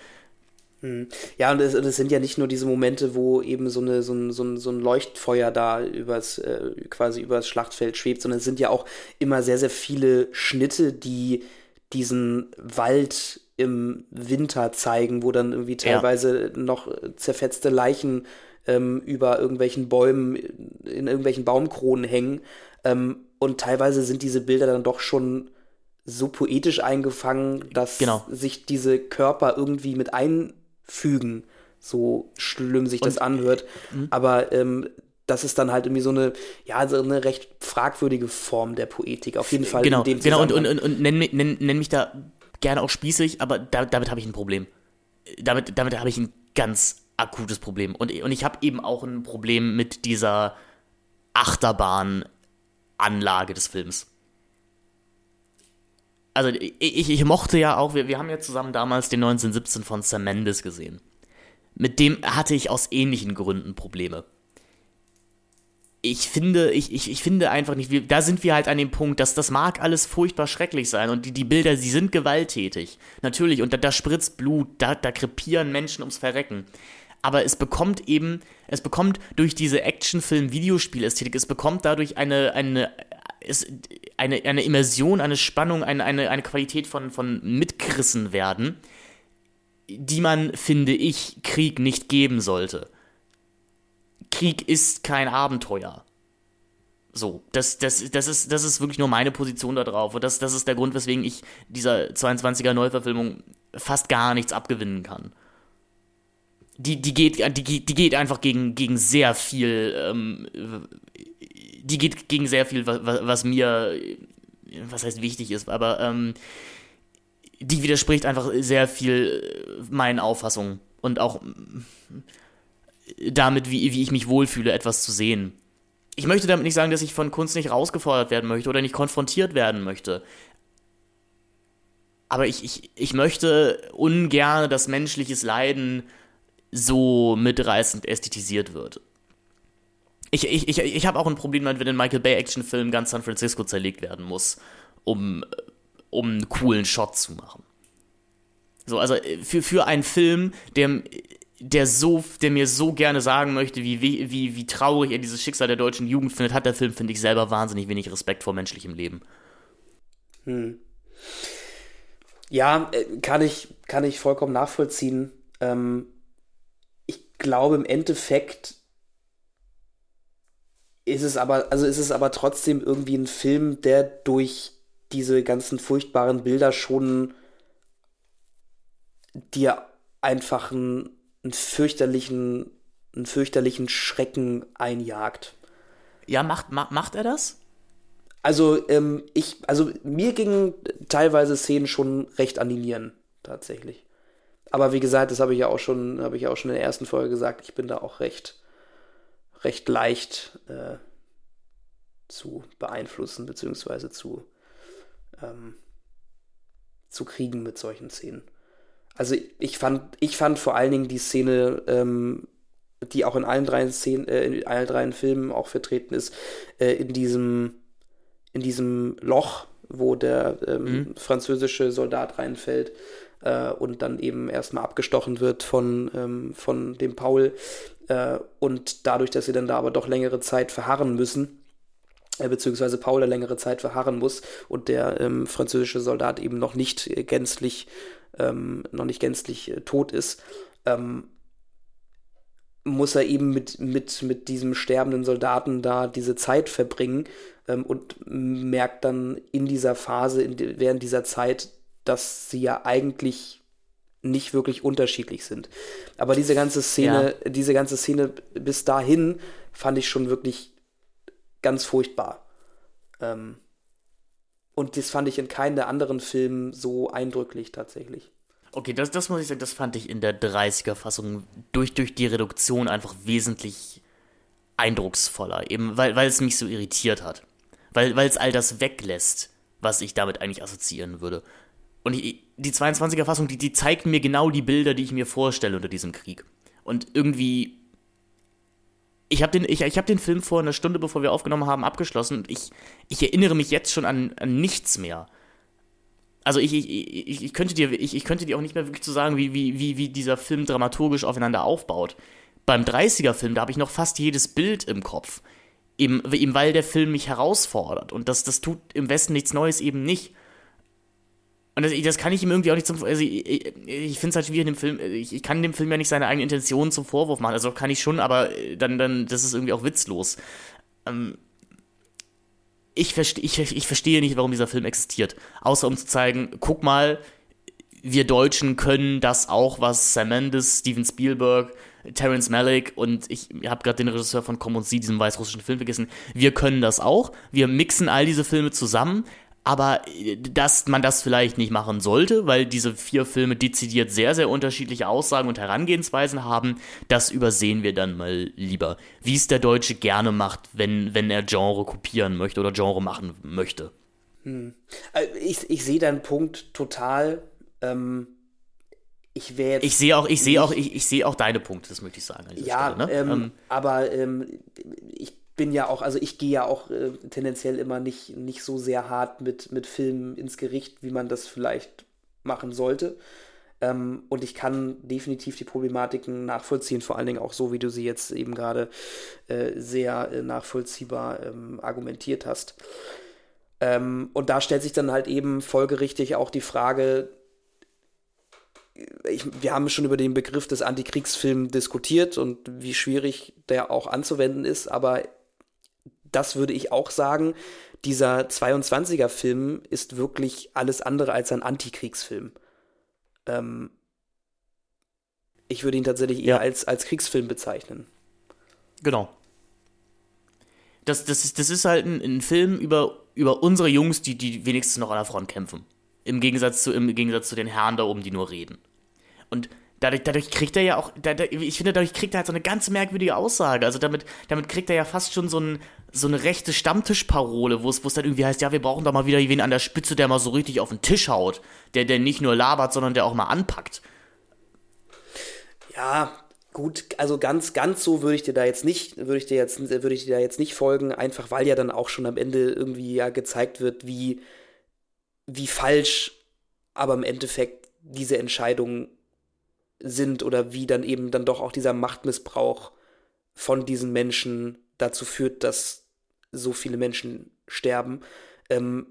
Ja, und es, und es sind ja nicht nur diese Momente, wo eben so, eine, so, ein, so, ein, so ein Leuchtfeuer da übers, äh, quasi übers Schlachtfeld schwebt, sondern es sind ja auch immer sehr, sehr viele Schnitte, die diesen Wald im Winter zeigen, wo dann irgendwie teilweise ja. noch zerfetzte Leichen ähm, über irgendwelchen Bäumen, in irgendwelchen Baumkronen hängen. Ähm, und teilweise sind diese Bilder dann doch schon so poetisch eingefangen, dass genau. sich diese Körper irgendwie mit einfügen, so schlimm sich und, das anhört. Äh, Aber ähm, das ist dann halt irgendwie so eine, ja, so eine recht fragwürdige Form der Poetik. Auf jeden Fall. Genau, genau und, und, und, und nenn, nenn, nenn mich da gerne auch spießig, aber da, damit habe ich ein Problem. Damit, damit habe ich ein ganz akutes Problem. Und, und ich habe eben auch ein Problem mit dieser Achterbahn-Anlage des Films. Also ich, ich, mochte ja auch, wir, wir haben ja zusammen damals den 1917 von Sam Mendes gesehen. Mit dem hatte ich aus ähnlichen Gründen Probleme ich finde, ich, ich, ich finde einfach nicht, da sind wir halt an dem Punkt, dass das mag alles furchtbar schrecklich sein und die, die Bilder, sie sind gewalttätig. Natürlich, und da, da spritzt Blut, da, da krepieren Menschen ums Verrecken. Aber es bekommt eben, es bekommt durch diese Actionfilm-Videospielästhetik, es bekommt dadurch eine, eine, es, eine, eine Immersion, eine Spannung, eine, eine, eine Qualität von, von mitgerissen werden, die man, finde ich, Krieg nicht geben sollte. Krieg ist kein Abenteuer. So, das, das, das, ist, das ist wirklich nur meine Position da drauf. Und das, das ist der Grund, weswegen ich dieser 22er Neuverfilmung fast gar nichts abgewinnen kann. Die, die, geht, die, die geht einfach gegen, gegen sehr viel, ähm, die geht gegen sehr viel, was, was mir, was heißt wichtig ist, aber ähm, die widerspricht einfach sehr viel meinen Auffassungen und auch damit, wie, wie ich mich wohlfühle, etwas zu sehen. Ich möchte damit nicht sagen, dass ich von Kunst nicht rausgefordert werden möchte oder nicht konfrontiert werden möchte. Aber ich, ich, ich möchte ungern, dass menschliches Leiden so mitreißend ästhetisiert wird. Ich, ich, ich, ich habe auch ein Problem wenn ein Michael Bay Actionfilm ganz San Francisco zerlegt werden muss, um, um einen coolen Shot zu machen. So, also für, für einen Film, der der so, der mir so gerne sagen möchte, wie, wie, wie, traurig er dieses Schicksal der deutschen Jugend findet, hat der Film, finde ich, selber wahnsinnig wenig Respekt vor menschlichem Leben. Hm. Ja, äh, kann ich, kann ich vollkommen nachvollziehen. Ähm, ich glaube, im Endeffekt ist es aber, also ist es aber trotzdem irgendwie ein Film, der durch diese ganzen furchtbaren Bilder schon dir einfach ein einen fürchterlichen, einen fürchterlichen Schrecken einjagt. Ja, macht, macht, macht er das? Also, ähm, ich, also mir gingen teilweise Szenen schon recht an die Nieren, tatsächlich. Aber wie gesagt, das habe ich ja auch schon, habe ich ja auch schon in der ersten Folge gesagt, ich bin da auch recht, recht leicht äh, zu beeinflussen, beziehungsweise zu, ähm, zu kriegen mit solchen Szenen. Also ich fand, ich fand vor allen Dingen die Szene, ähm, die auch in allen drei Szenen, äh, in allen drei Filmen auch vertreten ist, äh, in diesem, in diesem Loch, wo der ähm, mhm. französische Soldat reinfällt äh, und dann eben erstmal abgestochen wird von, ähm, von dem Paul. Äh, und dadurch, dass sie dann da aber doch längere Zeit verharren müssen, äh, beziehungsweise Paul längere Zeit verharren muss und der ähm, französische Soldat eben noch nicht äh, gänzlich, ähm, noch nicht gänzlich äh, tot ist, ähm, muss er eben mit, mit, mit diesem sterbenden Soldaten da diese Zeit verbringen ähm, und merkt dann in dieser Phase, in, während dieser Zeit, dass sie ja eigentlich nicht wirklich unterschiedlich sind. Aber diese ganze Szene, ja. diese ganze Szene bis dahin fand ich schon wirklich ganz furchtbar. Ähm, und das fand ich in keinem der anderen Filmen so eindrücklich tatsächlich. Okay, das, das muss ich sagen, das fand ich in der 30er-Fassung durch, durch die Reduktion einfach wesentlich eindrucksvoller, eben weil, weil es mich so irritiert hat. Weil, weil es all das weglässt, was ich damit eigentlich assoziieren würde. Und ich, die 22er-Fassung, die, die zeigt mir genau die Bilder, die ich mir vorstelle unter diesem Krieg. Und irgendwie. Ich habe den, ich, ich hab den Film vor einer Stunde, bevor wir aufgenommen haben, abgeschlossen und ich, ich erinnere mich jetzt schon an, an nichts mehr. Also ich, ich, ich, ich, könnte dir, ich, ich könnte dir auch nicht mehr wirklich zu sagen, wie, wie, wie, wie dieser Film dramaturgisch aufeinander aufbaut. Beim 30er-Film, da habe ich noch fast jedes Bild im Kopf. Eben, eben weil der Film mich herausfordert. Und das, das tut im Westen nichts Neues eben nicht. Und das, das, kann ich ihm irgendwie auch nicht zum. Also ich, ich, ich finde es halt schwierig in dem Film. Ich, ich, kann dem Film ja nicht seine eigene Intention zum Vorwurf machen. Also kann ich schon, aber dann, dann, das ist irgendwie auch witzlos. Ähm, ich, verste, ich, ich verstehe nicht, warum dieser Film existiert. Außer um zu zeigen, guck mal, wir Deutschen können das auch, was Sam Mendes, Steven Spielberg, Terence Malick und ich habe gerade den Regisseur von Komm und Sie, diesem weißrussischen Film vergessen. Wir können das auch. Wir mixen all diese Filme zusammen, aber äh, dass man das vielleicht nicht machen sollte, weil diese vier Filme dezidiert sehr, sehr unterschiedliche Aussagen und Herangehensweisen haben, das übersehen wir dann mal lieber. Wie es der Deutsche gerne macht, wenn, wenn er Genre kopieren möchte oder Genre machen möchte. Hm. Also ich, ich sehe deinen Punkt total. Ähm, ich wäre Ich sehe auch, ich sehe auch, ich, ich sehe auch deine Punkte, das möchte ich sagen. Ja, Stelle, ne? ähm, ähm, aber ähm, ich bin ja auch, also ich gehe ja auch äh, tendenziell immer nicht, nicht so sehr hart mit, mit Filmen ins Gericht, wie man das vielleicht machen sollte. Ähm, und ich kann definitiv die Problematiken nachvollziehen, vor allen Dingen auch so, wie du sie jetzt eben gerade äh, sehr äh, nachvollziehbar ähm, argumentiert hast. Ähm, und da stellt sich dann halt eben folgerichtig auch die Frage, ich, wir haben schon über den Begriff des Antikriegsfilms diskutiert und wie schwierig der auch anzuwenden ist, aber das würde ich auch sagen. Dieser 22er-Film ist wirklich alles andere als ein Antikriegsfilm. Ähm, ich würde ihn tatsächlich eher ja. als, als Kriegsfilm bezeichnen. Genau. Das, das, ist, das ist halt ein, ein Film über, über unsere Jungs, die, die wenigstens noch an der Front kämpfen. Im Gegensatz zu, im Gegensatz zu den Herren da oben, die nur reden. Und dadurch, dadurch kriegt er ja auch, dadurch, ich finde, dadurch kriegt er halt so eine ganz merkwürdige Aussage. Also damit, damit kriegt er ja fast schon so, ein, so eine rechte Stammtischparole, wo es, wo es dann irgendwie heißt, ja, wir brauchen doch mal wieder wen an der Spitze, der mal so richtig auf den Tisch haut. Der, der nicht nur labert, sondern der auch mal anpackt. Ja, gut, also ganz, ganz so würde ich dir da jetzt nicht, würde ich dir jetzt, würde ich dir da jetzt nicht folgen, einfach weil ja dann auch schon am Ende irgendwie ja gezeigt wird, wie, wie falsch aber im Endeffekt diese Entscheidung sind oder wie dann eben dann doch auch dieser Machtmissbrauch von diesen Menschen dazu führt, dass so viele Menschen sterben. Ähm,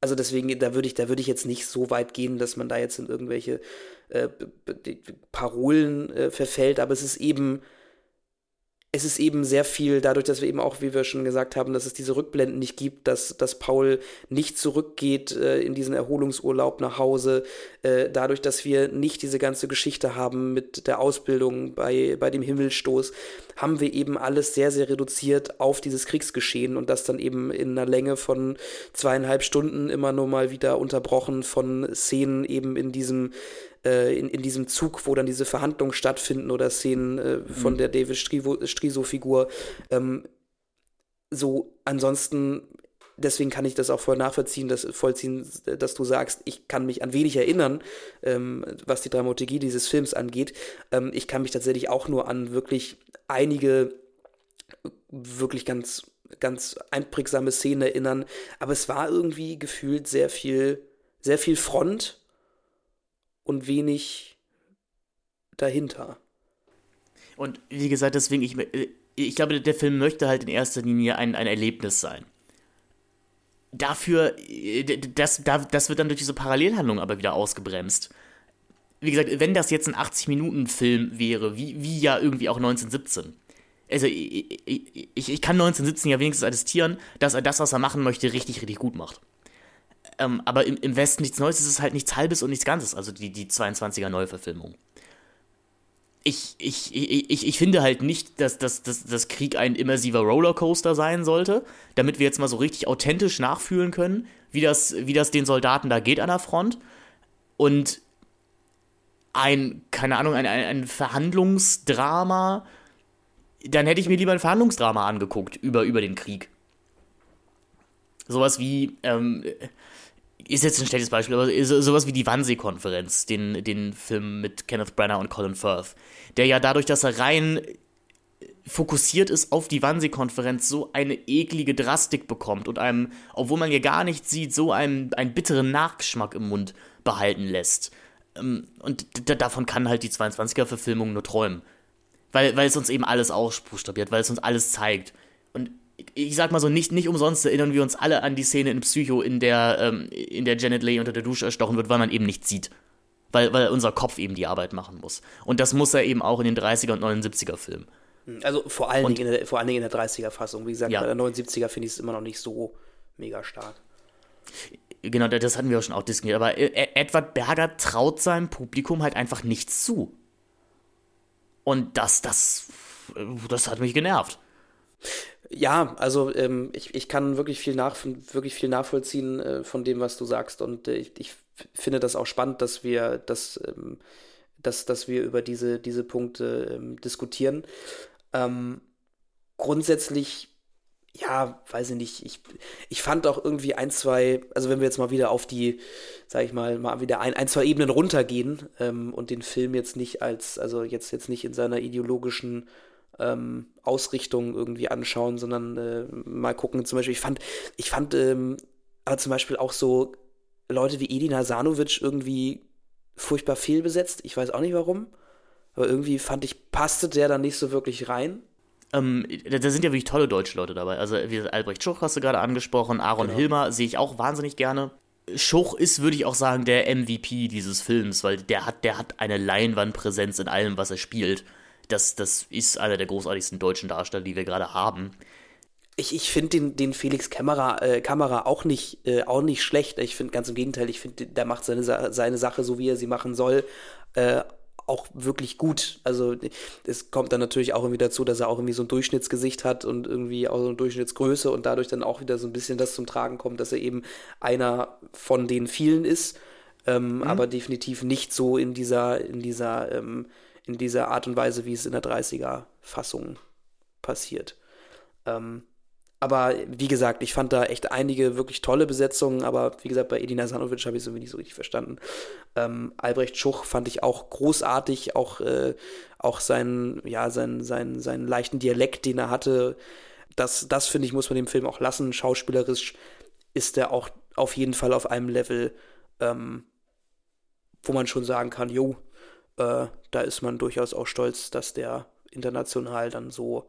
also deswegen, da würde ich, da würde ich jetzt nicht so weit gehen, dass man da jetzt in irgendwelche äh, Parolen äh, verfällt, aber es ist eben, es ist eben sehr viel, dadurch, dass wir eben auch, wie wir schon gesagt haben, dass es diese Rückblenden nicht gibt, dass, dass Paul nicht zurückgeht äh, in diesen Erholungsurlaub nach Hause, äh, dadurch, dass wir nicht diese ganze Geschichte haben mit der Ausbildung bei, bei dem Himmelstoß, haben wir eben alles sehr, sehr reduziert auf dieses Kriegsgeschehen und das dann eben in einer Länge von zweieinhalb Stunden immer nur mal wieder unterbrochen von Szenen eben in diesem äh, in, in diesem Zug, wo dann diese Verhandlungen stattfinden oder Szenen äh, von mhm. der David Striso-Figur. Ähm, so, ansonsten deswegen kann ich das auch voll nachvollziehen, dass, vollziehen, dass du sagst, ich kann mich an wenig erinnern, ähm, was die Dramaturgie dieses Films angeht. Ähm, ich kann mich tatsächlich auch nur an wirklich einige wirklich ganz, ganz einprägsame Szenen erinnern. Aber es war irgendwie gefühlt sehr viel, sehr viel Front und wenig dahinter. Und wie gesagt, deswegen, ich, ich glaube, der Film möchte halt in erster Linie ein, ein Erlebnis sein. Dafür, das, das wird dann durch diese Parallelhandlung aber wieder ausgebremst. Wie gesagt, wenn das jetzt ein 80-Minuten-Film wäre, wie, wie ja irgendwie auch 1917. Also, ich, ich, ich kann 1917 ja wenigstens attestieren, dass er das, was er machen möchte, richtig, richtig gut macht. Ähm, aber im, im, Westen nichts Neues, es ist halt nichts Halbes und nichts Ganzes, also die, die 22er Neuverfilmung. Ich, ich, ich, ich finde halt nicht, dass, dass, dass, dass Krieg ein immersiver Rollercoaster sein sollte, damit wir jetzt mal so richtig authentisch nachfühlen können, wie das, wie das den Soldaten da geht an der Front. Und ein, keine Ahnung, ein, ein, ein Verhandlungsdrama, dann hätte ich mir lieber ein Verhandlungsdrama angeguckt über, über den Krieg. Sowas wie, ähm, ist jetzt ein schlechtes Beispiel, aber sowas wie die Wannsee-Konferenz, den, den Film mit Kenneth Branagh und Colin Firth, der ja dadurch, dass er rein fokussiert ist auf die Wannsee-Konferenz, so eine eklige Drastik bekommt und einem, obwohl man ja gar nicht sieht, so einen, einen bitteren Nachgeschmack im Mund behalten lässt. Ähm, und davon kann halt die 22er-Verfilmung nur träumen. Weil, weil es uns eben alles ausbuchstabiert, weil es uns alles zeigt. Und ich sag mal so, nicht, nicht umsonst erinnern wir uns alle an die Szene in Psycho, in der, ähm, in der Janet Leigh unter der Dusche erstochen wird, weil man eben nichts sieht. Weil, weil unser Kopf eben die Arbeit machen muss. Und das muss er eben auch in den 30er und 79er Filmen. Hm, also vor allen, und, Dingen in der, vor allen Dingen in der 30er-Fassung. Wie gesagt, ja. bei der 79er finde ich es immer noch nicht so mega stark. Genau, das hatten wir auch schon auch diskutiert. Aber äh, Edward Berger traut seinem Publikum halt einfach nichts zu. Und das, das, das hat mich genervt. Ja, also ähm, ich, ich kann wirklich viel, nach, wirklich viel nachvollziehen äh, von dem, was du sagst. Und äh, ich, ich finde das auch spannend, dass wir, dass, ähm, dass, dass wir über diese, diese Punkte ähm, diskutieren. Ähm, grundsätzlich, ja, weiß ich nicht, ich, ich fand auch irgendwie ein, zwei, also wenn wir jetzt mal wieder auf die, sag ich mal, mal wieder ein, ein zwei Ebenen runtergehen ähm, und den Film jetzt nicht als, also jetzt, jetzt nicht in seiner ideologischen ähm, Ausrichtung irgendwie anschauen, sondern äh, mal gucken. Zum Beispiel, ich fand, ich fand ähm, aber zum Beispiel auch so Leute wie Edina Sanovic irgendwie furchtbar fehlbesetzt. Ich weiß auch nicht warum. Aber irgendwie fand ich, passte der dann nicht so wirklich rein. Ähm, da sind ja wirklich tolle deutsche Leute dabei. Also, wie Albrecht Schuch hast du gerade angesprochen, Aaron genau. Hilmer sehe ich auch wahnsinnig gerne. Schuch ist, würde ich auch sagen, der MVP dieses Films, weil der hat, der hat eine Leinwandpräsenz in allem, was er spielt das, das ist einer der großartigsten deutschen Darsteller, die wir gerade haben. Ich, ich finde den, den Felix Kamera, äh, Kamera auch, nicht, äh, auch nicht schlecht. Ich finde ganz im Gegenteil, ich finde, der macht seine, seine Sache so, wie er sie machen soll, äh, auch wirklich gut. Also es kommt dann natürlich auch irgendwie dazu, dass er auch irgendwie so ein Durchschnittsgesicht hat und irgendwie auch so eine Durchschnittsgröße und dadurch dann auch wieder so ein bisschen das zum Tragen kommt, dass er eben einer von den vielen ist, ähm, mhm. aber definitiv nicht so in dieser, in dieser ähm, in dieser Art und Weise, wie es in der 30er-Fassung passiert. Ähm, aber wie gesagt, ich fand da echt einige wirklich tolle Besetzungen, aber wie gesagt, bei Edina Sanovic habe ich es irgendwie nicht so richtig verstanden. Ähm, Albrecht Schuch fand ich auch großartig, auch, äh, auch seinen, ja, seinen, seinen, seinen leichten Dialekt, den er hatte. Das, das finde ich, muss man dem Film auch lassen. Schauspielerisch ist er auch auf jeden Fall auf einem Level, ähm, wo man schon sagen kann, jo, äh, da ist man durchaus auch stolz, dass der international dann so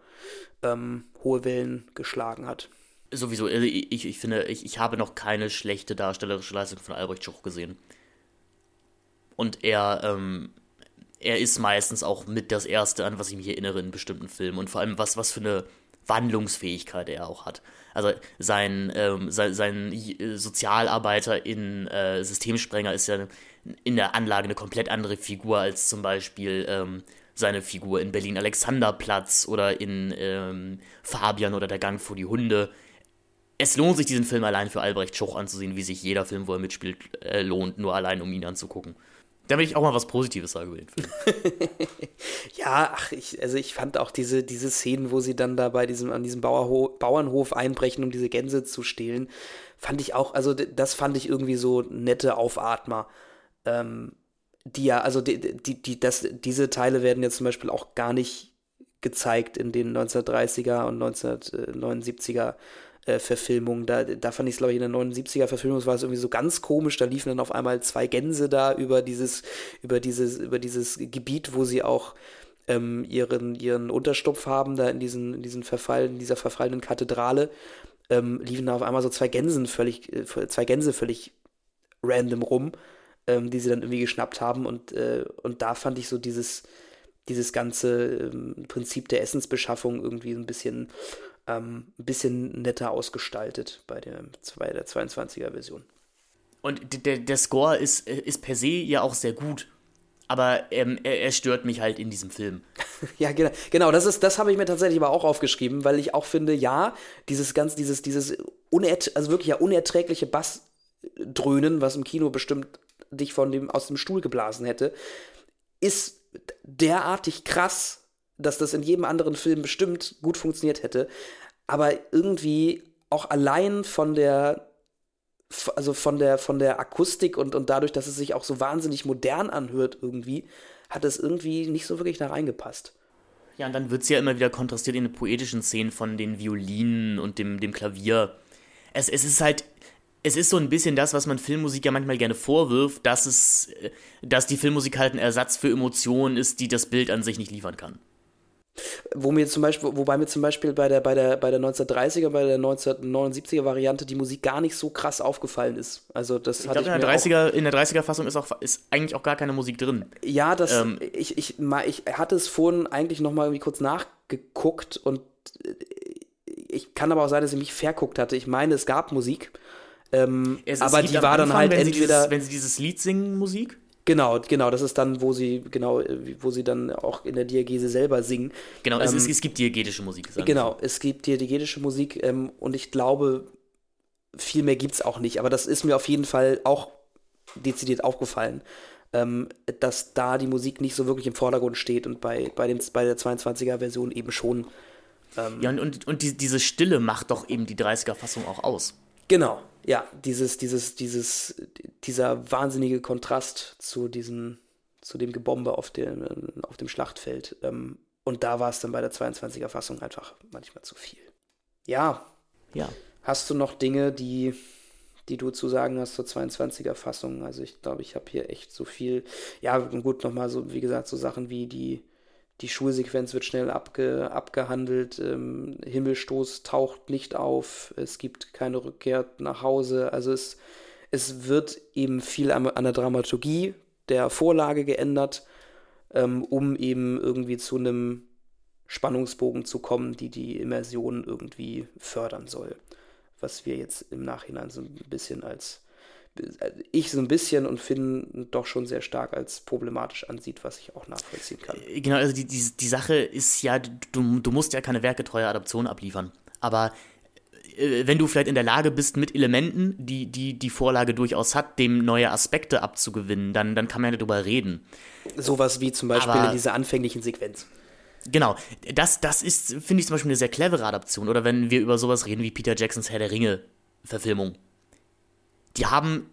ähm, hohe Wellen geschlagen hat. Sowieso, also ich, ich finde, ich, ich habe noch keine schlechte darstellerische Leistung von Albrecht Schuch gesehen. Und er, ähm, er ist meistens auch mit das Erste, an was ich mich erinnere in bestimmten Filmen und vor allem was, was für eine Wandlungsfähigkeit er auch hat. Also sein, ähm, sein, sein Sozialarbeiter in äh, Systemsprenger ist ja in der Anlage eine komplett andere Figur als zum Beispiel ähm, seine Figur in Berlin Alexanderplatz oder in ähm, Fabian oder der Gang vor die Hunde. Es lohnt sich, diesen Film allein für Albrecht Schuch anzusehen, wie sich jeder Film, wo er mitspielt, äh, lohnt, nur allein um ihn anzugucken. Damit ich auch mal was Positives sage über den Film. *laughs* ja, ach, ich, also ich fand auch diese, diese Szenen, wo sie dann da bei diesem, an diesem Bauerhof, Bauernhof einbrechen, um diese Gänse zu stehlen, fand ich auch, also das fand ich irgendwie so nette Aufatmer. Ähm, die ja, also die, die, die, das, diese Teile werden jetzt zum Beispiel auch gar nicht gezeigt in den 1930er und 1979er äh, Verfilmungen. Da, da fand ich es, glaube ich, in der 79er Verfilmung war es irgendwie so ganz komisch. Da liefen dann auf einmal zwei Gänse da über dieses, über dieses, über dieses Gebiet, wo sie auch ähm, ihren, ihren Unterstupf haben, da in diesen, in diesen verfallen, dieser verfallenen Kathedrale. Ähm, liefen da auf einmal so zwei Gänsen völlig, äh, zwei Gänse völlig random rum, ähm, die sie dann irgendwie geschnappt haben. Und, äh, und da fand ich so dieses, dieses ganze ähm, Prinzip der Essensbeschaffung irgendwie ein bisschen ähm, ein bisschen netter ausgestaltet bei der, bei der 22er Version. Und der, der Score ist, ist per se ja auch sehr gut. Aber ähm, er, er, stört mich halt in diesem Film. *laughs* ja, genau, genau. Das ist, das habe ich mir tatsächlich aber auch aufgeschrieben, weil ich auch finde, ja, dieses ganz, dieses, dieses unertr also wirklich ja unerträgliche Bassdröhnen, was im Kino bestimmt dich von dem aus dem Stuhl geblasen hätte, ist derartig krass, dass das in jedem anderen Film bestimmt gut funktioniert hätte aber irgendwie auch allein von der also von der von der Akustik und, und dadurch, dass es sich auch so wahnsinnig modern anhört irgendwie, hat es irgendwie nicht so wirklich da reingepasst. Ja, und dann wird es ja immer wieder kontrastiert in den poetischen Szenen von den Violinen und dem, dem Klavier. Es, es ist halt, es ist so ein bisschen das, was man Filmmusik ja manchmal gerne vorwirft, dass es, dass die Filmmusik halt ein Ersatz für Emotionen ist, die das Bild an sich nicht liefern kann. Wo mir zum Beispiel, wobei mir zum Beispiel bei der, bei der, bei der 1930er, bei der 1979er Variante die Musik gar nicht so krass aufgefallen ist. Also das ich glaube, in, der 30er, in der 30er Fassung ist, auch, ist eigentlich auch gar keine Musik drin. Ja, das, ähm, ich, ich, ich hatte es vorhin eigentlich nochmal irgendwie kurz nachgeguckt und äh, ich kann aber auch sein, dass ich mich verguckt hatte. Ich meine, es gab Musik. Ähm, aber die war dann halt entweder. Dieses, wenn sie dieses Lied singen, Musik? Genau, genau, das ist dann, wo sie, genau, wo sie dann auch in der Diagese selber singen. Genau, ähm, es, es, es, gibt diegetische Musik. Genau, Sie. es gibt diegetische Musik ähm, und ich glaube, viel mehr gibt es auch nicht, aber das ist mir auf jeden Fall auch dezidiert aufgefallen, ähm, dass da die Musik nicht so wirklich im Vordergrund steht und bei, bei, dem, bei der 22er-Version eben schon. Ähm, ja, und, und, und die, diese Stille macht doch eben die 30er-Fassung auch aus. Genau, ja, dieses, dieses, dieses, dieser wahnsinnige Kontrast zu diesem, zu dem Gebombe auf dem, auf dem Schlachtfeld. Ähm, und da war es dann bei der 22er Fassung einfach manchmal zu viel. Ja. Ja. Hast du noch Dinge, die, die du zu sagen hast zur 22er Fassung? Also ich glaube, ich habe hier echt so viel. Ja, gut, nochmal so, wie gesagt, so Sachen wie die, die Schulsequenz wird schnell abge, abgehandelt. Ähm, Himmelstoß taucht nicht auf. Es gibt keine Rückkehr nach Hause. Also es, es wird eben viel an, an der Dramaturgie der Vorlage geändert, ähm, um eben irgendwie zu einem Spannungsbogen zu kommen, die die Immersion irgendwie fördern soll. Was wir jetzt im Nachhinein so ein bisschen als ich so ein bisschen und Finn doch schon sehr stark als problematisch ansieht, was ich auch nachvollziehen kann. Äh, genau, also die, die, die Sache ist ja, du, du musst ja keine werketreue Adaption abliefern. Aber äh, wenn du vielleicht in der Lage bist, mit Elementen, die, die die Vorlage durchaus hat, dem neue Aspekte abzugewinnen, dann, dann kann man ja darüber reden. Sowas wie zum Beispiel Aber, in dieser anfänglichen Sequenz. Genau, das, das ist, finde ich zum Beispiel eine sehr clevere Adaption. Oder wenn wir über sowas reden wie Peter Jacksons Herr der Ringe-Verfilmung die haben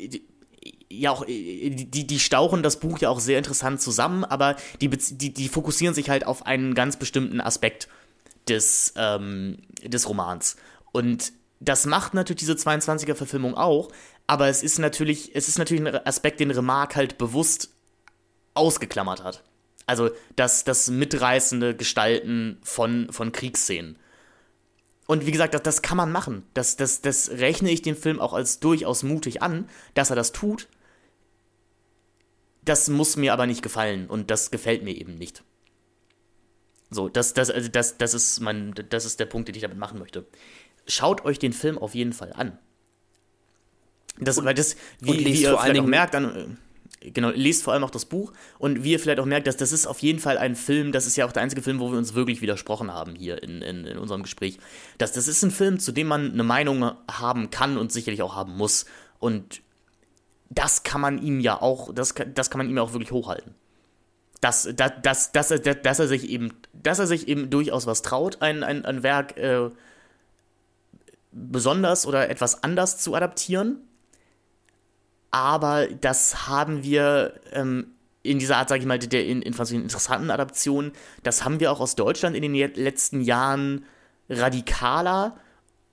ja auch, die, die stauchen das Buch ja auch sehr interessant zusammen, aber die, die, die fokussieren sich halt auf einen ganz bestimmten Aspekt des, ähm, des Romans. Und das macht natürlich diese 22er-Verfilmung auch, aber es ist natürlich, es ist natürlich ein Aspekt, den Remarque halt bewusst ausgeklammert hat. Also das, das mitreißende Gestalten von, von Kriegsszenen. Und wie gesagt, das, das kann man machen. Das, das, das rechne ich dem Film auch als durchaus mutig an, dass er das tut. das muss mir aber nicht gefallen und das gefällt mir eben nicht. So, das, das, also das, das, ist mein, das ist der Punkt, den ich damit machen möchte. Schaut euch den Film auf jeden Fall an. Das, weil das, wie, wie ihr vielleicht auch merkt, dann, äh, genau, lest vor allem auch das Buch und wie ihr vielleicht auch merkt, dass das ist auf jeden Fall ein Film, das ist ja auch der einzige Film, wo wir uns wirklich widersprochen haben hier in, in, in unserem Gespräch. Das, das ist ein Film, zu dem man eine Meinung haben kann und sicherlich auch haben muss. Und das kann man ihm ja auch, das, das kann man ihm ja auch wirklich hochhalten. Dass, dass, dass, dass, er, dass, er sich eben, dass er sich eben durchaus was traut, ein, ein, ein Werk äh, besonders oder etwas anders zu adaptieren. Aber das haben wir ähm, in dieser Art, sage ich mal, der in, in interessanten Adaption, das haben wir auch aus Deutschland in den letzten Jahren radikaler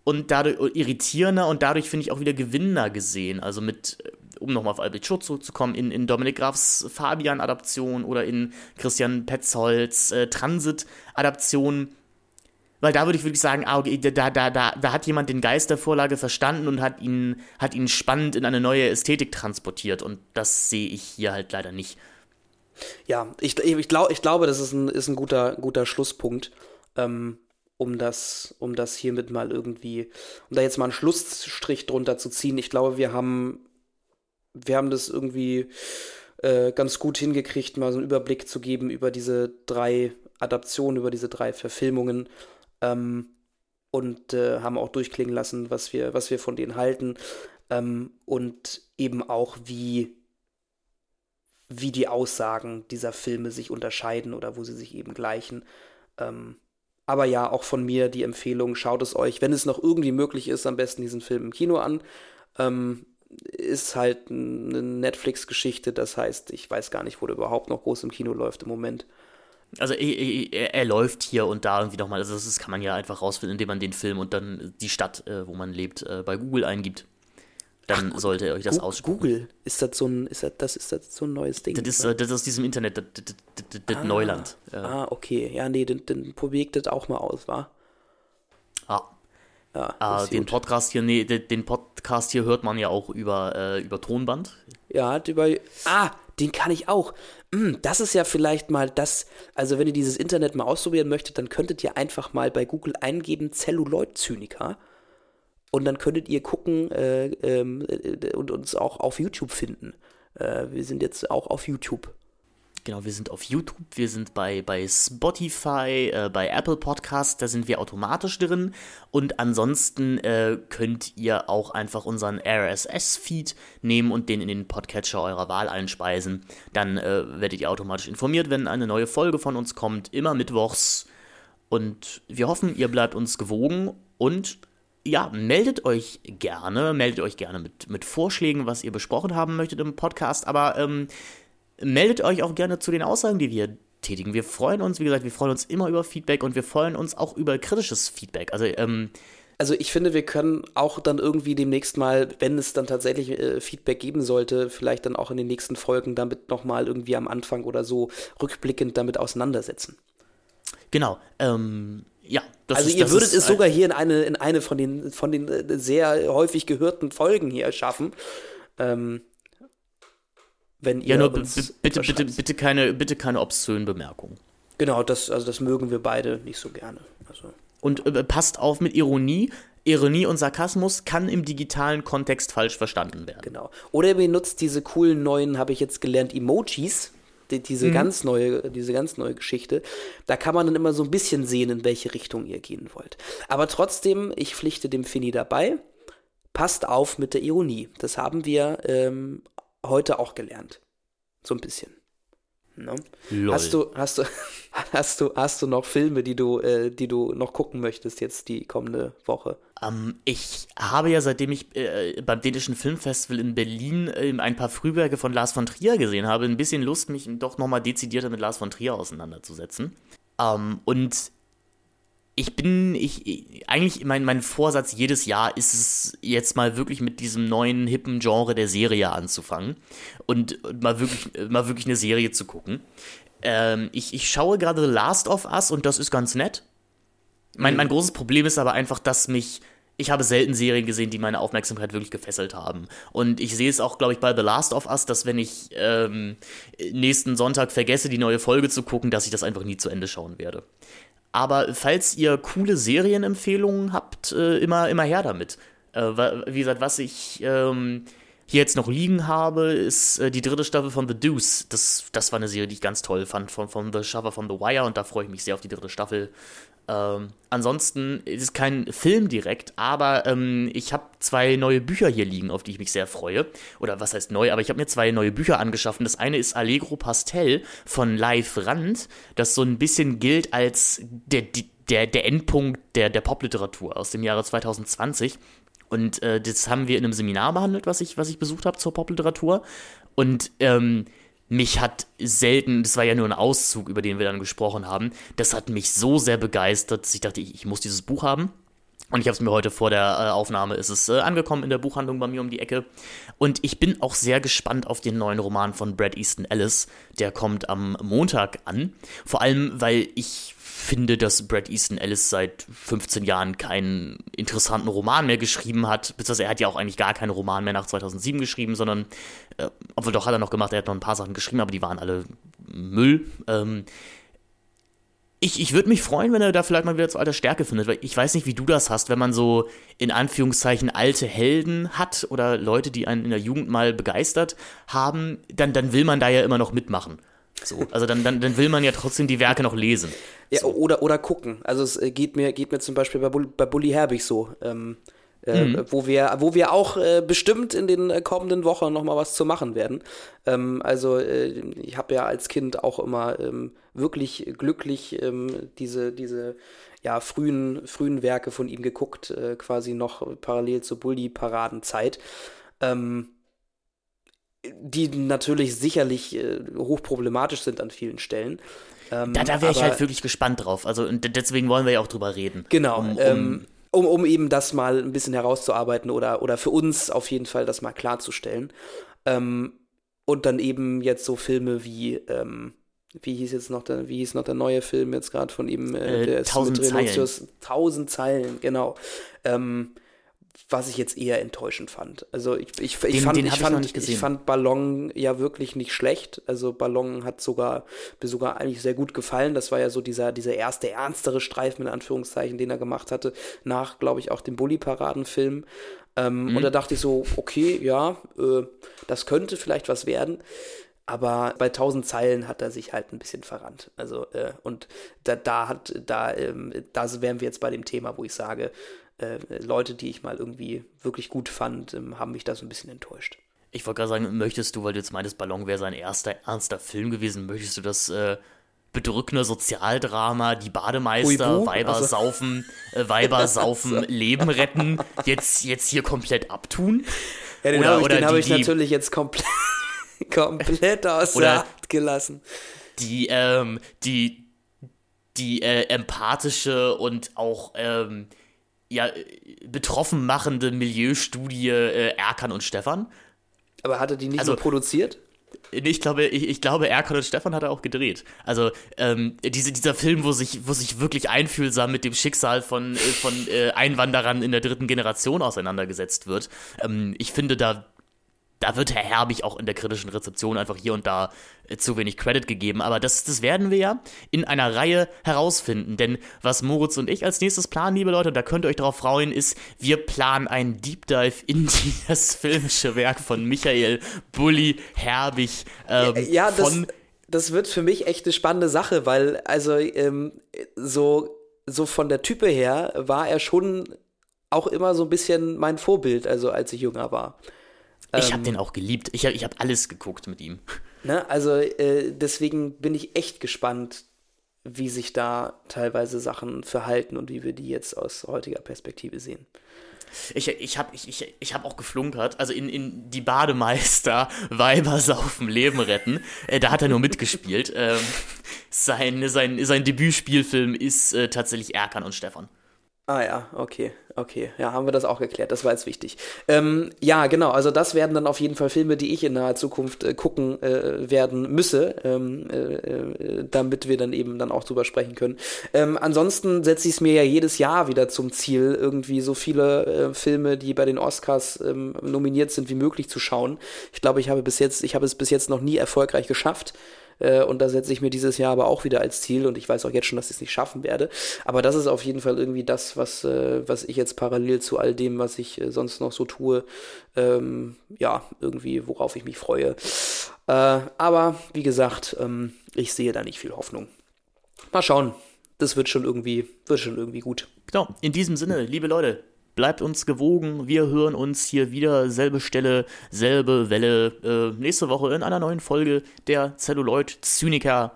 und dadurch irritierender und dadurch finde ich auch wieder gewinnender gesehen. Also mit um nochmal auf Albert Schutz zurückzukommen, in, in Dominik Grafs Fabian-Adaption oder in Christian Petzolds äh, Transit-Adaption. Weil da würde ich wirklich sagen, ah, okay, da, da, da, da hat jemand den Geist der Vorlage verstanden und hat ihn, hat ihn spannend in eine neue Ästhetik transportiert. Und das sehe ich hier halt leider nicht. Ja, ich, ich, glaub, ich glaube, das ist ein, ist ein guter, guter Schlusspunkt. Ähm, um das, um das hiermit mal irgendwie, um da jetzt mal einen Schlussstrich drunter zu ziehen. Ich glaube, wir haben wir haben das irgendwie äh, ganz gut hingekriegt, mal so einen Überblick zu geben über diese drei Adaptionen, über diese drei Verfilmungen. Ähm, und äh, haben auch durchklingen lassen, was wir, was wir von denen halten. Ähm, und eben auch, wie, wie die Aussagen dieser Filme sich unterscheiden oder wo sie sich eben gleichen. Ähm, aber ja, auch von mir die Empfehlung, schaut es euch, wenn es noch irgendwie möglich ist, am besten diesen Film im Kino an. Ähm, ist halt eine Netflix-Geschichte, das heißt, ich weiß gar nicht, wo der überhaupt noch groß im Kino läuft im Moment. Also er, er läuft hier und da irgendwie nochmal. Also das kann man ja einfach rausfinden, indem man den Film und dann die Stadt, äh, wo man lebt, äh, bei Google eingibt. Dann Ach, sollte ihr euch das ausspucken. Google, ist das so ein, ist das, das, ist das so ein neues Ding? Das ist, äh, das ist aus diesem Internet, das, das, das, ah, Neuland. Ja. Ah, okay. Ja, nee, dann, dann probier ich das auch mal aus, wa? Ah, ja, äh, den Podcast hier, nee, den Podcast hier hört man ja auch über, äh, über Tonband. Ja, über. Ah, den kann ich auch. Hm, das ist ja vielleicht mal das. Also, wenn ihr dieses Internet mal ausprobieren möchtet, dann könntet ihr einfach mal bei Google eingeben Zelluloid-Zyniker. Und dann könntet ihr gucken äh, ähm, äh, und uns auch auf YouTube finden. Äh, wir sind jetzt auch auf YouTube. Genau, wir sind auf YouTube, wir sind bei, bei Spotify, äh, bei Apple Podcasts, da sind wir automatisch drin. Und ansonsten äh, könnt ihr auch einfach unseren RSS-Feed nehmen und den in den Podcatcher eurer Wahl einspeisen. Dann äh, werdet ihr automatisch informiert, wenn eine neue Folge von uns kommt, immer mittwochs. Und wir hoffen, ihr bleibt uns gewogen und ja, meldet euch gerne, meldet euch gerne mit, mit Vorschlägen, was ihr besprochen haben möchtet im Podcast. Aber ähm, meldet euch auch gerne zu den Aussagen, die wir tätigen. Wir freuen uns, wie gesagt, wir freuen uns immer über Feedback und wir freuen uns auch über kritisches Feedback. Also, ähm, also ich finde, wir können auch dann irgendwie demnächst mal, wenn es dann tatsächlich äh, Feedback geben sollte, vielleicht dann auch in den nächsten Folgen damit nochmal irgendwie am Anfang oder so rückblickend damit auseinandersetzen. Genau. Ähm, ja, also ist, ihr würdet es sogar hier in eine, in eine von den, von den äh, sehr häufig gehörten Folgen hier schaffen. Ähm, wenn ihr ja, nur bitte, bitte, bitte keine, bitte keine obszönen Bemerkungen. Genau, das, also das mögen wir beide nicht so gerne. Also. Und äh, passt auf mit Ironie. Ironie und Sarkasmus kann im digitalen Kontext falsch verstanden werden. Genau. Oder ihr benutzt diese coolen neuen, habe ich jetzt gelernt, Emojis. Die, diese mhm. ganz neue, diese ganz neue Geschichte. Da kann man dann immer so ein bisschen sehen, in welche Richtung ihr gehen wollt. Aber trotzdem, ich pflichte dem Fini dabei. Passt auf mit der Ironie. Das haben wir ähm, heute auch gelernt. So ein bisschen. Ne? Hast du, hast du, *laughs* hast du, hast du noch Filme, die du, äh, die du noch gucken möchtest jetzt die kommende Woche? Ähm, ich habe ja, seitdem ich äh, beim Dänischen Filmfestival in Berlin äh, ein paar Frühwerke von Lars von Trier gesehen habe, ein bisschen Lust, mich doch nochmal dezidierter mit Lars von Trier auseinanderzusetzen. Ähm, und ich bin, ich, eigentlich mein, mein Vorsatz jedes Jahr ist es, jetzt mal wirklich mit diesem neuen, hippen Genre der Serie anzufangen und, und mal, wirklich, mal wirklich eine Serie zu gucken. Ähm, ich, ich schaue gerade The Last of Us und das ist ganz nett. Mein, mhm. mein großes Problem ist aber einfach, dass mich ich habe selten Serien gesehen, die meine Aufmerksamkeit wirklich gefesselt haben. Und ich sehe es auch, glaube ich, bei The Last of Us, dass wenn ich ähm, nächsten Sonntag vergesse, die neue Folge zu gucken, dass ich das einfach nie zu Ende schauen werde. Aber falls ihr coole Serienempfehlungen habt, äh, immer, immer her damit. Äh, wie gesagt, was ich ähm, hier jetzt noch liegen habe, ist äh, die dritte Staffel von The Deuce. Das, das war eine Serie, die ich ganz toll fand, von, von The Shover von The Wire und da freue ich mich sehr auf die dritte Staffel. Ähm, ansonsten ist es kein Film direkt, aber ähm, ich habe zwei neue Bücher hier liegen, auf die ich mich sehr freue. Oder was heißt neu, aber ich habe mir zwei neue Bücher angeschaffen. Das eine ist Allegro Pastel von Live Rand, das so ein bisschen gilt als der, der, der Endpunkt der, der Popliteratur aus dem Jahre 2020. Und äh, das haben wir in einem Seminar behandelt, was ich, was ich besucht habe zur Popliteratur. Und ähm, mich hat selten, das war ja nur ein Auszug, über den wir dann gesprochen haben, das hat mich so sehr begeistert, dass ich dachte, ich, ich muss dieses Buch haben. Und ich habe es mir heute vor der äh, Aufnahme, ist es äh, angekommen in der Buchhandlung bei mir um die Ecke. Und ich bin auch sehr gespannt auf den neuen Roman von Brad Easton Ellis. Der kommt am Montag an. Vor allem, weil ich finde, dass Brad Easton Ellis seit 15 Jahren keinen interessanten Roman mehr geschrieben hat. Beziehungsweise er hat ja auch eigentlich gar keinen Roman mehr nach 2007 geschrieben, sondern, äh, obwohl doch hat er noch gemacht, er hat noch ein paar Sachen geschrieben, aber die waren alle Müll. Ähm, ich, ich würde mich freuen, wenn er da vielleicht mal wieder zu alter Stärke findet, weil ich weiß nicht, wie du das hast, wenn man so in Anführungszeichen alte Helden hat oder Leute, die einen in der Jugend mal begeistert haben, dann, dann will man da ja immer noch mitmachen. So, also dann, dann, dann will man ja trotzdem die Werke noch lesen. Ja, so. oder, oder gucken. Also es äh, geht mir, geht mir zum Beispiel bei, Bull, bei Bully Herbig so. Ähm, äh, mhm. wo, wir, wo wir auch äh, bestimmt in den äh, kommenden Wochen noch mal was zu machen werden. Ähm, also äh, ich habe ja als Kind auch immer ähm, wirklich glücklich ähm, diese, diese ja, frühen, frühen Werke von ihm geguckt, äh, quasi noch parallel zur Bully-Paradenzeit. Ähm, die natürlich sicherlich äh, hochproblematisch sind an vielen Stellen. Ähm, da da wäre ich halt wirklich gespannt drauf. Also deswegen wollen wir ja auch drüber reden. Genau. Um, um, ähm, um, um, eben das mal ein bisschen herauszuarbeiten oder, oder für uns auf jeden Fall das mal klarzustellen. Ähm, und dann eben jetzt so Filme wie, ähm, wie hieß jetzt noch der, wie hieß noch der neue Film jetzt gerade von ihm? Äh, der Tausend Zeilen. Tausend Zeilen, genau. Ähm, was ich jetzt eher enttäuschend fand. Also ich, ich, ich den, fand, den ich, fand ich, fand Ballon ja wirklich nicht schlecht. Also Ballon hat sogar mir sogar eigentlich sehr gut gefallen. Das war ja so dieser, dieser erste ernstere Streifen in Anführungszeichen, den er gemacht hatte, nach, glaube ich, auch dem Bully-Paraden-Film. Ähm, mhm. Und da dachte ich so, okay, ja, äh, das könnte vielleicht was werden. Aber bei tausend Zeilen hat er sich halt ein bisschen verrannt. Also, äh, und da, da hat, da, ähm, da wären wir jetzt bei dem Thema, wo ich sage, äh, Leute, die ich mal irgendwie wirklich gut fand, ähm, haben mich da so ein bisschen enttäuscht. Ich wollte gerade sagen, möchtest du, weil du jetzt meintest, Ballon wäre sein erster ernster Film gewesen, möchtest du das äh, bedrückende Sozialdrama, die Bademeister, Uibu? Weiber also. saufen, *laughs* äh, Weiber saufen, also. Leben retten, jetzt, jetzt hier komplett abtun? Ja, den habe ich, hab ich natürlich jetzt komplett, *laughs* komplett aus der Acht gelassen. Die, ähm, die, die äh, empathische und auch ähm, ja, betroffen machende Milieustudie äh, Erkan und Stefan. Aber hat er die nicht also, nur produziert? Ich glaube, ich, ich glaube, Erkan und Stefan hat er auch gedreht. Also ähm, diese, dieser Film, wo sich, wo sich wirklich einfühlsam mit dem Schicksal von, äh, von äh, Einwanderern in der dritten Generation auseinandergesetzt wird. Ähm, ich finde, da da wird Herr Herbig auch in der kritischen Rezeption einfach hier und da äh, zu wenig Credit gegeben. Aber das, das werden wir ja in einer Reihe herausfinden. Denn was Moritz und ich als nächstes planen, liebe Leute, da könnt ihr euch darauf freuen, ist, wir planen einen Deep Dive in *laughs* das filmische Werk von Michael Bulli Herbig. Ähm, ja, ja das, das wird für mich echt eine spannende Sache, weil, also, ähm, so, so von der Type her war er schon auch immer so ein bisschen mein Vorbild, also als ich jünger war. Ich habe ähm, den auch geliebt. Ich habe ich hab alles geguckt mit ihm. Ne, also äh, deswegen bin ich echt gespannt, wie sich da teilweise Sachen verhalten und wie wir die jetzt aus heutiger Perspektive sehen. Ich, ich habe ich, ich, ich hab auch geflunkert, also in, in die Bademeister Weiber saufen, Leben retten, äh, da hat er nur mitgespielt. Ähm, sein, sein, sein Debütspielfilm ist äh, tatsächlich Erkan und Stefan. Ah ja, okay, okay. Ja, haben wir das auch geklärt. Das war jetzt wichtig. Ähm, ja, genau. Also das werden dann auf jeden Fall Filme, die ich in naher Zukunft äh, gucken äh, werden müsse, ähm, äh, äh damit wir dann eben dann auch drüber sprechen können. Ähm, ansonsten setze ich es mir ja jedes Jahr wieder zum Ziel, irgendwie so viele äh, Filme, die bei den Oscars ähm, nominiert sind, wie möglich zu schauen. Ich glaube, ich habe bis jetzt, ich habe es bis jetzt noch nie erfolgreich geschafft. Äh, und da setze ich mir dieses Jahr aber auch wieder als Ziel und ich weiß auch jetzt schon, dass ich es nicht schaffen werde. Aber das ist auf jeden Fall irgendwie das, was, äh, was ich jetzt parallel zu all dem, was ich äh, sonst noch so tue, ähm, ja, irgendwie, worauf ich mich freue. Aber wie gesagt, ähm, ich sehe da nicht viel Hoffnung. Mal schauen. Das wird schon irgendwie, wird schon irgendwie gut. Genau, in diesem Sinne, liebe Leute, bleibt uns gewogen. Wir hören uns hier wieder, selbe Stelle, selbe Welle, äh, nächste Woche in einer neuen Folge der Celluloid Zyniker.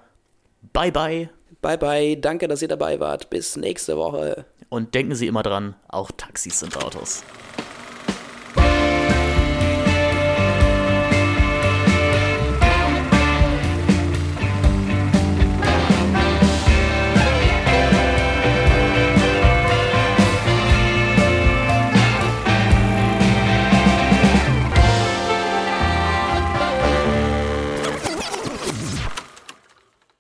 Bye bye. Bye bye. Danke, dass ihr dabei wart. Bis nächste Woche. Und denken Sie immer dran, auch Taxis sind Autos.